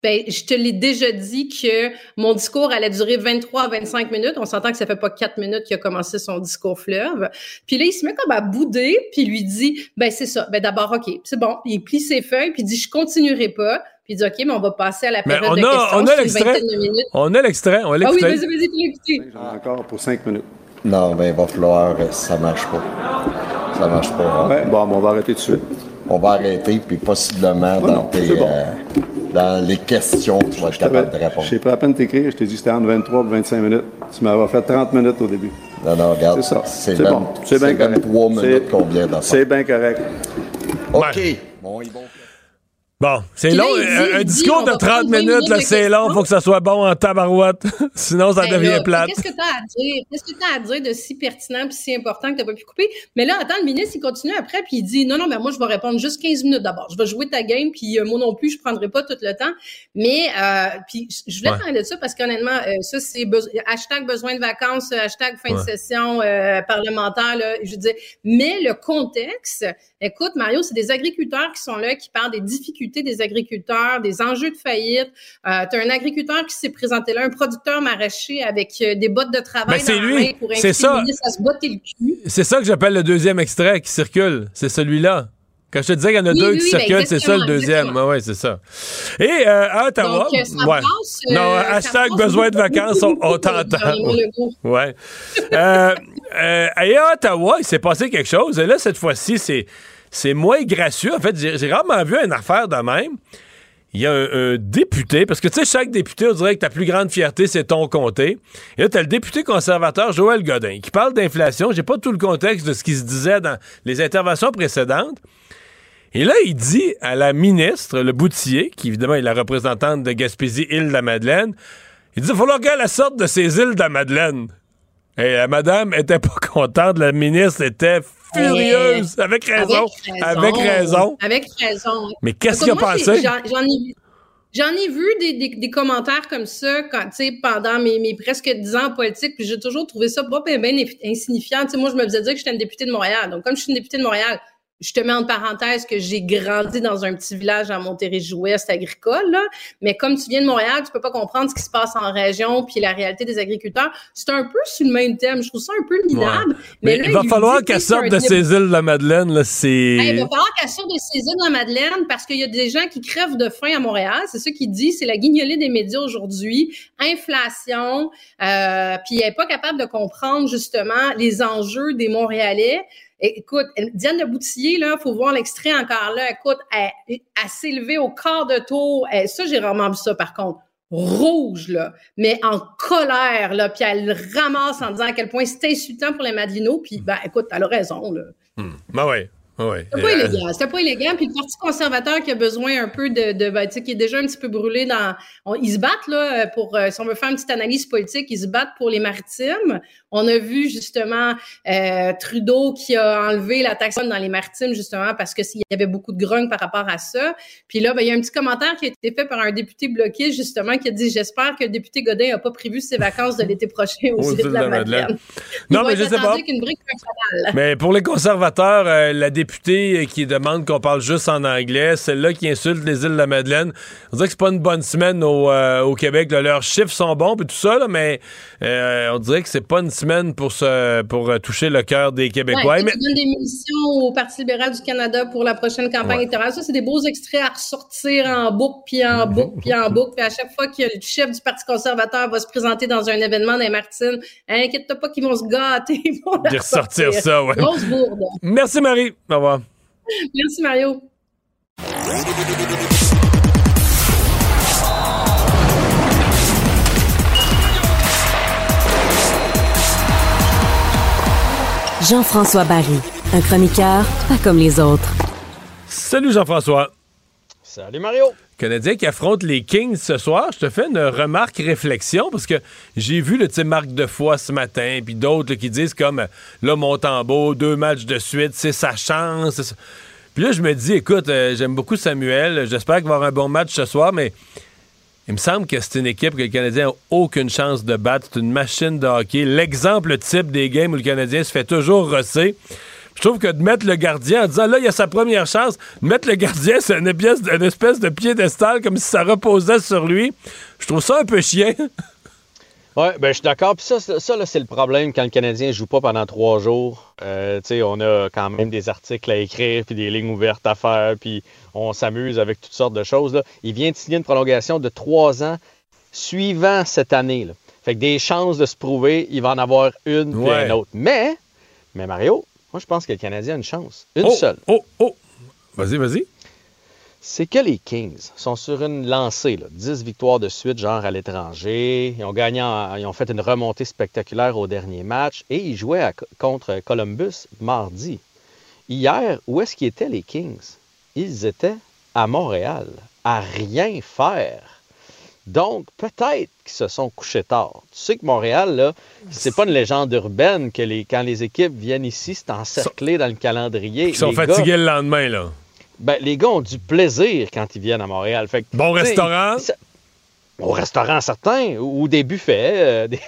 Ben, je te l'ai déjà dit que mon discours allait durer 23 à 25 minutes. On s'entend que ça fait pas 4 minutes qu'il a commencé son discours fleuve. Puis là, il se met comme à bouder, puis il lui dit, ben c'est ça. Ben d'abord, OK, c'est bon. Il plie ses feuilles, puis il dit, je continuerai pas. Puis il dit, OK, mais on va passer à la période de questions. On a l'extrait. On a l'extrait. On a l'extrait. Ah oui, vas-y, vas-y, l'écouter. Encore pour cinq minutes. Non, ben il va falloir, euh, ça marche pas. Ça marche pas. Hein. Ouais, bon, on va arrêter tout de suite. On va arrêter, puis possiblement dans, tes, euh, dans les questions, tu vas être capable de répondre. Je sais pas à peine t'écrire, je t'ai dit que c'était entre 23 et 25 minutes. Tu m'avais fait 30 minutes au début. Non, non, regarde. C'est ça. C'est bon. C'est bien correct. 23 minutes qu'on vient d'en C'est bien correct. OK. Bon, ils vont... Bon, c'est Puis long. dit- un, discours de va 30 prendre 20 minutes, là, c'est long. Faut que ça soit bon en tabarouette. Sinon, ça Ben devient là, plate. Qu'est-ce que tu as à dire? Qu'est-ce que tu as à dire de si pertinent et si important que tu n'as pas pu couper? Mais là, attends, le ministre, il continue après, puis il dit Non, non, mais moi, je vais répondre juste 15 minutes d'abord. Je vais jouer ta game, puis euh, moi non plus, je ne prendrai pas tout le temps. Mais, euh, puis, je voulais Ouais. parler de ça parce qu'honnêtement, euh, ça, c'est beso- hashtag besoin de vacances, euh, hashtag fin de session euh, parlementaire, là, je veux dire. Mais le contexte, écoute, Mario, c'est des agriculteurs qui sont là, qui parlent des difficultés des agriculteurs, des enjeux de faillite. Euh, tu as un agriculteur qui s'est présenté là, un producteur maraîcher avec euh, des bottes de travail Ben, dans la lui. main pour C'est inviter ça. à se botter le cul. C'est ça que j'appelle le deuxième extrait qui circule. C'est celui-là. Quand je te disais qu'il y en a Oui, deux oui, qui oui, ben circulent, c'est ça le deuxième. Oui, c'est ça. Et euh, à Ottawa, Donc, euh, ça ouais. passe, euh, non, ça hashtag besoin de vacances, on, on t'entend. Ouais. Euh, et à Ottawa, il s'est passé quelque chose. Et là, cette fois-ci, c'est, c'est moins gracieux. En fait, j'ai, rarement vu une affaire de même. Il y a un, un député, parce que tu sais, chaque député, on dirait que ta plus grande fierté, c'est ton comté. Et là, tu as le député conservateur Joël Godin qui parle d'inflation. J'ai pas tout le contexte de ce qui se disait dans les interventions précédentes. Et là, il dit à la ministre, le Boutier, qui évidemment est la représentante de Gaspésie-Île-de-la-Madeleine, il dit il va falloir qu'elle sorte de ces îles de la Madeleine. Et la madame était pas contente, la ministre était furieuse, avec raison, avec raison. Avec raison. Mais qu'est-ce qu'il a j'ai- J'en ai. J'en ai vu des, des, des commentaires comme ça quand, pendant mes, mes presque 10 ans en politique, puis j'ai toujours trouvé ça pas bien, insignifiant. Moi, je me faisais dire que j'étais une députée de Montréal. Donc, comme je suis une députée de Montréal, je te mets en parenthèse que j'ai grandi dans un petit village en Montérégie-Ouest agricole, là. Mais comme tu viens de Montréal, tu peux pas comprendre ce qui se passe en région puis la réalité des agriculteurs. C'est un peu sur le même thème. Je trouve ça un peu minable. Ouais. Mais, là, il va falloir qu'elle sorte de ces îles de la Madeleine, là, c'est... Hey, il va falloir qu'elle sorte de ses îles de la Madeleine parce qu'il y a des gens qui crèvent de faim à Montréal. C'est ça qu'il dit. C'est la guignolée des médias aujourd'hui. Inflation. Euh, puis elle n'est pas capable de comprendre justement les enjeux des Montréalais. Écoute, Diane de Boutillier, là, faut voir l'extrait encore là. Écoute, elle, s'est levée au quart de tour. Elle- ça, j'ai vraiment vu ça par contre. Rouge, là, mais en colère, là, puis elle le ramasse en disant à quel point c'est insultant pour les Madelinos, puis ben, écoute, elle a raison, là. Hmm. Ben ouais. Ouais. C'était pas Euh, illégal. C'était pas illégal. Puis le Parti conservateur qui a besoin un peu de, de ben, tu sais, qui est déjà un petit peu brûlé dans. on- ils se battent là pour. euh, si on veut faire une petite analyse politique, ils se battent pour les maritimes. On a vu justement euh, Trudeau qui a enlevé la taxe dans les maritimes justement parce que s'il y avait beaucoup de grogne par rapport à ça. Puis là, ben, il y a un petit commentaire qui a été fait par un député bloqué justement qui a dit j'espère que le député Godin a pas prévu ses vacances de l'été prochain aux Aux îles de la Madeleine. Non, mais je sais pas. une brique. Mais pour les conservateurs, euh, la députée qui demande qu'on parle juste en anglais, celle-là qui insulte les îles de la Madeleine, on dirait que c'est pas une bonne semaine au, euh, Québec. Leurs chiffres sont bons puis tout ça, mais euh, on dirait que c'est pas une semaine pour se, pour euh, toucher le cœur des Québécois. Ouais, mais, Tu donnes des munitions au Parti libéral du Canada pour la prochaine campagne Ouais. électorale. Ça, c'est des beaux extraits à ressortir en boucle, puis en boucle, puis en boucle. Puis à chaque fois que le chef du Parti conservateur va se présenter dans un événement dans les Martines, inquiète-toi pas qu'ils vont se gâter le De ressortir ça, ouais. Grosse bourde. Merci Marie. Au revoir. Merci, Mario. Jean-François Barry, un chroniqueur pas comme les autres. Salut Jean-François. Salut Mario. Canadien qui affronte les Kings ce soir, je te fais une remarque réflexion parce que j'ai vu le type Marc de foi ce matin, puis d'autres qui disent comme là Montembeau, deux matchs de suite, c'est sa chance. Puis là je me dis écoute, euh, j'aime beaucoup Samuel, j'espère qu'il va avoir un bon match ce soir, mais il me semble que c'est une équipe que le Canadien n'a aucune chance de battre. C'est une machine de hockey. L'exemple type des games où le Canadien se fait toujours rosser. Je trouve que de mettre le gardien en disant là, il y a sa première chance, mettre le gardien, c'est une une espèce de piédestal comme si ça reposait sur lui. Je trouve ça un peu chien. Oui, ben, je suis d'accord. Puis ça, ça là, c'est le problème quand le Canadien joue pas pendant trois jours. Euh, on a quand même des articles à écrire, puis des lignes ouvertes à faire, puis on s'amuse avec toutes sortes de choses. Là. Il vient de signer une prolongation de trois ans suivant cette année. Là. Fait que des chances de se prouver, il va en avoir une puis Ouais. une autre. Mais, mais Mario, moi je pense que le Canadien a une chance. Une Oh, seule. Oh, oh. Vas-y, vas-y. C'est que les Kings sont sur une lancée, là, 10 victoires de suite, genre à l'étranger. Ils ont gagné, en- ils ont fait une remontée spectaculaire au dernier match et ils jouaient à- contre Columbus mardi. Hier, où est-ce qu'ils étaient les Kings? Ils étaient à Montréal, à rien faire. Donc, peut-être qu'ils se sont couchés tard. Tu sais que Montréal, là, c'est pas une légende urbaine que les, quand les équipes viennent ici, c'est encerclé dans le calendrier. Ils sont Les fatigués gars- le lendemain, là. Ben, les gars ont du plaisir quand ils viennent à Montréal. Fait que, Bon restaurant? ils- Au restaurant certains, ou, ou des buffets, euh, des-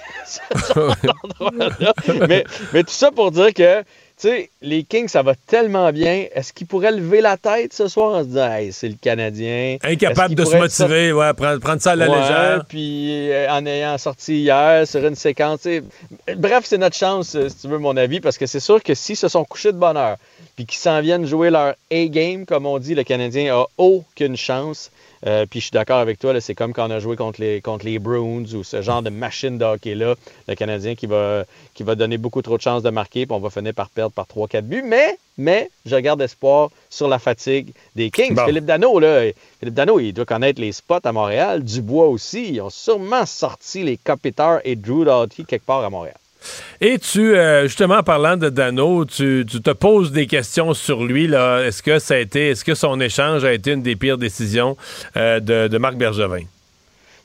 mais, mais tout ça pour dire que, tu sais, les Kings, ça va tellement bien. Est-ce qu'ils pourraient lever la tête ce soir en se disant, hey, c'est le Canadien? Incapable de se motiver, ouais, prendre, prendre ça à la Ouais, légère. Puis euh, en ayant sorti hier sur une séquence. tu sais. Bref, c'est notre chance, euh, si tu veux mon avis, parce que c'est sûr que s'ils se sont couchés de bonne heure, puis qu'ils s'en viennent jouer leur A-game, comme on dit, le Canadien a aucune chance. Euh, puis je suis d'accord avec toi, c'est comme quand on a joué contre les, contre les Bruins ou ce genre de machine de hockey-là, le Canadien qui va, qui va donner beaucoup trop de chances de marquer, puis on va finir par perdre par 3-4 buts. Mais, mais, je garde espoir sur la fatigue des Kings. Bon. Philippe Dano, là, Philippe Dano, il doit connaître les spots à Montréal. Dubois aussi. Ils ont sûrement sorti les Kopitar et Drew Doughty quelque part à Montréal. Et tu, euh, justement, en parlant de Dano, tu, tu te poses des questions sur lui. là. Est-ce que ça a été, est-ce que son échange a été une des pires décisions euh, de, de Marc Bergevin?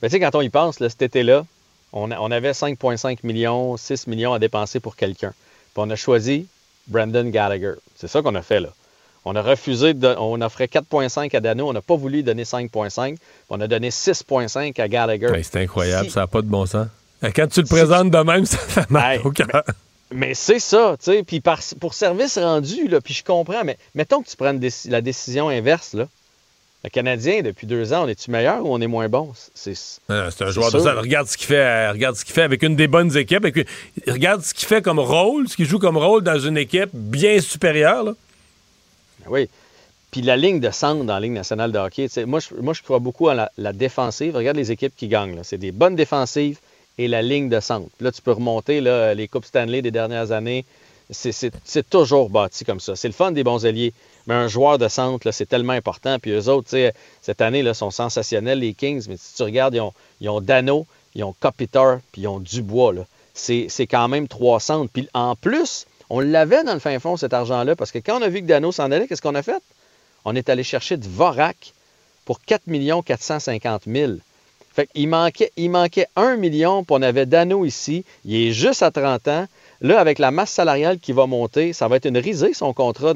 Mais tu sais, quand on y pense, là, cet été-là, on, a- on avait 5,5 millions, 6 millions à dépenser pour quelqu'un. Puis on a choisi Brandon Gallagher. C'est ça qu'on a fait là. On a refusé, de, on offrait 4,5 à Dano, on n'a pas voulu donner 5,5. puis On a donné 6,5 à Gallagher. Ben, c'est incroyable, Si- ça n'a pas de bon sens. Euh, Quand tu le présentes de même, ça fait mal au cœur. Mais c'est ça, tu sais. Puis par- pour service rendu, là, puis je comprends, mais mettons que tu prennes la décision inverse, là. Le Canadien, depuis deux ans, on est-tu meilleur ou on est moins bon? C'est Ah, C'est un joueur de ça. Regarde ce qu'il fait, euh, regarde ce qu'il fait avec une des bonnes équipes. avec regarde ce qu'il fait comme rôle, ce qu'il joue comme rôle dans une équipe bien supérieure. là. Ben Oui. Puis la ligne de centre dans la Ligue nationale de hockey, moi, je, moi, je crois beaucoup à la, la défensive. Regarde les équipes qui gagnent. C'est des bonnes défensives et la ligne de centre. Puis là, tu peux remonter les Coupes Stanley des dernières années. C'est- toujours bâti comme ça. C'est le fun des bons alliés. Mais un joueur de centre, c'est tellement important. Puis eux autres, cette année, là, sont sensationnels, les Kings. Mais si tu regardes, ils ont, ils ont Dano, ils ont Kopitar, puis ils ont Dubois. c'est quand même trois centres. Puis en plus, on l'avait dans le fin fond, cet argent-là, parce que quand on a vu que Dano s'en allait, qu'est-ce qu'on a fait? On est allé chercher de Vorak pour 4 450 000. Qu'il manquait, il manquait 1 million, puis on avait Dano ici. Il est juste à 30 ans. Là, avec la masse salariale qui va monter, ça va être une risée, son contrat.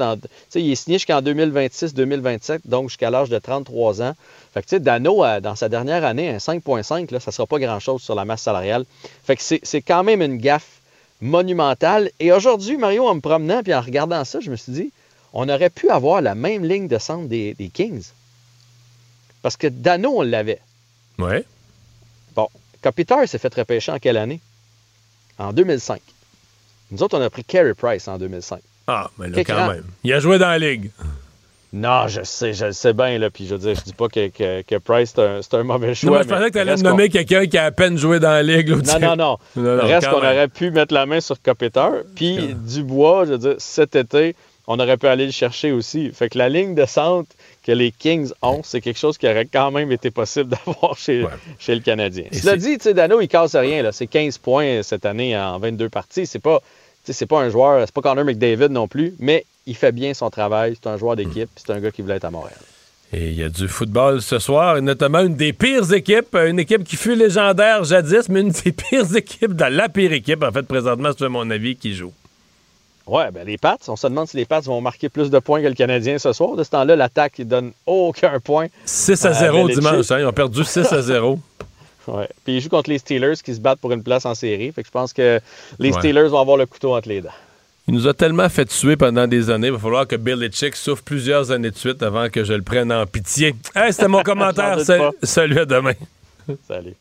Il est signé jusqu'en 2026-2027, donc jusqu'à l'âge de 33 ans. Fait que, Dano, euh, dans sa dernière année, un 5,5, là, ça ne sera pas grand-chose sur la masse salariale. Fait que c'est quand même une gaffe monumentale. Et aujourd'hui, Mario, en me promenant puis en regardant ça, je me suis dit, on aurait pu avoir la même ligne de centre des Kings. Parce que Dano, on l'avait. Ouais. Bon, Kopitar s'est fait repêcher en quelle année? En 2005. Nous autres, on a pris Carey Price en 2005. Ah, mais là, quand grand- même. Il a joué dans la ligue. Non, je sais, je le sais bien, là. Puis je veux dire, je dis pas que, que- que Price, c'est un, un mauvais choix. Non, moi, je mais pensais que tu allais reste nommer quelqu'un qui a à peine joué dans la ligue. là, Non, non, non. Non, non, Reste quand qu'on aurait pu mettre la main sur Kopitar. Puis Dubois, je veux dire, cet été, on aurait pu aller le chercher aussi. Fait que la ligne de centre que les Kings ont, c'est quelque chose qui aurait quand même été possible d'avoir chez, chez le Canadien. Cela dit, tu sais, Dano, il casse rien. C'est 15 points cette année en 22 parties. C'est pas, c'est pas un joueur, c'est pas Connor McDavid non plus, mais il fait bien son travail. C'est un joueur d'équipe, c'est un gars qui voulait être à Montréal. Et il y a du football ce soir, et notamment une des pires équipes, une équipe qui fut légendaire jadis, mais une des pires équipes, dans la pire équipe, en fait, présentement, c'est mon avis, qui joue. Ouais, ben les Pats, on se demande si les Pats vont marquer plus de points que le Canadien ce soir. De ce temps-là, l'attaque, il donne aucun point. 6 à 0 dimanche, hein, ils ont perdu 6 à 0. Ouais. Puis ils jouent contre les Steelers qui se battent pour une place en série. Fait que je pense que les Ouais. Steelers vont avoir le couteau entre les dents. Il nous a tellement fait tuer pendant des années. Il va falloir que Belichick souffre plusieurs années de suite avant que je le prenne en pitié. Hey, c'était mon commentaire. Salut, à demain. Salut.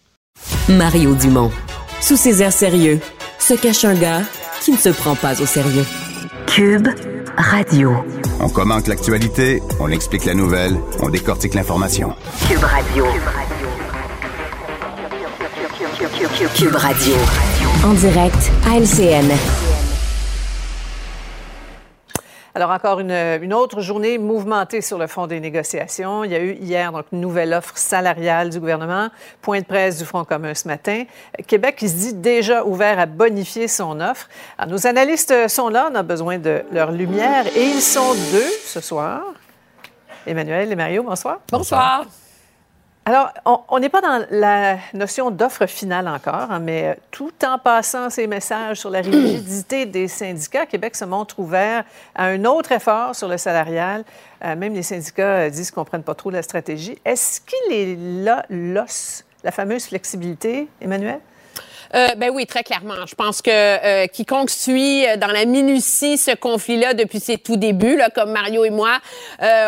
Mario Dumont. Sous ses airs sérieux, se cache un gars qui ne se prend pas au sérieux. Cube Radio. On commente l'actualité, on explique la nouvelle, on décortique l'information. Cube Radio. Cube Radio. En direct à LCN. Alors, encore une, autre journée mouvementée sur le fond des négociations. Il y a eu hier une nouvelle offre salariale du gouvernement. Point de presse du Front commun ce matin. Québec qui se dit déjà ouvert à bonifier son offre. Nos analystes sont là, on a besoin de leur lumière et ils sont deux ce soir. Emmanuel et Mario, bonsoir. Bonsoir. Alors, on n'est pas dans la notion d'offre finale encore, hein, mais tout en passant ces messages sur la rigidité des syndicats, Québec se montre ouvert à un autre effort sur le salarial. Euh, même les syndicats euh, disent qu'ils ne comprennent pas trop la stratégie. Est-ce qu'il est là l'os, la fameuse flexibilité, Emmanuel? Euh, ben oui, très clairement. Je pense que euh, quiconque suit euh, dans la minutie ce conflit-là depuis ses tout débuts, là, comme Mario et moi,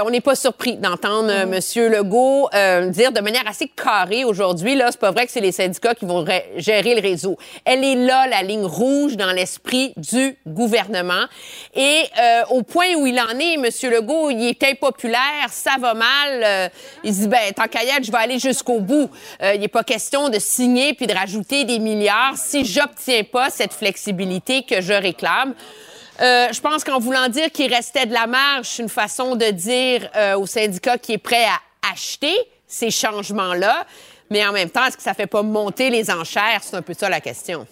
on n'est pas surpris d'entendre M. Monsieur Legault dire de manière assez carrée aujourd'hui, là, c'est pas vrai que c'est les syndicats qui vont gérer le réseau. Elle est là, la ligne rouge dans l'esprit du gouvernement. Et au point où il en est, M. Legault, il est impopulaire, ça va mal. il dit, ben, tant qu'à je vais aller jusqu'au bout. il n'est pas question de signer puis de rajouter des milliards si j'obtiens pas cette flexibilité que je réclame. Euh, je pense qu'en voulant dire qu'il restait de la marge, c'est une façon de dire euh, au syndicat qui est prêt à acheter ces changements-là. Mais en même temps, est-ce que ça ne fait pas monter les enchères? C'est un peu ça la question.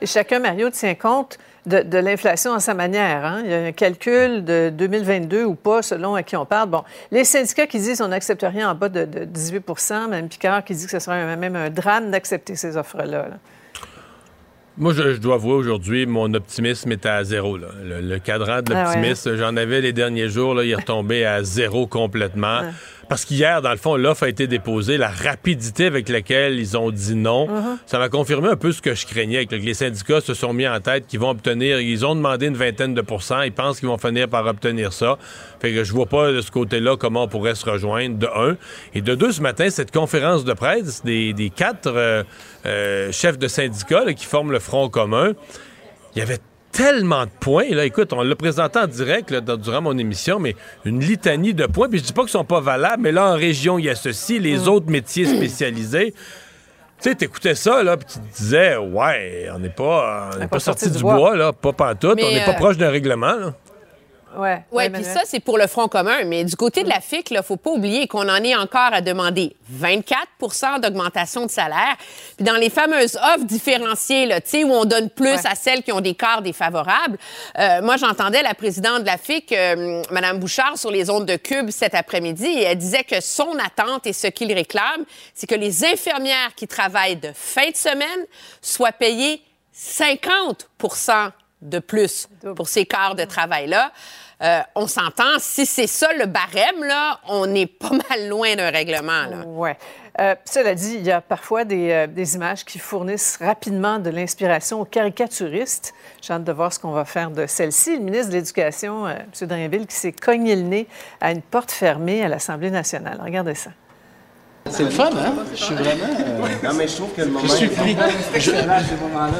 Et chacun, Mario, tient compte de, l'inflation à sa manière. Hein? Il y a un calcul de 2022 ou pas, selon à qui on parle. Bon, les syndicats qui disent qu'on n'accepte rien en bas de, 18% même Picard qui dit que ce serait même un drame d'accepter ces offres-là. là moi, je, dois avouer aujourd'hui, mon optimisme était à zéro. Le, cadran de ah l'optimisme, j'en avais les derniers jours, là, il est retombé à zéro complètement. Parce qu'hier, dans le fond, l'offre a été déposée. La rapidité avec laquelle ils ont dit non, uh-huh. ça m'a confirmé un peu ce que je craignais. Que les syndicats se sont mis en tête qu'ils vont obtenir, ils ont demandé une vingtaine de pourcents. Ils pensent qu'ils vont finir par obtenir ça. Fait que je vois pas de ce côté-là comment on pourrait se rejoindre, de un. Et de deux, ce matin, cette conférence de presse des, quatre euh, euh, chefs de syndicats qui forment le Front commun, il y avait tellement de points. Là, écoute, on l'a présenté en direct durant mon émission, mais une litanie de points. Puis je dis pas qu'ils sont pas valables, mais là, en région, il y a ceci, les mm. autres métiers spécialisés. Tu sais, t'écoutais ça, là, puis tu te disais, ouais, on n'est pas, on pas, sorti, du bois, là, pas pantoute, on n'est pas euh, proche d'un règlement, là. Ouais, ouais, puis ça, c'est pour le Front commun. Mais du côté de la FIC, il faut pas oublier qu'on en est encore à demander 24 d'augmentation de salaire. Puis dans les fameuses offres différenciées, là, où on donne plus à celles qui ont des corps défavorables, euh, moi, j'entendais la présidente de la FIC, euh, Mme Bouchard, sur les ondes de Cube cet après-midi, et elle disait que son attente et ce qu'il réclame, c'est que les infirmières qui travaillent de fin de semaine soient payées 50 de plus pour ces quarts de travail-là. Euh, on s'entend, si c'est ça le barème, là, on est pas mal loin d'un règlement. Oui. Euh, cela dit, il y a parfois euh, des, images qui fournissent rapidement de l'inspiration aux caricaturistes. J'ai hâte de voir ce qu'on va faire de celle-ci. Le ministre de l'Éducation, M. Drainville, qui s'est cogné le nez à une porte fermée à l'Assemblée nationale. Regardez ça. C'est le fun, hein? Je suis vraiment. non, mais je trouve que le moment. Je suis pris. Je,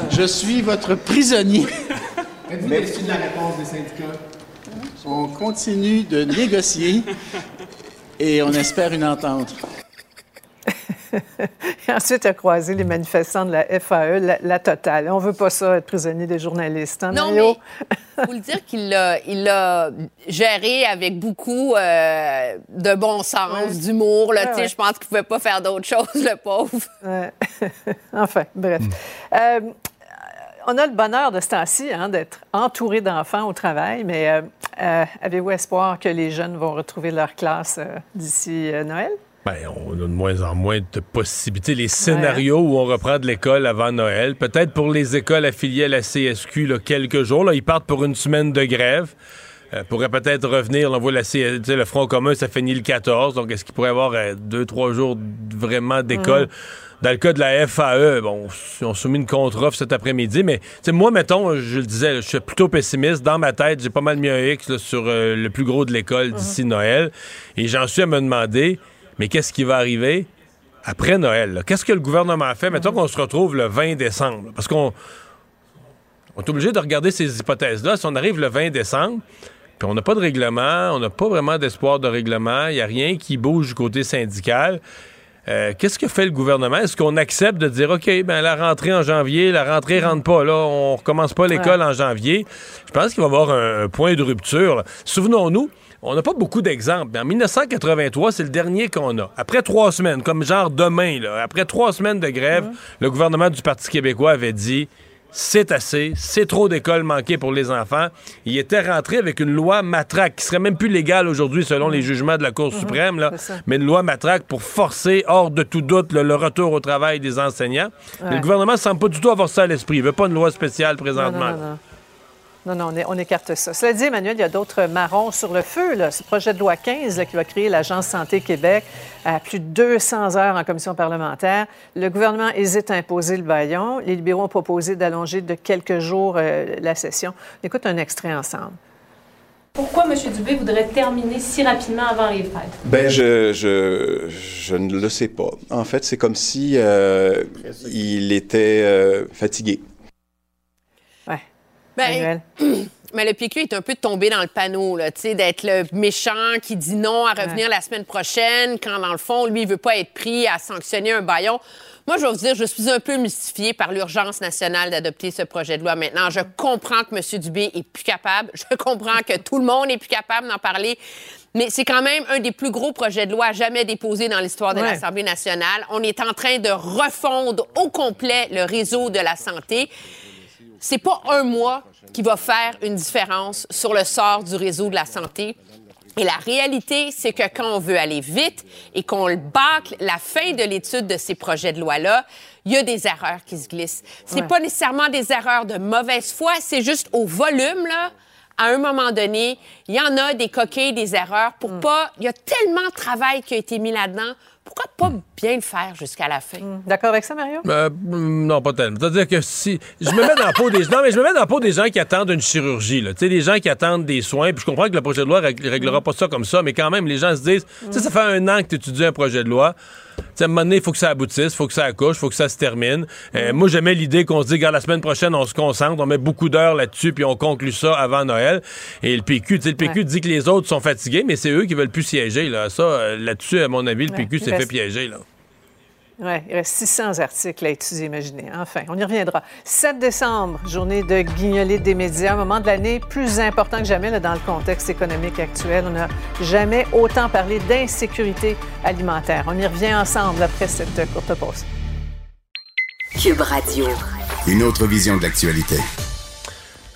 je, suis votre prisonnier. Êtes-vous déçu de la réponse des syndicats? On continue de négocier et on espère une entente. et ensuite, a croisé les manifestants de la FAE, la, totale. On veut pas ça, être prisonnier des journalistes. Hein, non, mais faut le dire qu'il l'a, il l'a géré avec beaucoup euh, de bon sens, d'humour. Là, Je pense qu'il pouvait pas faire d'autre chose, le pauvre. enfin, bref. Hmm. Euh, on a le bonheur de ce temps-ci hein, d'être entouré d'enfants au travail, mais euh, euh, avez-vous espoir que les jeunes vont retrouver leur classe euh, d'ici Noël? Bien, on a de moins en moins de possibilités. Les scénarios où on reprend de l'école avant Noël, peut-être pour les écoles affiliées à la CSQ, là, quelques jours, là, ils partent pour une semaine de grève. pourrait peut-être revenir. On voit la le Front commun, ça finit le 14. Donc, est-ce qu'il pourrait y avoir deux, trois jours vraiment d'école? Dans le cas de la FAE, bon, on soumis une contre-offre cet après-midi, mais moi, mettons, je le disais, je suis plutôt pessimiste. Dans ma tête, j'ai pas mal mis un X sur euh, le plus gros de l'école d'ici mhm. Noël. Et j'en suis à me demander, mais qu'est-ce qui va arriver après Noël? Qu'est-ce que le gouvernement a fait? Mettons qu'on se retrouve le 20 décembre. Parce qu'on on est obligé de regarder ces hypothèses-là. Si on arrive le 20 décembre, puis on n'a pas de règlement, on n'a pas vraiment d'espoir de règlement, il n'y a rien qui bouge du côté syndical. Euh, qu'est-ce que fait le gouvernement? Est-ce qu'on accepte de dire, OK, ben la rentrée en janvier, la rentrée rentre pas, là, on recommence pas l'école en janvier? Je pense qu'il va y avoir un, point de rupture. Souvenons-nous, on n'a pas beaucoup d'exemples. En 1983, c'est le dernier qu'on a. Après trois semaines, comme genre demain, là, après trois semaines de grève, le gouvernement du Parti québécois avait dit c'est assez, c'est trop d'écoles manquées pour les enfants. Il était rentré avec une loi matraque qui serait même plus légale aujourd'hui selon les jugements de la Cour Mhm. suprême, là, mais une loi matraque pour forcer, hors de tout doute, le, le retour au travail des enseignants. Mais le gouvernement semble pas du tout avoir ça à l'esprit. Il veut pas une loi spéciale présentement. non, non, non. Non, non, on, est- on écarte ça. Cela dit, Emmanuel, il y a d'autres marrons sur le feu. Là. Ce projet de loi 15 là, qui va créer l'Agence Santé Québec à plus de 200 heures en commission parlementaire. Le gouvernement hésite à imposer le baillon. Les libéraux ont proposé d'allonger de quelques jours euh, la session. On écoute un extrait ensemble. Pourquoi M. Dubé voudrait terminer si rapidement avant les fêtes? Ben, je, je, je ne le sais pas. En fait, c'est comme si euh, il était euh, fatigué. Ben, mais le PQ est un peu tombé dans le panneau, là, d'être le méchant qui dit non à revenir la semaine prochaine, quand dans le fond, lui, il veut pas être pris à sanctionner un baillon. Moi, je vais vous dire, je suis un peu mystifiée par l'urgence nationale d'adopter ce projet de loi maintenant. Je comprends que M. Dubé est plus capable. Je comprends que tout le monde est plus capable d'en parler. Mais c'est quand même un des plus gros projets de loi jamais déposés dans l'histoire de Ouais. l'Assemblée nationale. On est en train de refondre au complet le réseau de la santé c'est pas un mois qui va faire une différence sur le sort du réseau de la santé. Et la réalité, c'est que quand on veut aller vite et qu'on le bâcle la fin de l'étude de ces projets de loi-là, il y a des erreurs qui se glissent. C'est Ouais. pas nécessairement des erreurs de mauvaise foi, c'est juste au volume, là. À un moment donné, il y en a des coquilles, des erreurs pour pas. Il y a tellement de travail qui a été mis là-dedans. Pourquoi pas bien le faire jusqu'à la fin? D'accord avec ça, Mario? Euh, mm, non, pas tellement. C'est-à-dire que si. Je me mets dans la peau des. Non, mais je me mets dans la peau des gens qui attendent une chirurgie, là. Tu sais, des gens qui attendent des soins. Puis je comprends que le projet de loi règle- réglera pas ça comme ça, mais quand même, les gens se disent. Tu sais, ça fait un an que tu étudies un projet de loi. À un moment donné, il faut que ça aboutisse, il faut que ça accouche, il faut que ça se termine. Euh, Moi, j'aimais l'idée qu'on se dit, regarde, la semaine prochaine, on se concentre, on met beaucoup d'heures là-dessus, puis on conclut ça avant Noël. Et le PQ, le PQ Ouais. dit que les autres sont fatigués, mais c'est eux qui veulent plus siéger, là. Ça, euh, là-dessus, à mon avis, le Ouais, PQ s'est fait piéger, là. Oui, il reste 600 articles à étudier, imaginez. Enfin, on y reviendra. 7 décembre, journée de guignolée des médias, un moment de l'année plus important que jamais là, dans le contexte économique actuel. On n'a jamais autant parlé d'insécurité alimentaire. On y revient ensemble après cette courte pause. Cube Radio. Une autre vision de l'actualité.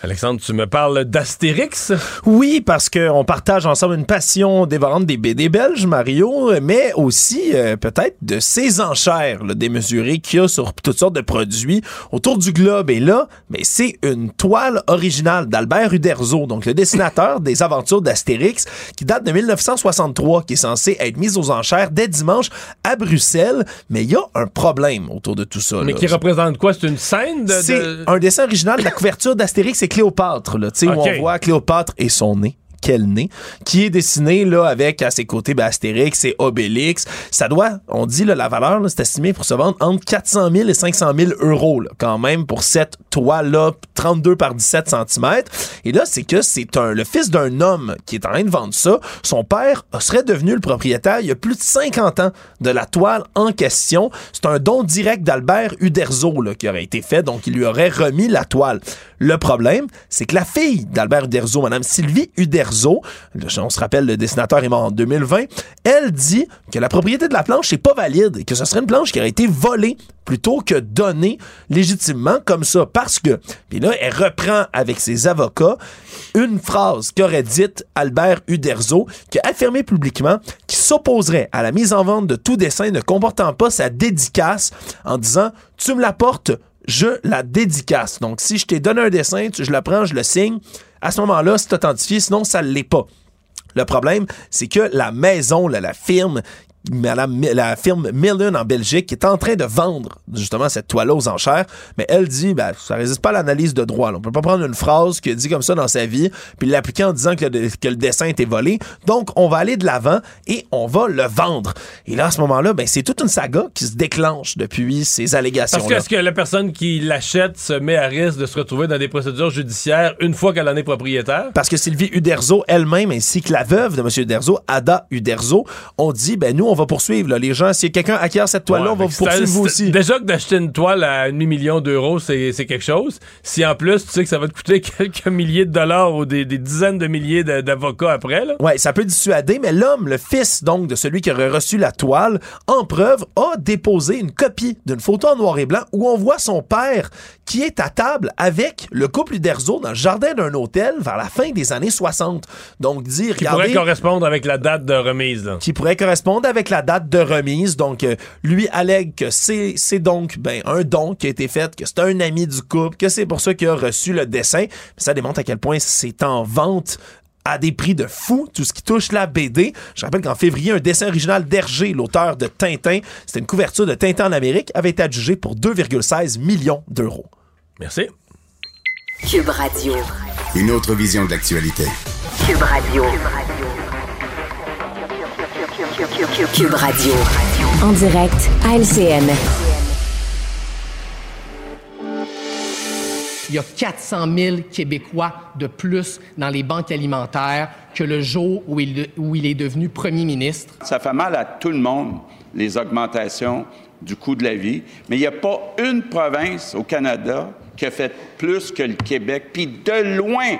Alexandre, tu me parles d'Astérix? Oui, parce qu'on partage ensemble une passion dévorante des BD belges, Mario, mais aussi euh, peut-être de ces enchères là, démesurées qu'il y a sur toutes sortes de produits autour du globe. Et là, mais c'est une toile originale d'Albert Uderzo, donc le dessinateur des aventures d'Astérix, qui date de 1963, qui est censé être mise aux enchères dès dimanche à Bruxelles. Mais il y a un problème autour de tout ça. Mais là. qui représente quoi? C'est une scène de. C'est de- un dessin original de la couverture d'Astérix et Cléopâtre, là, tu sais, où on voit Cléopâtre et son nez. Quel nez, qui est dessiné là avec à ses côtés ben, Astérix et Obélix. Ça doit, on dit là, la valeur, là, c'est estimé pour se vendre entre 400 000 et 500 000 euros là, quand même pour cette toile-là, 32 par 17 cm. Et là, c'est que c'est un le fils d'un homme qui est en train de vendre ça. Son père serait devenu le propriétaire il y a plus de 50 ans de la toile en question. C'est un don direct d'Albert Uderzo là, qui aurait été fait, donc il lui aurait remis la toile. Le problème, c'est que la fille d'Albert Uderzo, Madame Sylvie Uderzo, on se rappelle, le dessinateur est mort en 2020, elle dit que la propriété de la planche n'est pas valide et que ce serait une planche qui aurait été volée plutôt que donnée légitimement comme ça. Parce que, puis là, elle reprend avec ses avocats une phrase qu'aurait dite Albert Uderzo, qui a affirmé publiquement qu'il s'opposerait à la mise en vente de tout dessin ne comportant pas sa dédicace en disant Tu me l'apportes, je la dédicace. Donc, si je t'ai donné un dessin, tu- je le prends, je le signe, à ce moment-là, c'est authentifié, sinon ça ne l'est pas. Le problème, c'est que la maison, la firme, Madame, la firme Millen en Belgique qui est en train de vendre justement cette toile aux enchères, mais elle dit ben, ça résiste pas à l'analyse de droit. là. On peut pas prendre une phrase qui a dit comme ça dans sa vie puis l'appliquer en disant que le, que le dessin était volé. Donc on va aller de l'avant et on va le vendre. Et là à ce moment-là, ben c'est toute une saga qui se déclenche depuis ces allégations. Parce que est-ce que la personne qui l'achète se met à risque de se retrouver dans des procédures judiciaires une fois qu'elle en est propriétaire? Parce que Sylvie Uderzo elle-même, ainsi que la veuve de M. Uderzo, Ada Uderzo, ont dit, ben nous, on va poursuivre. Là. Les gens, si quelqu'un acquiert cette toile-là, on va vous poursuivre vous aussi. Déjà que d'acheter une toile à demi-million d'euros, c'est quelque chose. Si en plus, tu sais que ça va te coûter quelques milliers de dollars ou des, dizaines de milliers d'avocats après. Là. Ouais, ça peut dissuader, mais l'homme, le fils donc de celui qui aurait reçu la toile, en preuve, a déposé une copie d'une photo en noir et blanc où on voit son père qui est à table avec le couple Uderzo dans le jardin d'un hôtel vers la fin des années 60. Donc, dire, Qui pourrait correspondre avec la date de remise. Qui pourrait correspondre avec la date de remise. Donc, euh, lui allègue que c'est donc ben, un don qui a été fait, que c'est un ami du couple, que c'est pour ça qu'il a reçu le dessin. ça démontre à quel point c'est en vente à des prix de fou, tout ce qui touche la BD. Je rappelle qu'en février, un dessin original d'Hergé, l'auteur de Tintin, c'était une couverture de Tintin en Amérique, avait été adjugé pour 2,16 millions d'euros. Merci. Cube Radio. Une autre vision de l'actualité. Cube Radio. Cube Radio. En direct à LCN. il y a 400 000 Québécois de plus dans les banques alimentaires que le jour où il, où il est devenu premier ministre. Ça fait mal à tout le monde, les augmentations du coût de la vie, mais il n'y a pas une province au Canada qui a fait plus que le Québec, puis de loin,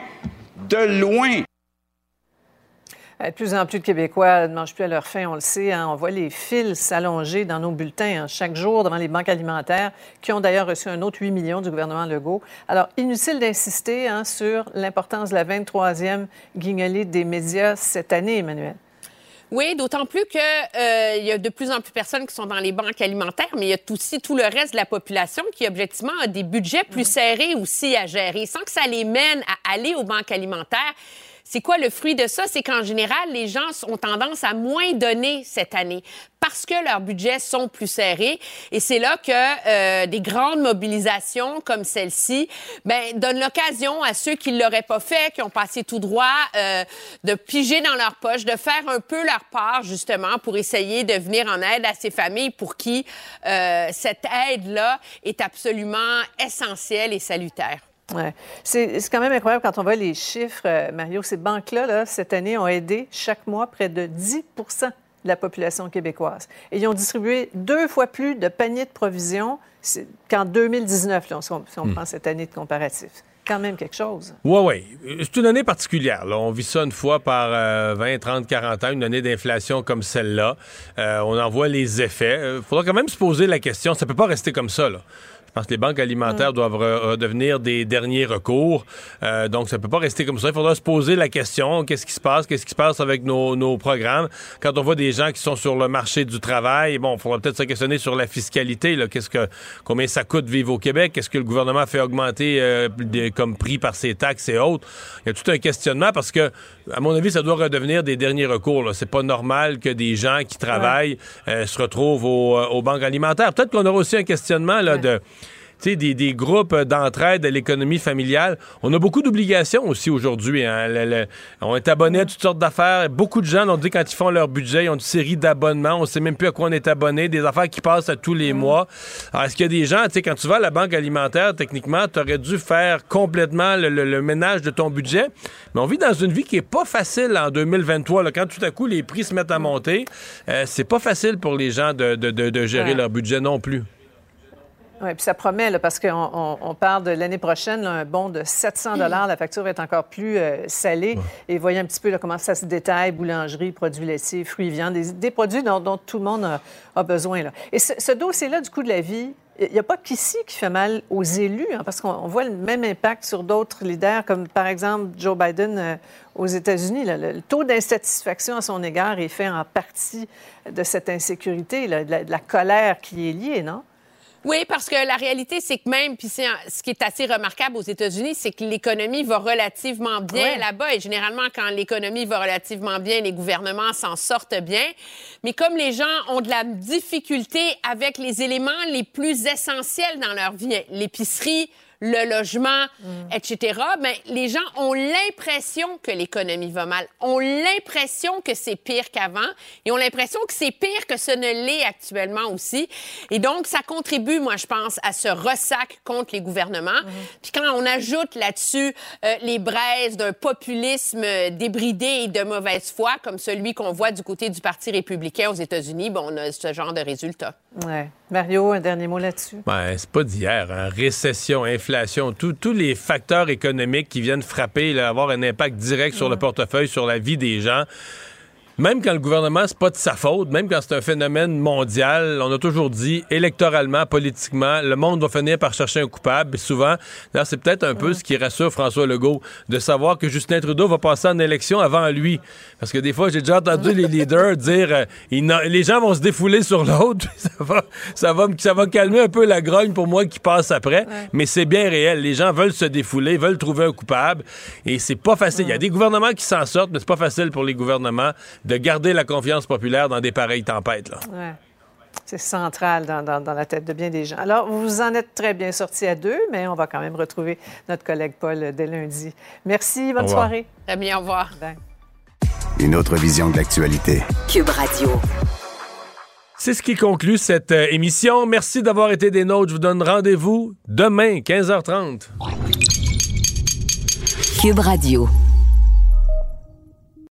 de loin. De plus en plus de Québécois ne mangent plus à leur faim, on le sait. Hein. On voit les fils s'allonger dans nos bulletins hein, chaque jour devant les banques alimentaires, qui ont d'ailleurs reçu un autre 8 millions du gouvernement Legault. Alors, inutile d'insister hein, sur l'importance de la 23e guignolée des médias cette année, Emmanuel. Oui, d'autant plus qu'il euh, y a de plus en plus de personnes qui sont dans les banques alimentaires, mais il y a aussi tout le reste de la population qui, objectivement, a des budgets plus serrés aussi à gérer, sans que ça les mène à aller aux banques alimentaires. C'est quoi le fruit de ça? C'est qu'en général, les gens ont tendance à moins donner cette année parce que leurs budgets sont plus serrés. Et c'est là que euh, des grandes mobilisations comme celle-ci ben, donnent l'occasion à ceux qui ne l'auraient pas fait, qui ont passé tout droit, euh, de piger dans leur poche, de faire un peu leur part justement pour essayer de venir en aide à ces familles pour qui euh, cette aide-là est absolument essentielle et salutaire. Ouais. C'est quand même incroyable quand on voit les chiffres, euh, Mario. Ces banques-là, là, cette année, ont aidé chaque mois près de 10% de la population québécoise. Et ils ont distribué deux fois plus de paniers de provisions qu'en 2019, là, si on, hmm. prend cette année de comparatif quand même quelque chose. Oui, oui. C'est une année particulière. On vit ça une fois par 20, 30, 40 ans, une année d'inflation comme celle-là. Euh, on en voit les effets. Il faudra quand même se poser la question. Ça peut pas rester comme ça. Là. Je pense que les banques alimentaires mm. doivent redevenir des derniers recours. Euh, donc, ça peut pas rester comme ça. Il faudra se poser la question qu'est-ce qui se passe? Qu'est-ce qui se passe avec nos, programmes? Quand on voit des gens qui sont sur le marché du travail, bon, il faudra peut-être se questionner sur la fiscalité. Qu'est-ce que combien ça coûte vivre au Québec? Qu'est-ce que le gouvernement fait augmenter euh, comme prix par ses taxes et autres? Il y a tout un questionnement parce que, à mon avis, ça doit redevenir des derniers recours. C'est pas normal que des gens qui travaillent euh, se retrouvent aux, banques alimentaires. Peut-être qu'on aura aussi un questionnement là, de des, des, groupes d'entraide à l'économie familiale. On a beaucoup d'obligations aussi aujourd'hui. Hein. on est abonné à toutes sortes d'affaires. Beaucoup de gens l'ont dit quand ils font leur budget, ils ont une série d'abonnements. On sait même plus à quoi on est abonné. Des affaires qui passent à tous les mois. Alors, est-ce qu'il y a des gens, tu sais, quand tu vas à la banque alimentaire, techniquement, tu aurais dû faire complètement le, ménage de ton budget. Mais on vit dans une vie qui est pas facile en 2023. Là, quand tout à coup les prix se mettent à monter, euh, c'est pas facile pour les gens de, de, gérer leur budget non plus. Oui, puis ça promet, là, parce qu'on on, parle de l'année prochaine, un bon de 700 La facture va être encore plus euh, salée. Et voyez un petit peu comment ça se détaille, boulangerie, produits laitiers, fruits, viande, des, produits dont, tout le monde a, besoin. Là. Et ce, dossier-là du coût de la vie, il n'y a pas qu'ici qui fait mal aux élus, hein, parce qu'on voit le même impact sur d'autres leaders, comme par exemple Joe Biden euh, aux États-Unis. Le, taux d'insatisfaction à son égard est fait en partie de cette insécurité, de, la, de la colère qui est liée, non? Oui, parce que la réalité, c'est que même, puis ce qui est assez remarquable aux États-Unis, c'est que l'économie va relativement bien là-bas. Et généralement, quand l'économie va relativement bien, les gouvernements s'en sortent bien. Mais comme les gens ont de la difficulté avec les éléments les plus essentiels dans leur vie, l'épicerie, le logement, etc., mais les gens ont l'impression que l'économie va mal, ont l'impression que c'est pire qu'avant et ont l'impression que c'est pire que ce ne l'est actuellement aussi. Et donc, ça contribue, moi, je pense, à ce ressac contre les gouvernements. Puis quand on ajoute là-dessus euh, les braises d'un populisme débridé et de mauvaise foi, comme celui qu'on voit du côté du Parti républicain aux États-Unis, bon, on a ce genre de résultat. Ouais. Mario, un dernier mot là-dessus? Ben, c'est pas d'hier. hein. Récession, inflation, tous les facteurs économiques qui viennent frapper, là, avoir un impact direct sur le portefeuille, sur la vie des gens. Même quand le gouvernement, c'est pas de sa faute, même quand c'est un phénomène mondial, on a toujours dit, électoralement, politiquement, le monde va finir par chercher un coupable. Et souvent, là, c'est peut-être un peu ce qui rassure François Legault, de savoir que Justin Trudeau va passer en élection avant lui. Parce que des fois, j'ai déjà entendu les leaders dire, euh, il les gens vont se défouler sur l'autre. ça, va, ça, va, me- ça va calmer un peu la grogne pour moi qui passe après. Mais c'est bien réel. Les gens veulent se défouler, veulent trouver un coupable. Et c'est pas facile. Il y a des gouvernements qui s'en sortent, mais c'est pas facile pour les gouvernements de garder la confiance populaire dans des pareilles tempêtes. Là. Ouais. C'est central dans, dans- dans la tête de bien des gens. Alors, vous en êtes très bien sortis à deux, mais on va quand même retrouver notre collègue Paul dès lundi. Merci, bonne soirée. Très bien, au revoir. Une autre vision de l'actualité. Cube Radio. C'est ce qui conclut cette euh, émission. Merci d'avoir été des nôtres. Je vous donne rendez-vous demain, 15h30. Cube Radio.